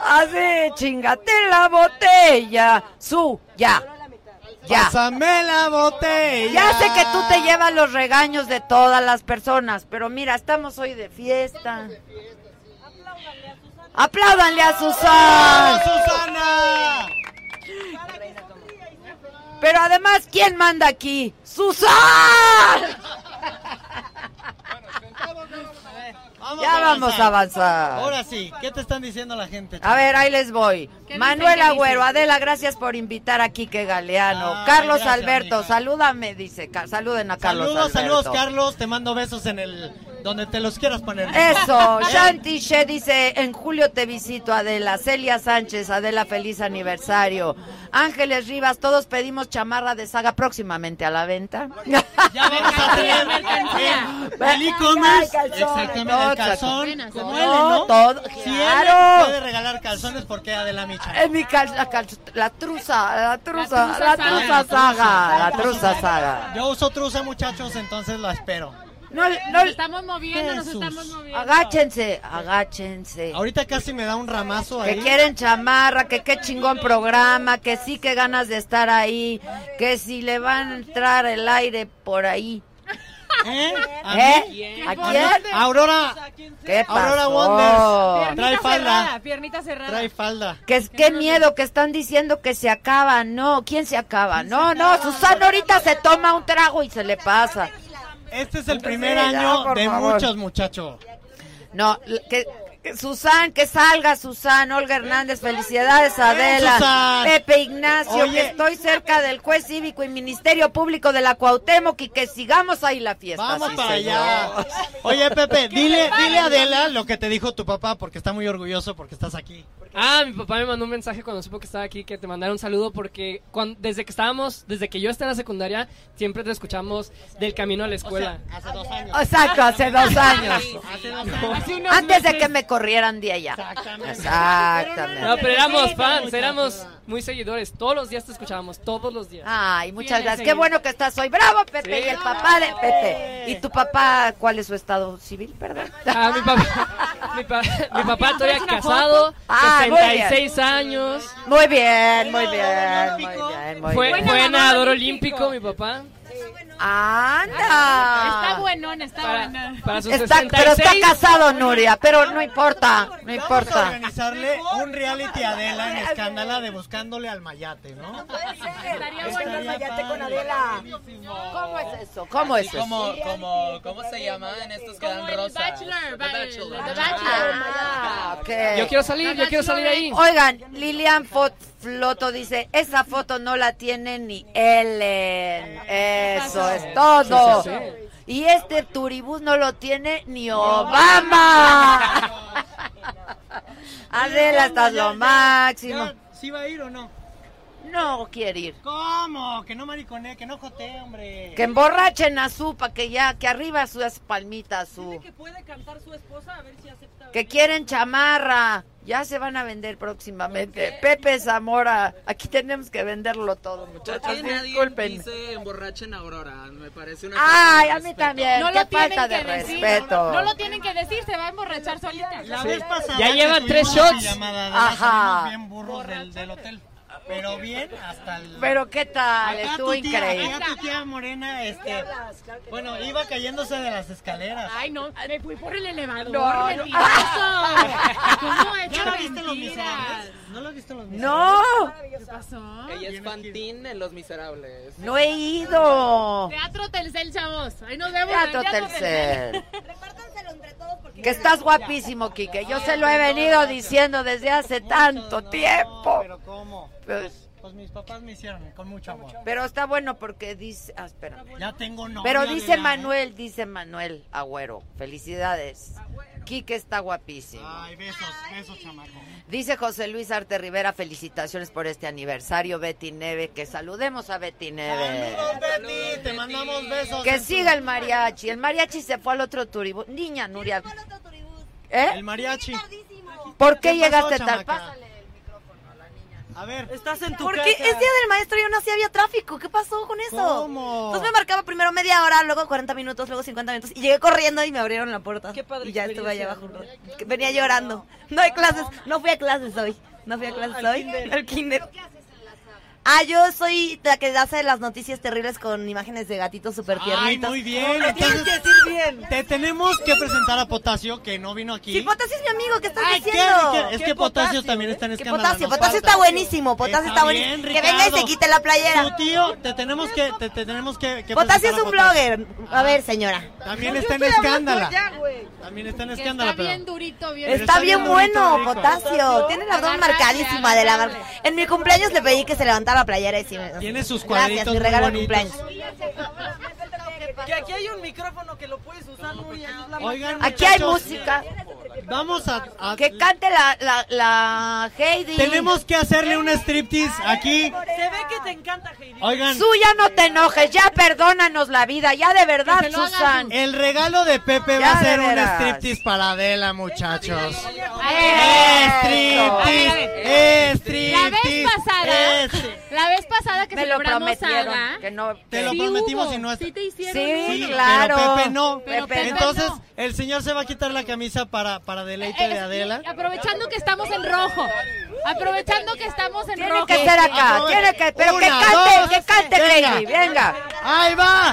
Así, chingate la botella. Su, ya. Ya. Pásame la botella. Ya sé que tú te llevas los regaños de todas las personas, pero mira, estamos hoy de fiesta. Apláudanle a Susan. Susana! Pero además, ¿quién manda aquí? ¡Susan! Vamos Ya vamos a avanzar. Ahora sí, ¿qué te están diciendo la gente? A ver, ahí les voy. ¿Qué Manuel Agüero? Adela, gracias por invitar a Quique Galeano. Ay, Carlos gracias, Alberto, salúdame, dice. Saluden a Carlos Saludos, Alberto. saludos, Carlos. Te mando besos en el. Donde te los quieras poner. Eso. Shanti She dice, en julio te visito, Adela. Celia Sánchez, Adela, feliz aniversario. Ángeles Rivas, todos pedimos chamarra de saga próximamente a la venta. Ya vamos a tener. El e-commerce, exactamente, el calzón, como No, él, ¿no? todo, Si claro. él puede regalar calzones, ¿por qué Adela Micha? Es mi cal, la, cal- la truza, la truza, la saga. truza saga, la truza saga. Yo uso truza, muchachos, entonces la espero. No, no, Nos estamos moviendo, nos Jesús. estamos moviendo. agáchense, agáchense. Ahorita casi me da un ramazo Que ahí. quieren chamarra, que qué chingón programa, que sí que ganas de estar ahí, que si le van a entrar el aire por ahí. ¿Eh? ¿A ¿Eh? mí? ¿A quién? Aurora. ¿Qué Aurora pasó? Wonders. Trae Piernita falda. cerrada, piernita cerrada. Trae falda. Que qué miedo que están diciendo que se acaba, no, ¿quién se acaba? No, no, Susana ahorita se toma un trago y se le pasa. Este es el primer Sí, ya, año de favor. muchos, muchachos. No, que, que Susan, que salga Susan, Olga Hernández, felicidades Adela, Susan. Pepe Ignacio, Oye. que estoy cerca del juez cívico y Ministerio Público de la Cuauhtémoc y que sigamos ahí la fiesta. Vamos sí, para señor. allá. Oye, Pepe, dile, dile a Adela lo que te dijo tu papá, porque está muy orgulloso porque estás aquí. Ah, mi papá me mandó un mensaje cuando supo que estaba aquí, que te mandara un saludo porque cuan- desde que estábamos, desde que yo estaba en la secundaria, siempre te escuchamos del camino a la escuela. hace dos años. Exacto, hace dos años. Hace dos años. Antes de que me corrieran de allá. Exactamente. No, pero éramos fans, éramos muy seguidores. Todos los días te escuchábamos, todos los días. Ay, muchas gracias. Qué bueno que estás hoy. Bravo, Pepe. Sí. Y el papá de Pepe. ¿Y tu papá cuál es su estado civil, perdón? Ah, mi papá, mi, pa- mi papá todavía casado, Ah, muy 66 años. Muy bien, muy bien, muy bien, muy Fue, bien. fue nadador olímpico, mi papá. Anda. Está buenón, está buenón. Para sus Está- 66. pero está casado, Nuria, pero no importa, no Vamos a importa. organizarle un reality a Adela en escándala de buscándole al mayate, ¿no? Estaría bueno el mayate con Adela. ¿Cómo es eso? ¿Cómo es eso? Como, como, ¿Cómo se llama en estos que dan rosa? Bachelor, Bachelor. The Bachelor. Ah, ok. Yo quiero salir, yo quiero salir ahí. Oigan, Lilian Fot- Floto dice, esa foto no la tiene ni Ellen. Eso es todo. Sí, sí, Y este turibús no lo tiene ni Obama. Adela, estás lo máximo. ¿Sí va a ir o no? No quiere ir. ¿Cómo? Que no maricone, que no jotee, hombre. Que emborrachen a su, pa' que ya, que arriba sus palmitas, su. que puede cantar su esposa a ver si acepta. Que quieren chamarra. Ya se van a vender próximamente. Pepe Zamora, aquí tenemos que venderlo todo, muchachos. ¿Por qué nadie Disculpen. dice emborrachen a Aurora? Me parece una Ay, a mí también. No Qué lo tienen falta de que decir. respeto. No lo tienen que decir, se va a emborrachar solita. La vez pasada Ya que lleva tuvimos tres shots. Ajá. bien burros del, del hotel. Pero bien hasta el... Pero qué tal, Acá estuvo tu tía- increíble. acá tu tía Morena, este... Bueno, iba cayéndose de las escaleras. Ay, no, me fui por el elevador, No, no. mentiroso. ¿Cómo he hecho ¿No la viste en Los? Miserables? ¿No la viste en Los No, ¿Qué pasó? Ella es Fantín en Los Miserables. no he ido. Teatro Telcel, chavos. Ahí nos vemos. Teatro en Teatro Telcel. Que estás guapísimo, Quique. Yo se lo he venido diciendo desde hace tanto tiempo. Pero ¿cómo? Pues- Pues mis papás me hicieron con mucho amor. Pero está bueno porque dice. Ah, espera. Ya tengo novia. Pero dice. Manuel, dice Manuel Agüero. Felicidades. Quique está guapísimo. Ay, besos, besos, chamaco. Dice José Luis Arte Rivera, felicitaciones por este aniversario, Betty Neve. Que saludemos a Betty Neve. Saludos, Betty, te mandamos besos. Que siga el mariachi. El mariachi se fue al otro turibú. Niña Nuria. ¿Eh? El mariachi. ¿Por qué, ¿Qué pasó, llegaste chamaca? Pásale. A ver. Estás en tu Porque casa. es día del maestro y aún así había tráfico. ¿Qué pasó con eso? ¿Cómo? Entonces me marcaba primero media hora, luego 40 minutos, luego 50 minutos. Y llegué corriendo y me abrieron la puerta. Qué padre Y ya estuve allá abajo. Venía llorando. No hay clases. No fui a clases hoy. No fui a clases hoy. Al kinder. Ah, yo soy la que hace las noticias terribles con imágenes de gatitos súper Ay, tiernitos. muy bien. Entonces, que decir bien. te tenemos que presentar a Potasio, que no vino aquí. Sí, Potasio es mi amigo, ¿qué estás Ay, diciendo? ¿Qué? Es que Potasio también está en escándalo. Potasio, Potasio falta. está buenísimo, Potasio está, bien, buenísimo. Que venga y se quite la playera. Tu tío, te tenemos que, te, te tenemos que, que Potasio es a un Potasio. blogger. A ver, señora. También No, está en güey. También está en Que escándala, está pero. bien durito, bien Está, Está bien bueno. Potasio. Tiene abdomen Agarrarle, marcadísima de la. En mi cumpleaños le pedí que se levantara la playera y sí me... Tiene sus Gracias, cuadritos mi muy regalo de bonitos. cumpleaños. Que aquí hay un micrófono que lo puedes usar, la Oigan, Aquí hay música. Vamos a, a- Que cante la, la, la Heidi. Tenemos que hacerle un striptease aquí. Se ve que te encanta, Heidi. Oigan, Su, ya no te enojes, ya perdónanos la vida, ya de verdad, Susan. el regalo de Pepe Ya va a ser un striptease para Adela, muchachos. ver. Striptease, La vez striptease. pasada, la vez pasada que Me lo celebramos prometieron, Saga, que no... Te lo sí prometimos hubo, y no está. sí te hicieron Sí, claro. Pero Pepe no. Pero Pepe Entonces, no. el señor se va a quitar la camisa para, para deleite de Adela. Aprovechando que estamos en rojo. Aprovechando que estamos en Tiene rojo. que ser acá, tiene que... Pero que Una, cante, dos, que cante venga. Venga. ¡Ahí va!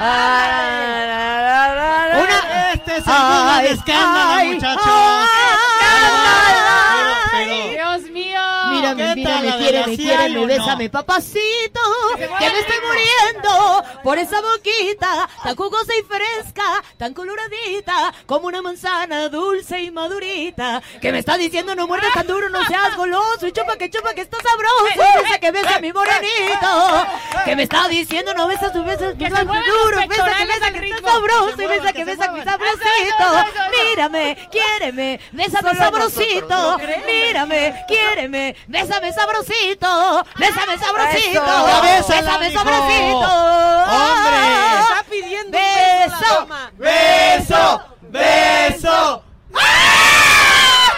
Una, este es el Ay, de escándalo, ay, muchachos. Pero, pero, Dios mío. Mírame, ¿Qué tal mírame, quiéreme, quiéreme, bésame, papacito, que me estoy muriendo por esa boquita tan jugosa y fresca, tan coloradita, como una manzana dulce y madurita, que me está diciendo no muerdas tan duro, no seas goloso, y chupa que chupa que está sabroso, besa que besa mi morenito, que me está diciendo no besas tu beso, que los duro, besa que besa que está sabroso, y besa que besa que sabrosito, mírame, quiéreme, bésame sabrosito, mírame, quiéreme, bésame sabrosito, bésame sabrosito, Eso. Ya bésala, bésame sabrosito. ¡Hombre! Está pidiendo un beso la Beso. dama. ¡Beso! ¡Beso! ¡Ah,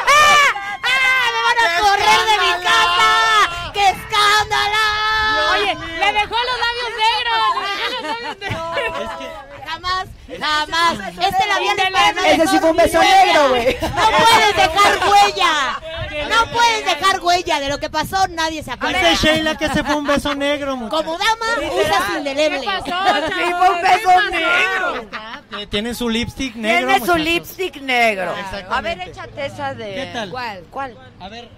me van a correr de mi casa! ¡Qué escándalo! Oye, le dejó los labios negros. Le dejó los labios negros. Es que Jamás, jamás. Este labial es para no Ese sí fue un beso huella. negro, güey. No puedes dejar huella. No puedes dejar huella de lo que pasó, nadie se acuerda. dice Sheila que se fue un beso negro, muchacho. Como dama, usas indeleble. ¿Qué pasó, Sí, fue un ¿Qué beso negro. Eh, Tiene su lipstick negro, Tiene su muchachos. lipstick negro. Exactamente. A ver, échate esa de... ¿Qué tal? ¿Cuál? ¿Cuál? A ver,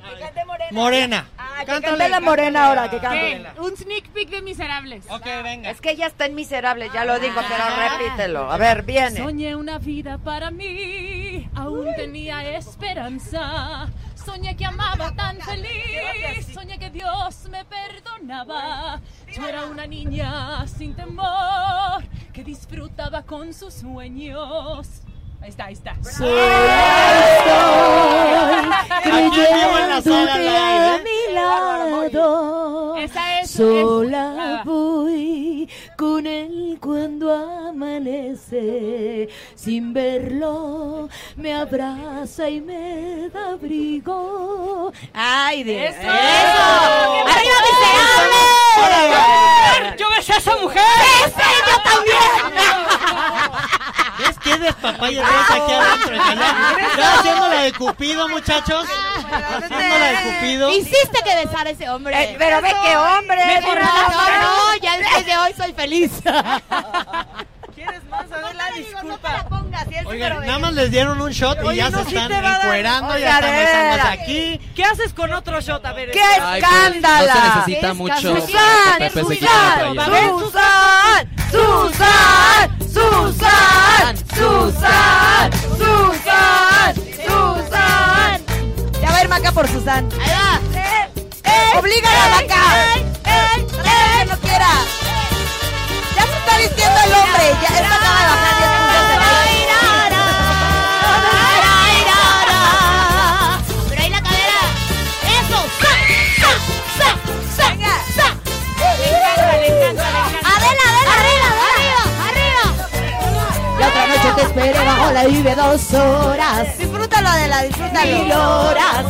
Morena. Ah, que Cántale. cante la morena ahora, que cante. Un sneak peek de Miserables. Ok, venga. Es que ella está en miserable, ya lo digo, pero repítelo. A ver, viene. Soñé una vida para mí, aún tenía esperanza. Soñé que amaba tan feliz, soñé que Dios me perdonaba. Yo era una niña sin temor, que disfrutaba con sus sueños. Ahí está, ahí está. Creyéndote live, a mi lado. Esa es- Sola es- voy con él cuando amanece. Sin verlo, me abraza y me da abrigo. ¡Ay, Dios! ¡Eso! ¡Arriba, miserable! ¡Yo besé a esa mujer! ¡Ese, yo también! ¿Ves qué despapaya traes aquí adentro? Ya, ya haciendo la de Cupido, muchachos. Haciendo la de Cupido. Hiciste que besar a ese hombre. Eh, pero ve qué hombre. Mira, no, no, ya después de hoy soy feliz. ¿Quieres más? Adela, disculpa. Oigan, nada más les dieron un shot y ya no, se sí están a encuerando, ya están veras. aquí. ¿Qué haces con otro shot? A ver, ¡Qué escándala! no se necesita mucho Susan, que la Susan. Susan, Susan, Susan, Susan, Susan, Susan. Ya va a ir Maca por Susan. Ahí va. Oblígala, Maca. Que no quiera. Ya se está vistiendo el hombre. Ya esta acaba de bajar esperé bajo la lluvia dos horas. Disfrútalo, Adela, disfrútalo. Mil horas.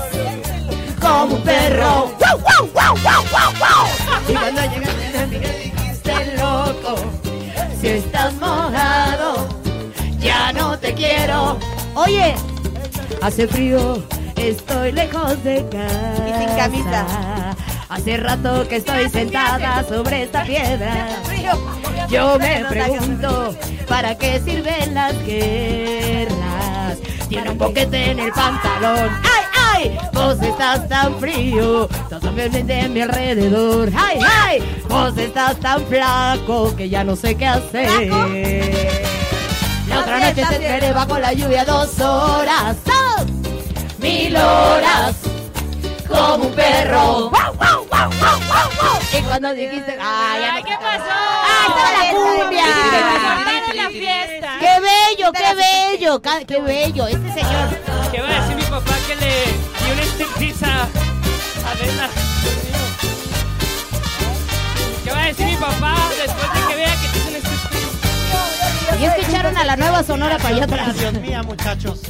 Como un perro. ¡Wow, wow, wow, wow, wow, wow! Y cuando llegaste me dijiste loco. Si estás mojado, ya no te quiero. Oye, hace frío, estoy lejos de casa. Y sin camisa. Hace rato que estoy sentada sobre esta piedra. Yo me pregunto, ¿para qué sirven las guerras? Tiene un boquete en el pantalón. ¡Ay, ay! Vos estás tan frío, estás simplemente a mi alrededor. ¡Ay, ay! Vos estás tan flaco que ya no sé qué hacer. La otra noche te esperé bajo la lluvia dos horas. ¡Dos! Mil horas. Como un perro. ¡Wow, wow, wow, wow, wow, wow! Y cuando dijiste, ¡ay, Ay, ¿qué pasó? ¡Ay, estaba la cumbia! La fiesta. ¡Qué bello, qué bello, qué bello, este señor. ¿Qué va a decir mi papá que le dio una striptease a Adela? ¿Qué va a decir mi papá después de que vea que te hizo una striptease? Y es que echaron a la nueva Sonora para allá atrás. Dios mío, muchachos.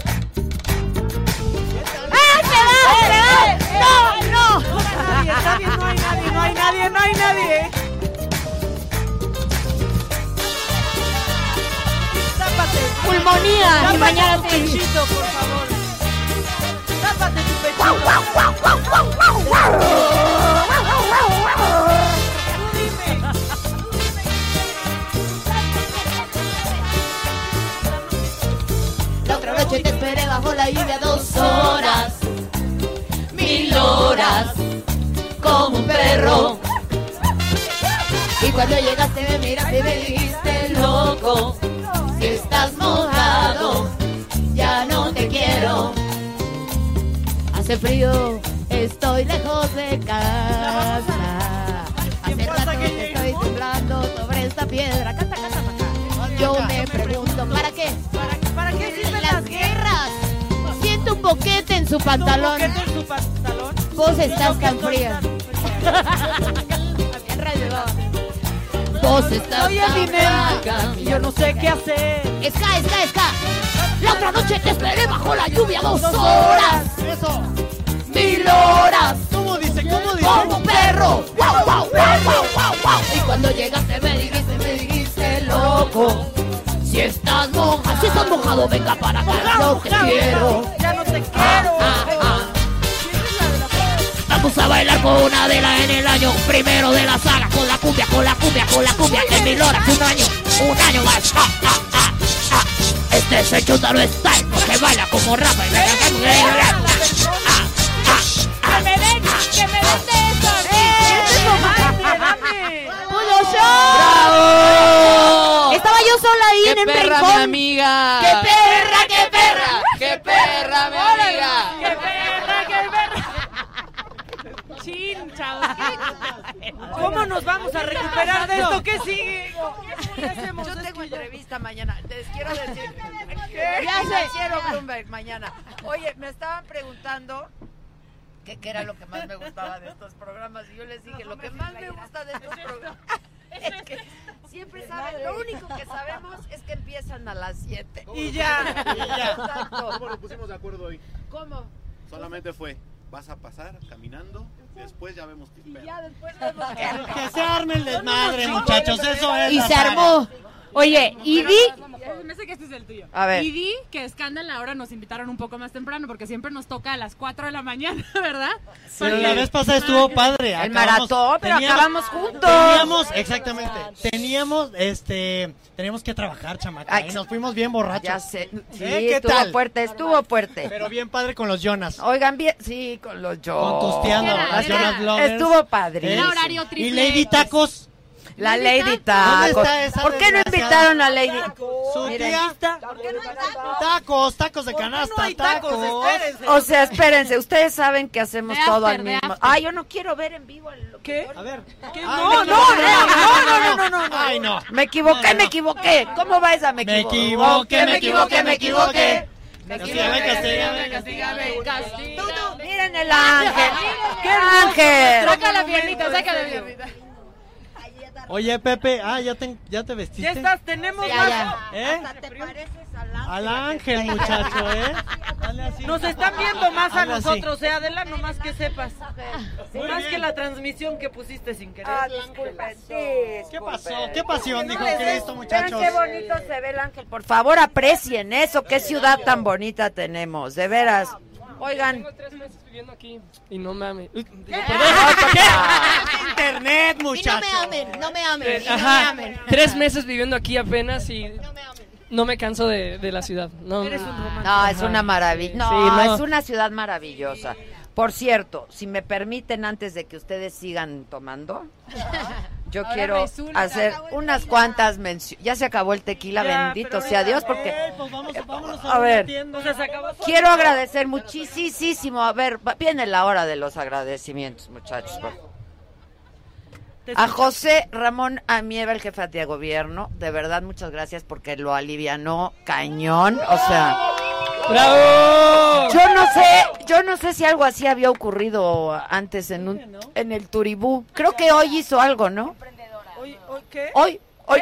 ¡Ah, se va! ¡No, no! No hay nadie, no hay nadie, no hay nadie. Tápate. Pulmonía, y mañana te- pechito, por favor. Tápate tu pechito. La otra noche te esperé bajo la lluvia dos horas, mil horas, como un perro. Y cuando llegaste me miraste y me dijiste loco, si estás mojado, ya no te quiero. Hace frío, estoy lejos de casa. Hace rato que estoy temblando sobre esta piedra. Canta, canta, canta. Yo me pregunto, ¿para qué? ¿Para qué sirven las guerras? Siento un boquete en su pantalón. Vos estás tan fría. Vos estás tan flaca. y Yo no sé qué hacer. Esca, esca, esca. La otra noche te esperé bajo la lluvia dos horas. Eso. Mil horas. ¿Cómo dice? ¿Cómo dice? Como perro. Guau, guau, guau, guau, guau. Y cuando llegaste me dijiste, me dijiste loco. Si estás mojado, si estás mojado, venga para acá. No te quiero. Ya no te quiero. Vamos a bailar con una de las en el año primero de la saga, con la cumbia, con la cumbia, con la cumbia, en mil horas, un año, un año más. Ah, ah, ah, ah. Este es el Chutaro Style, porque baila como rapa. y Que me den, que me den de eso. ¡Pudo show! Estaba yo sola ahí ¡Qué en el perra, rincón. mi amiga! ¡Qué perra, qué perra! ¡Qué perra, mi amiga! ¡Qué perra, qué perra! Chavos. ¿Cómo nos vamos a recuperar de esto? ¿Qué sigue? ¿Qué hacemos? Yo tengo ya- entrevista mañana. Les quiero decir. ¿Qué? Financiero Bloomberg mañana. Oye, me estaban preguntando que qué era lo que más me gustaba de estos programas y yo les dije lo que más me gusta de estos programas es que siempre saben, lo único que sabemos es que empiezan a las 7. Y ya. Y ya. Exacto. ¿Cómo nos pusimos de acuerdo hoy? ¿Cómo? Solamente fue, vas a pasar caminando, después ya vemos qué pedo. Ya después vemos. Que se arme el desmadre, muchachos. Eso es. Y la se armó. Oye, y di... Me sé que este es el tuyo. A ver. Y di que Scandal ahora nos invitaron un poco más temprano porque siempre nos toca a las 4 de la mañana, ¿verdad? Pero la vez pasada estuvo padre. El maratón, pero acabamos juntos. Teníamos, exactamente. Teníamos, este, teníamos que trabajar, chamaca. Ay, y nos fuimos bien borrachos. Ya sé. Sí, ¿Eh? ¿Qué estuvo tal? fuerte, estuvo fuerte. Pero bien padre con los Jonas. Oigan bien, sí, con los yo. Con Tosteando, Era- las era- Jonas Lovers. Estuvo padre. Era horario triple Y Lady X. Tacos. La Lady ¿Dónde Tacos. está esa ¿Por qué no invitaron a Lady? Su tía. Tacos, tacos de canasta. no hay tacos? Espérense. O sea, espérense, ustedes saben que hacemos todo al mismo. Ay, yo no quiero ver en vivo el ¿Qué? A ver. ¿Qué? No, no, no, no, no, no, no. Ay, no. Me equivoqué, me equivoqué. ¿Cómo va esa? Me equivoqué. me equivoqué, me equivoqué. Me Castígame, equivoqué. castígame, castígame. Tú, Miren el ángel. ¡Qué ángel! Saca la piernita, saca la piernita. Oye, Pepe, ah, ya te, ya te vestiste. Ya estás, tenemos Ya, más. ya. ¿Eh? Hasta te pareces al ángel. Al ángel, muchacho, ¿eh? Dale así. Nos están viendo más a Hazle así. nosotros, eh, Adela, nomás que sepas. Muy Más bien. que la transmisión que pusiste sin querer. Ah, disculpen, sí, ¿Qué pasó? ¿Qué pasión, dijo Vean Cristo, muchachos? qué bonito se ve el ángel. Por favor, aprecien eso. Qué ciudad tan bonita tenemos. De veras. Oigan. Tengo tres meses viviendo aquí y no me amen. Internet, Y no muchachos. me amen, no me amen, no me amen. tres meses viviendo aquí apenas y no me canso de, de la ciudad. No, Eres un. No, es una maravilla. No, Sí, no. es una ciudad maravillosa. Por cierto, si me permiten, antes de que ustedes sigan tomando, yo Ahora quiero resulta. hacer unas cuantas menciones. Ya se acabó el tequila, Ya, bendito sea ahorita- Dios, porque Eh, pues vamos, vámonos a, A ver. una tienda. O sea, se acabó. quiero agradecer muchísimo. A ver, va- viene la hora de los agradecimientos, muchachos. por- A José Ramón Amieva, el jefe de gobierno, de verdad muchas gracias porque lo alivianó cañón, o sea, ¡Bravo! yo no sé, yo no sé si algo así había ocurrido antes en un en el Turibú. Creo que hoy hizo algo, ¿no? Hoy, hoy, ¿qué? Hoy, hoy.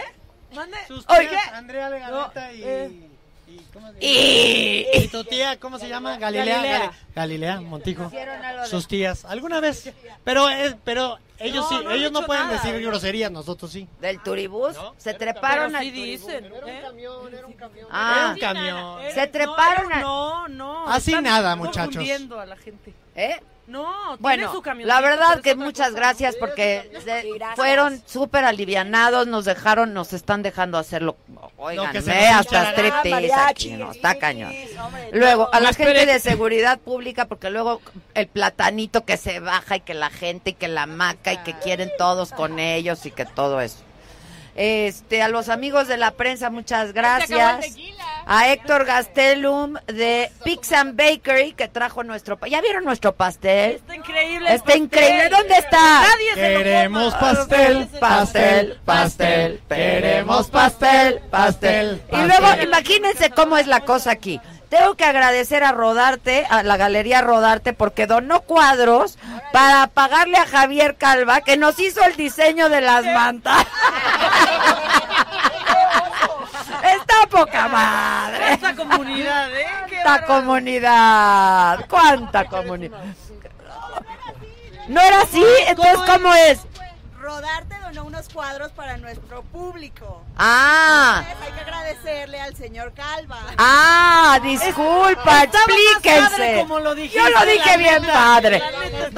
Mande. Sus Oye. tías, Andrea Legarreta y, eh. Y, ¿cómo se Y- llama? Y tu tía, ¿cómo se llama? Galilea. Galilea. Gali- Galilea Montijo. Sus tías. ¿Alguna vez? Pero es, pero ellos No, sí, no ellos no pueden nada. decir groserías, nosotros sí. Del Turibús, se treparon Pero al sí Turibús. dicen. ¿eh? Ah, Era un camión. se treparon al- No, no. Así nada, muchachos. a la gente. ¿Eh? No, tiene Bueno, su la verdad que muchas cosa. gracias porque fueron súper alivianados, nos dejaron, nos están dejando hacerlo, oigan, hasta striptease mariachi, aquí, no, está cañón. hombre, Luego, a la gente de seguridad pública, porque luego el platanito que se baja y que la gente y que la maca y que quieren todos con ellos y que todo eso. Este, a los amigos de la prensa, muchas gracias. A Héctor Gastelum de Pix and Bakery que trajo nuestro, ¿ya vieron nuestro pastel? Está increíble. Está pastel. increíble. ¿Dónde está? Nadie se lo Queremos coma. pastel, pastel, pastel, queremos pastel, pastel. Y luego, imagínense cómo es la cosa aquí. Tengo que agradecer a Rodarte, a la Galería Rodarte, porque donó cuadros para pagarle a Javier Calva, que nos hizo el diseño de las mantas. Está poca madre. Esta comunidad, ¿eh? ¡Cuánta comunidad! ¡Cuánta comunidad! ¿No era así? Entonces, ¿cómo es? Rodarte donó unos cuadros para nuestro público. Ah, Entonces, hay que agradecerle al señor Calva. ah, disculpa, explíquense. como lo Yo lo dije bien padre.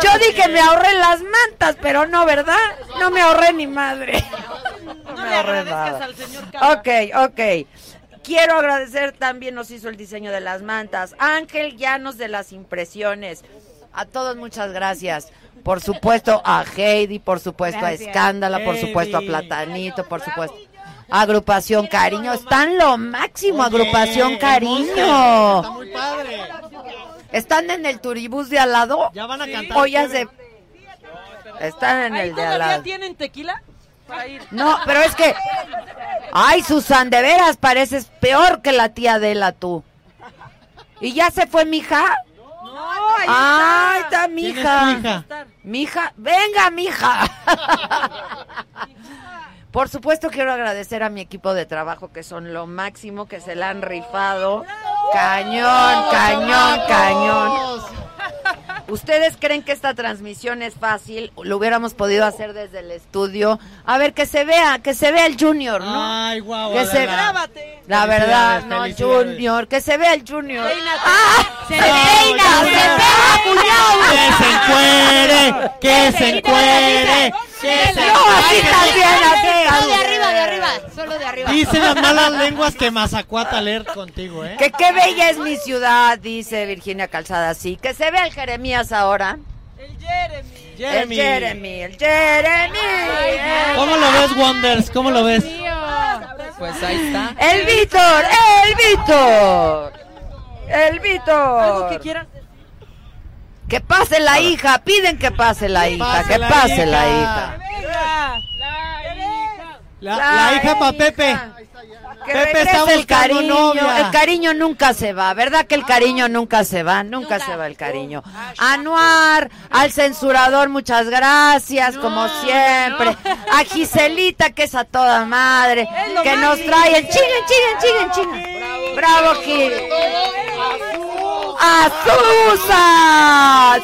Yo dije me ahorré las mantas, pero no, ¿verdad? No me ahorré ni madre. No me le ahorré agradezcas nada. al señor Calva. Ok, ok. Quiero agradecer también nos hizo el diseño de las mantas. Ángel Llanos de las impresiones. A todos muchas gracias. Por supuesto a Heidi, por supuesto a. Escándala, por supuesto a Platanito, por supuesto. Agrupación Cariño, están lo máximo, Oye, Agrupación Cariño. Está muy padre. ¿Están en el turibús de al lado? Ya van a cantar. O ya se... Están en ¿Ahí el de al todavía lado. tienen tequila? No, pero es que... Ay, Susan, de veras pareces peor que la tía Adela tú. ¿Y ya se fue mi hija? No, ahí Ay, está mi ¿Quién es hija. hija? Venga, mija. Por supuesto quiero agradecer a mi equipo de trabajo que son lo máximo, que se la han rifado. Cañón, cañón, cañón. ¿Ustedes creen que esta transmisión es fácil? Lo hubiéramos podido hacer desde el estudio. A ver, que se vea, que se vea el Junior, ¿no? Ay, guau. Que se-. Grábate. La verdad, no. Junior, que se vea el Junior. Peínate. ¡Ah! ¡Se No, peina! ¡Se pega, cuñado! Que se encuere, que se encuere, No, así también, así. Solo de arriba, de arriba, solo de arriba. Dicen las malas lenguas que Mazacuata leer contigo, ¿eh? Que qué bella es mi ciudad, dice Virginia Calzada, sí. Que se vea el Jeremías ahora. El Jeremy. Jeremy. El Jeremy, el Jeremy. ¿Cómo lo ves, Wonders? ¿Cómo lo ves? Pues ahí está. El Víctor, el Víctor. El Víctor. Algo que quieran. Que pase la hija, piden que pase la hija, pase que la pase hija. la hija. La, la hija para Pepe. Que Pepe está el cariño, novia. el cariño nunca se va, ¿verdad que el cariño nunca se va? Nunca, se va el cariño. Anuar, al censurador, muchas gracias, como siempre. A Giselita, que es a toda madre, que nos trae el chinguen, chinguen, chinguen, chinguen. Bravo, Gil. A Susan,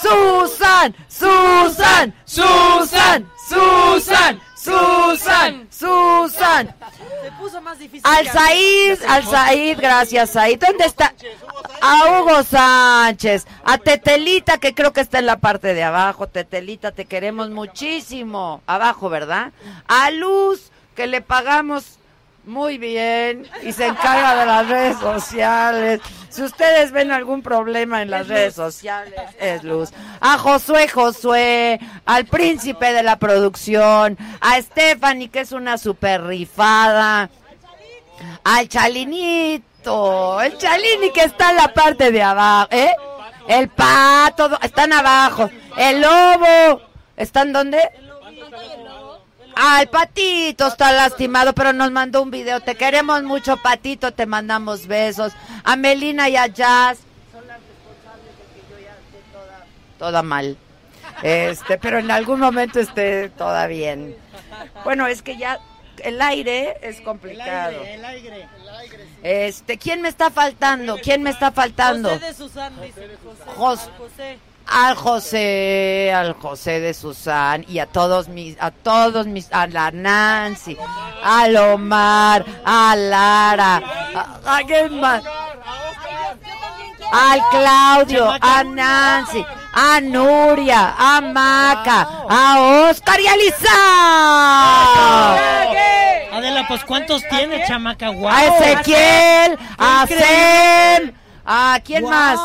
Susan, Susan, Susan, Susan, Susan, Susan. Se puso más difícil. Al Said, al Said, gracias Said. ¿Dónde está? A Hugo Sánchez, a Tetelita que creo que está en la parte de abajo. Tetelita, te queremos muchísimo. Abajo, ¿verdad? A Luz, que le pagamos muy bien y se encarga de las redes sociales. Si ustedes ven algún problema en las redes sociales, es Luz. A Josué Josué, al príncipe de la producción, a Stephanie, que es una super rifada, al Chalinito, el Chalini que está en la parte de abajo, ¿eh? El pato, están abajo. El lobo, ¿están dónde? Ay, Patito está lastimado, pero nos mandó un video. Te queremos mucho, Patito. Te mandamos besos. A Melina y a Jazz. Son las responsables de que yo ya esté toda, toda mal. Este, pero en algún momento esté toda bien. Bueno, es que ya el aire es complicado. El aire. Este, ¿quién me está faltando? ¿Quién me está faltando? José de dice José. Jos- José. Al José, al José de Susan y a todos mis, a todos mis, a la Nancy, al Omar, a Lara, a, ¿a quién más? Al Claudio, a Nancy, a Nuria, a Maca, a Oscar y a Lisa. Adela, pues ¿cuántos tiene, chamaca? Guau. A Ezequiel, a. Sem, a quién más.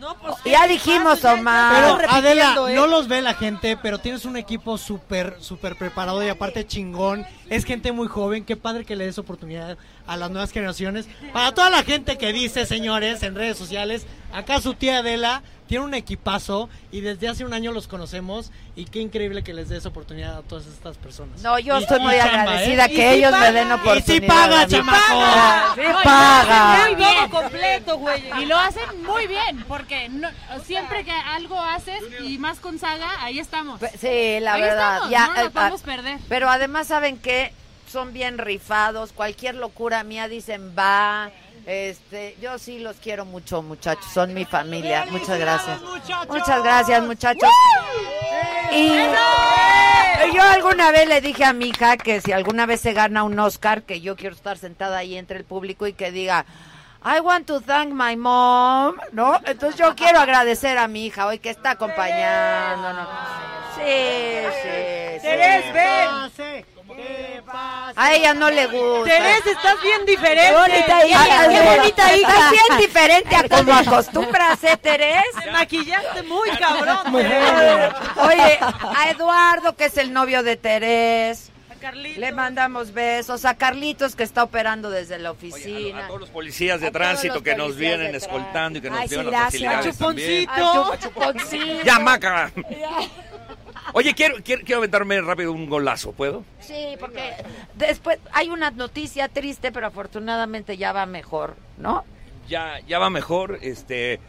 Guau. Ya dijimos, Omar. Pero Adela, ¿eh? no los ve la gente, pero tienes un equipo súper, súper preparado y aparte chingón. Es gente muy joven, qué padre que le des oportunidad a las nuevas generaciones. Para toda la gente que dice, señores, en redes sociales, acá su tía Adela tiene un equipazo y desde hace un año los conocemos y qué increíble que les des oportunidad a todas estas personas. No, yo Y- estoy y muy chamba, agradecida ¿eh? que ellos me den oportunidad. Y sí paga, chamaco. Sí paga. Muy bien. Todo completo, güey. Y lo hacen muy bien, porque no- siempre que algo haces, y más con Saga, ahí estamos. Sí, la Ahí verdad. estamos, ya, no nos eh, podemos ah, perder. Pero además, ¿saben qué? Son bien rifados. Cualquier locura mía dicen va. Este, yo sí los quiero mucho, muchachos. Son mi familia. Muchas gracias. Muchas gracias, muchachos. Y yo alguna vez le dije a mi hija que si alguna vez se gana un Oscar, que yo quiero estar sentada ahí entre el público y que diga, I want to thank my mom, ¿no? Entonces yo quiero agradecer a mi hija hoy que está acompañándonos. Sí, sí, sí. Ven. A ella no le gusta. Terés, estás bien diferente. Bonita hija. Qué- qué bonita hija. Estás bien diferente a como acostumbras, ¿eh, Terés? Te maquillaste muy cabrón. Terés. Oye, a Eduardo, que es el novio de Terés. A Carlitos. Le mandamos besos. A Carlitos, que está operando desde la oficina. A todos los policías de A tránsito que nos vienen escoltando y que nos Ay, sí, llevan las gracias. facilidades también. Chuponcito. Chuponcito. Ya, Maca. Oye, quiero, quiero, quiero aventarme rápido un golazo, ¿puedo? Sí, porque después hay una noticia triste, pero afortunadamente ya va mejor, ¿no? Ya, ya va mejor. Este,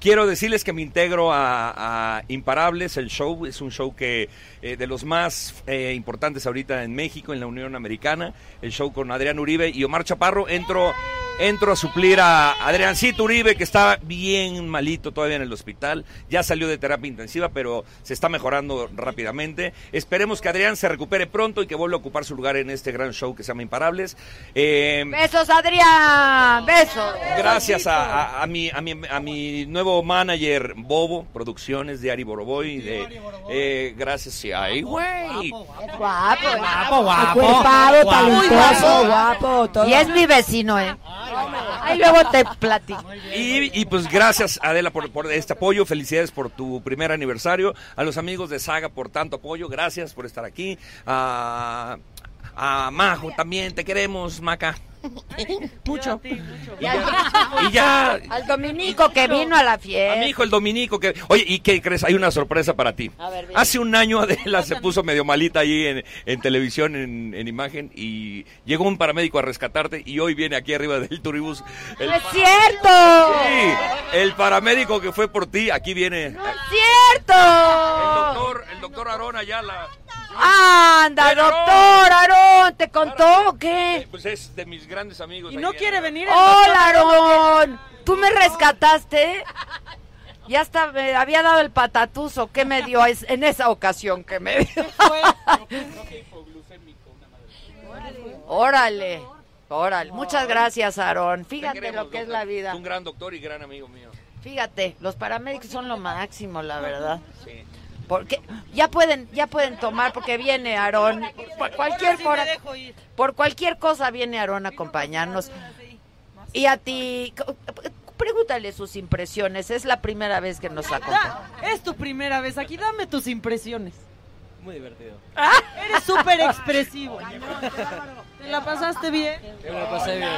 quiero decirles que me integro a, a Imparables, el show. Es un show que eh, de los más eh, importantes ahorita en México, en la Unión Americana. El show con Adrián Uribe y Omar Chaparro. Entro, entro a suplir a Adriancito Uribe, que está bien malito todavía en el hospital. Ya salió de terapia intensiva, pero se está mejorando rápidamente. Esperemos que Adrián se recupere pronto y que vuelva a ocupar su lugar en este gran show que se llama Imparables. Eh, Besos, Adrián. Besos. Gracias a, a- a mi, a, mi, a mi nuevo manager, Bobo Producciones de Ari Boroboy. De, eh, gracias, sí. Ay, güey. Guapo, Guapo, guapo. Acuerpado, Guapo. talentoso, Muy guapo. todo. Y es mi vecino, ¿eh? Ahí luego te platico. Y, y pues gracias, Adela, por, por este apoyo. Felicidades por tu primer aniversario. A los amigos de Saga por tanto apoyo. Gracias por estar aquí. A, a Majo también. Te queremos, Maca. Mucho. Y al, Y ya. al Dominico que vino a la A fiesta. mi hijo, el Dominico. que Oye, ¿y qué crees? Hay una sorpresa para ti. A ver. Hace un año Adela se puso medio malita ahí en, en televisión, en, en imagen, y llegó un paramédico a rescatarte y hoy viene aquí arriba del turibús. El, ¡No es cierto! Sí, el paramédico que fue por ti, aquí viene. ¡Es cierto! El doctor, el doctor Aarón Ayala. Anda, doctor Aarón, ¿te contó o qué? Pues es de mis grandes amigos. Y no quiere venir. el Hola. Aarón. ¿Tú me rescataste? Ya hasta me había dado el patatuzo. ¿Qué me dio es- en esa ocasión que me dio? Órale, órale. Muchas gracias, Aarón. Te Fíjate queremos, lo que es doctor. la vida. Un gran doctor y gran amigo mío. Fíjate, los paramédicos son lo máximo, la verdad. Sí. Porque ya pueden, ya pueden tomar porque viene Aarón. Por cualquier ir. por cualquier cosa viene Aarón a acompañarnos. Y a ti, pregúntale sus impresiones. Es la primera vez que nos acompaña. Es tu primera vez aquí. Dame tus impresiones. Muy divertido. Eres súper expresivo. ¿Te la pasaste bien? Me la pasé bien.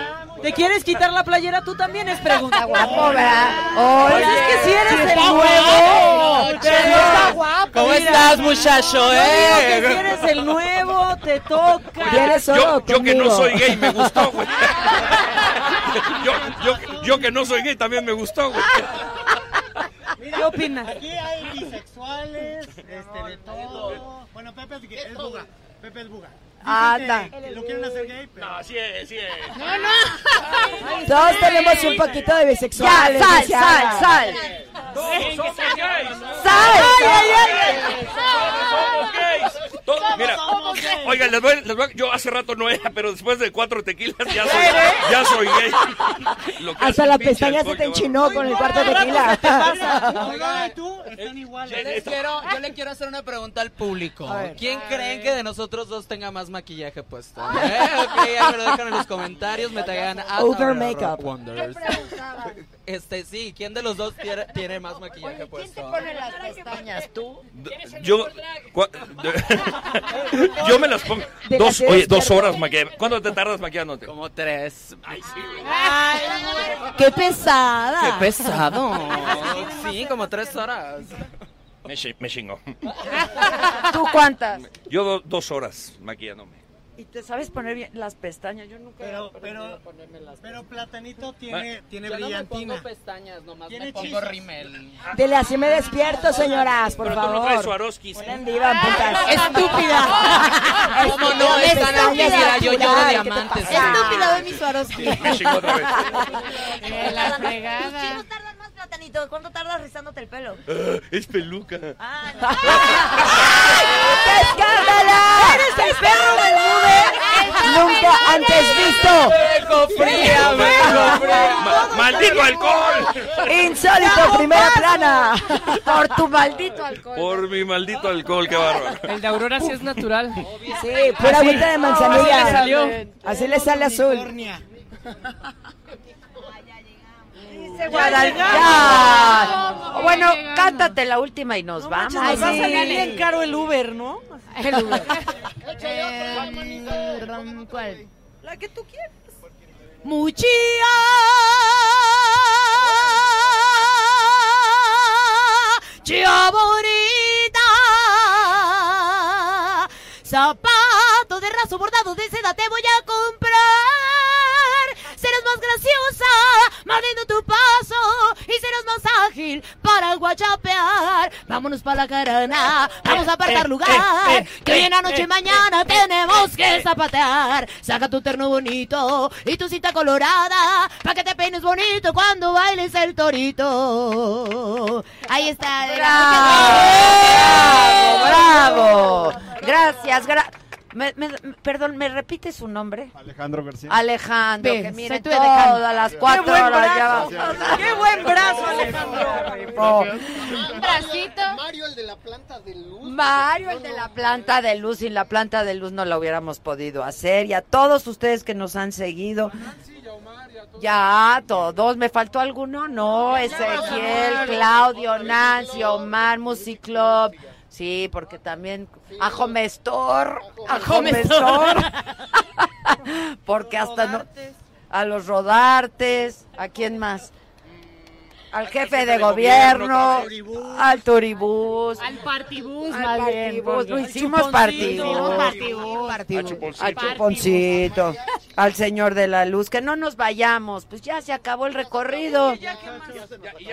¿Te quieres quitar la playera tú también? Es pregunta. guapo, ¿verdad? Pues es que si eres el nuevo. guapo. Pero está guapo. ¿Cómo mira. estás, muchacho, Yo eh? digo que si eres el nuevo, te toca. Yo, yo que no soy gay me gustó, güey. Yo, yo, yo que no soy gay también me gustó, güey. ¿Qué opinas? Aquí hay bisexuales, este, de todo. Bueno, Pepe es, es buga. Pepe es buga. Anda. Lo quieren hacer gay, pero... No, sí es, sí es. No, no. Todos tenemos un poquito de bisexuales. Ya, sal, sal, sal. Todos somos gays. ¡Sal! Ay, ay, Somos gays. Todos- mira, oiga, les voy, les voy- yo hace rato no era, pero después de cuatro tequilas ya soy, ya soy gay. Lo que hace Hasta la pestaña se te qué enchinó con el cuarto tequila. Y tú están iguales. Yo les quiero, yo le quiero hacer una pregunta al público. ¿Quién creen que de nosotros dos tenga más maquillaje puesto? ¿Eh? Ok, ahí me lo dejan en los comentarios, me tagan a Over makeup. Wonders. Este, sí, ¿quién de los dos tiene, tiene más maquillaje ¿Quién te puesto? pone las pestañas? ¿Tú? Yo, cua- yo me las pongo De dos, oye, dos horas maquillando. ¿Cuándo te tardas maquillándote? Como tres. Ay, sí. ¡Qué pesada! ¡Qué pesado! Sí, como tres horas. Me, me chingó. ¿Tú cuántas? Yo do- dos horas maquillándome. ¿Y te sabes poner bien las pestañas? Yo nunca he Pero, pero, a ponerme las pero Platanito tiene, tiene Yo no me brillantina. pongo pestañas, nomás Tiene me pongo rímel. Dile así me despierto, señoras, por Pero tú no traes favor. Swarovskis. Una diva, putas. Estúpida. ¿Cómo no? Aquí, mira, yo lloro ¿qué te diamantes. Estúpida, ve mi Swarovski. Me chingó otra vez. La fregada. Platanito. ¿Cuánto tardas rizándote el pelo? Ah, es peluca. ¡Qué escándalo! ¡Eres el perro del Nunca antes visto. Vengo fría, vengo fría. Ma- ¡Maldito alcohol! Insólito, primera plana. Por tu maldito alcohol. Por mi maldito alcohol, qué bárbaro. El de Aurora sí es natural. Sí, pura agüita de manzanilla. así le salió. Así le sale azul. Ya. Bueno, cántate la última y nos vamos. Nos va a salir bien caro el Uber, ¿no? El Uber. Eh, ¿Cuál? La que tú quieras. Muchia Chia bonita Zapato de raso bordado de seda te voy a Mordiendo tu paso Y serás más ágil para guachapear. Vámonos para la carana Vamos a apartar lugar. Que hoy en la noche y mañana tenemos que zapatear. Saca tu terno bonito y tu cinta colorada Pa' que te peines bonito cuando bailes el torito. Ahí está ¡Bravo! ¡Bravo! Gracias, gra- me- me- perdón, ¿me repite su nombre? Alejandro García. Alejandro, Ve, que mire tu decano. todas las ¡Qué cuatro buen horas ya brazo! va. ¡Qué buen brazo, Alejandro! Oh, Un bracito Mario, el de la planta de luz. Mario, el de la planta de luz, sin la planta de luz no la hubiéramos podido hacer. Y a todos ustedes que nos han seguido. Ya, todos. ¿Me faltó alguno? No, Ezequiel, Claudio, Nancy, Omar, Music Club. Sí, porque también Ajo Mestor, Ajo Mestor. porque hasta no, a los Rodartes, ¿a quién más? Al jefe de gobierno, al Turibús, Al partibus, al más partibús, lo al hicimos partibús. partibús. Chuponcito. al chuponcito, al señor de la luz, que no nos vayamos, pues ya se acabó el recorrido. Y ya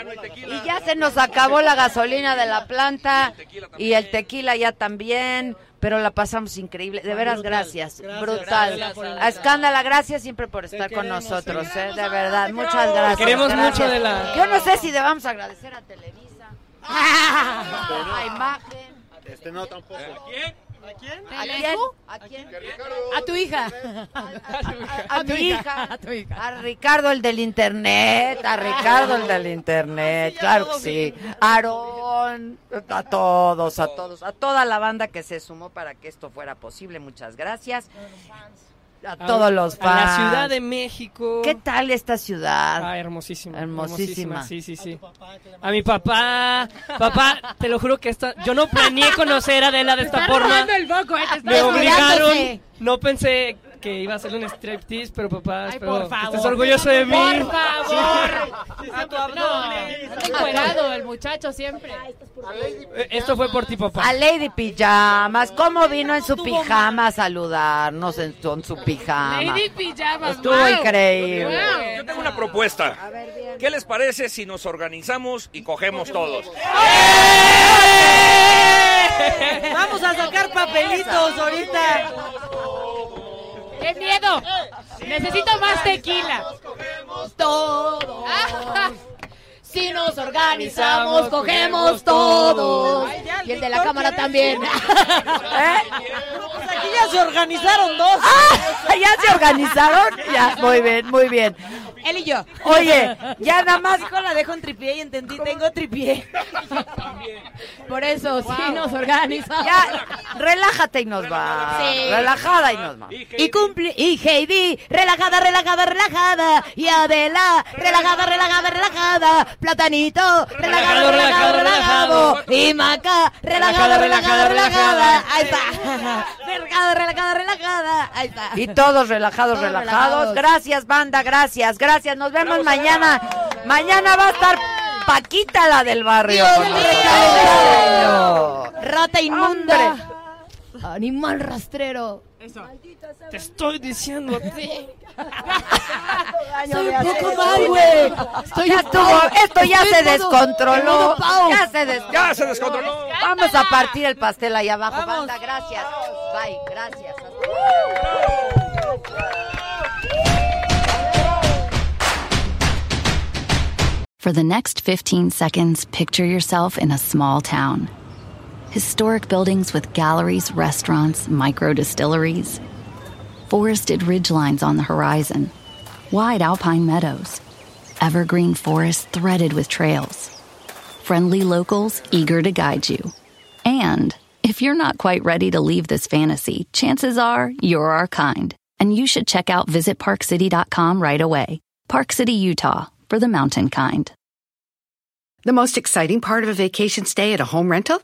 no hay tequila. Y ya se nos acabó la gasolina de la planta. Y el tequila ya también, pero la pasamos increíble. De veras, gracias. Brutal. A Escándala, gracias siempre por estar con nosotros, ¿eh? de verdad. Muchas gracias. Queremos gracias. mucho de la- Yo no sé si debamos agradecer a Televisa, a Imagen. Este no, tampoco. ¿A quién? ¿A quién? A tu hija. A, mi hija, a tu hija. A Ricardo el del internet, a Ricardo el del internet, claro que sí. Aarón, a todos, a todos, a toda la banda que se sumó para que esto fuera posible, muchas gracias. A todos los fans. A la Ciudad de México. ¿Qué tal esta ciudad? Ah, hermosísima. Hermosísima. Sí, sí, sí. A mi papá. Papá, te lo juro que esta. Yo no planeé conocer a Adela de esta forma. el boco, eh, te Me obligaron. No pensé. Que iba a hacerle un striptease, pero papá, Ay, espero por favor. estés orgulloso de mí. Por favor. A tu abdomen. Está encuerado el muchacho siempre. Eh, Esto fue por ti, papá. A Lady Pijamas, ¿cómo vino en su pijama a saludarnos en su, en su pijama? Lady Pijamas. Estuvo wow. increíble. Yo tengo una propuesta. ¿Qué les parece si nos organizamos y cogemos todos? Vamos a sacar papelitos ahorita. ¡Qué miedo! Necesito más tequila. Todos. Si nos organizamos, cogemos todos. Y el de la cámara también. Pues aquí ya se organizaron dos. Ah, ¿Ya se organizaron? Ya, muy bien, muy bien. Él y yo. Oye, ya nada más dijo la dejo en tripié y entendí, tengo tripié. Por eso, sí nos organizamos. Ya, relájate y nos va. Sí. Relajada y nos va. Y cumple, y Heidi, relajada, relajada, relajada. Y Adela, relajada, relajada, relajada. Platanito, relajado, relajado, relajado. Y Maca, relajada, relajada, relajada. Ahí está. Relajada, relajada, relajada. Ahí está. Y todos relajados, Todos relajados. relajados. Gracias, banda, gracias, gracias. Nos vemos mañana. Mañana va a estar Paquita, la del barrio. Dios mío. Rata inmunda. Animal rastrero. Te estoy diciendo a ti. Soy un poco mal, güey. Estoy Ya estuvo, esto ya se descontroló. Ya se, des- Ya se descontroló. Vamos a partir el pastel ahí abajo, banda. Gracias. Bye, gracias. For the next 15 seconds, picture yourself in a small town. Historic buildings with galleries, restaurants, micro distilleries, forested ridgelines on the horizon, wide alpine meadows, evergreen forests threaded with trails, friendly locals eager to guide you. And if you're not quite ready to leave this fantasy, chances are you're our kind, and you should check out visitparkcity.com right away. Park City, Utah, for the mountain kind. The most exciting part of a vacation stay at a home rental?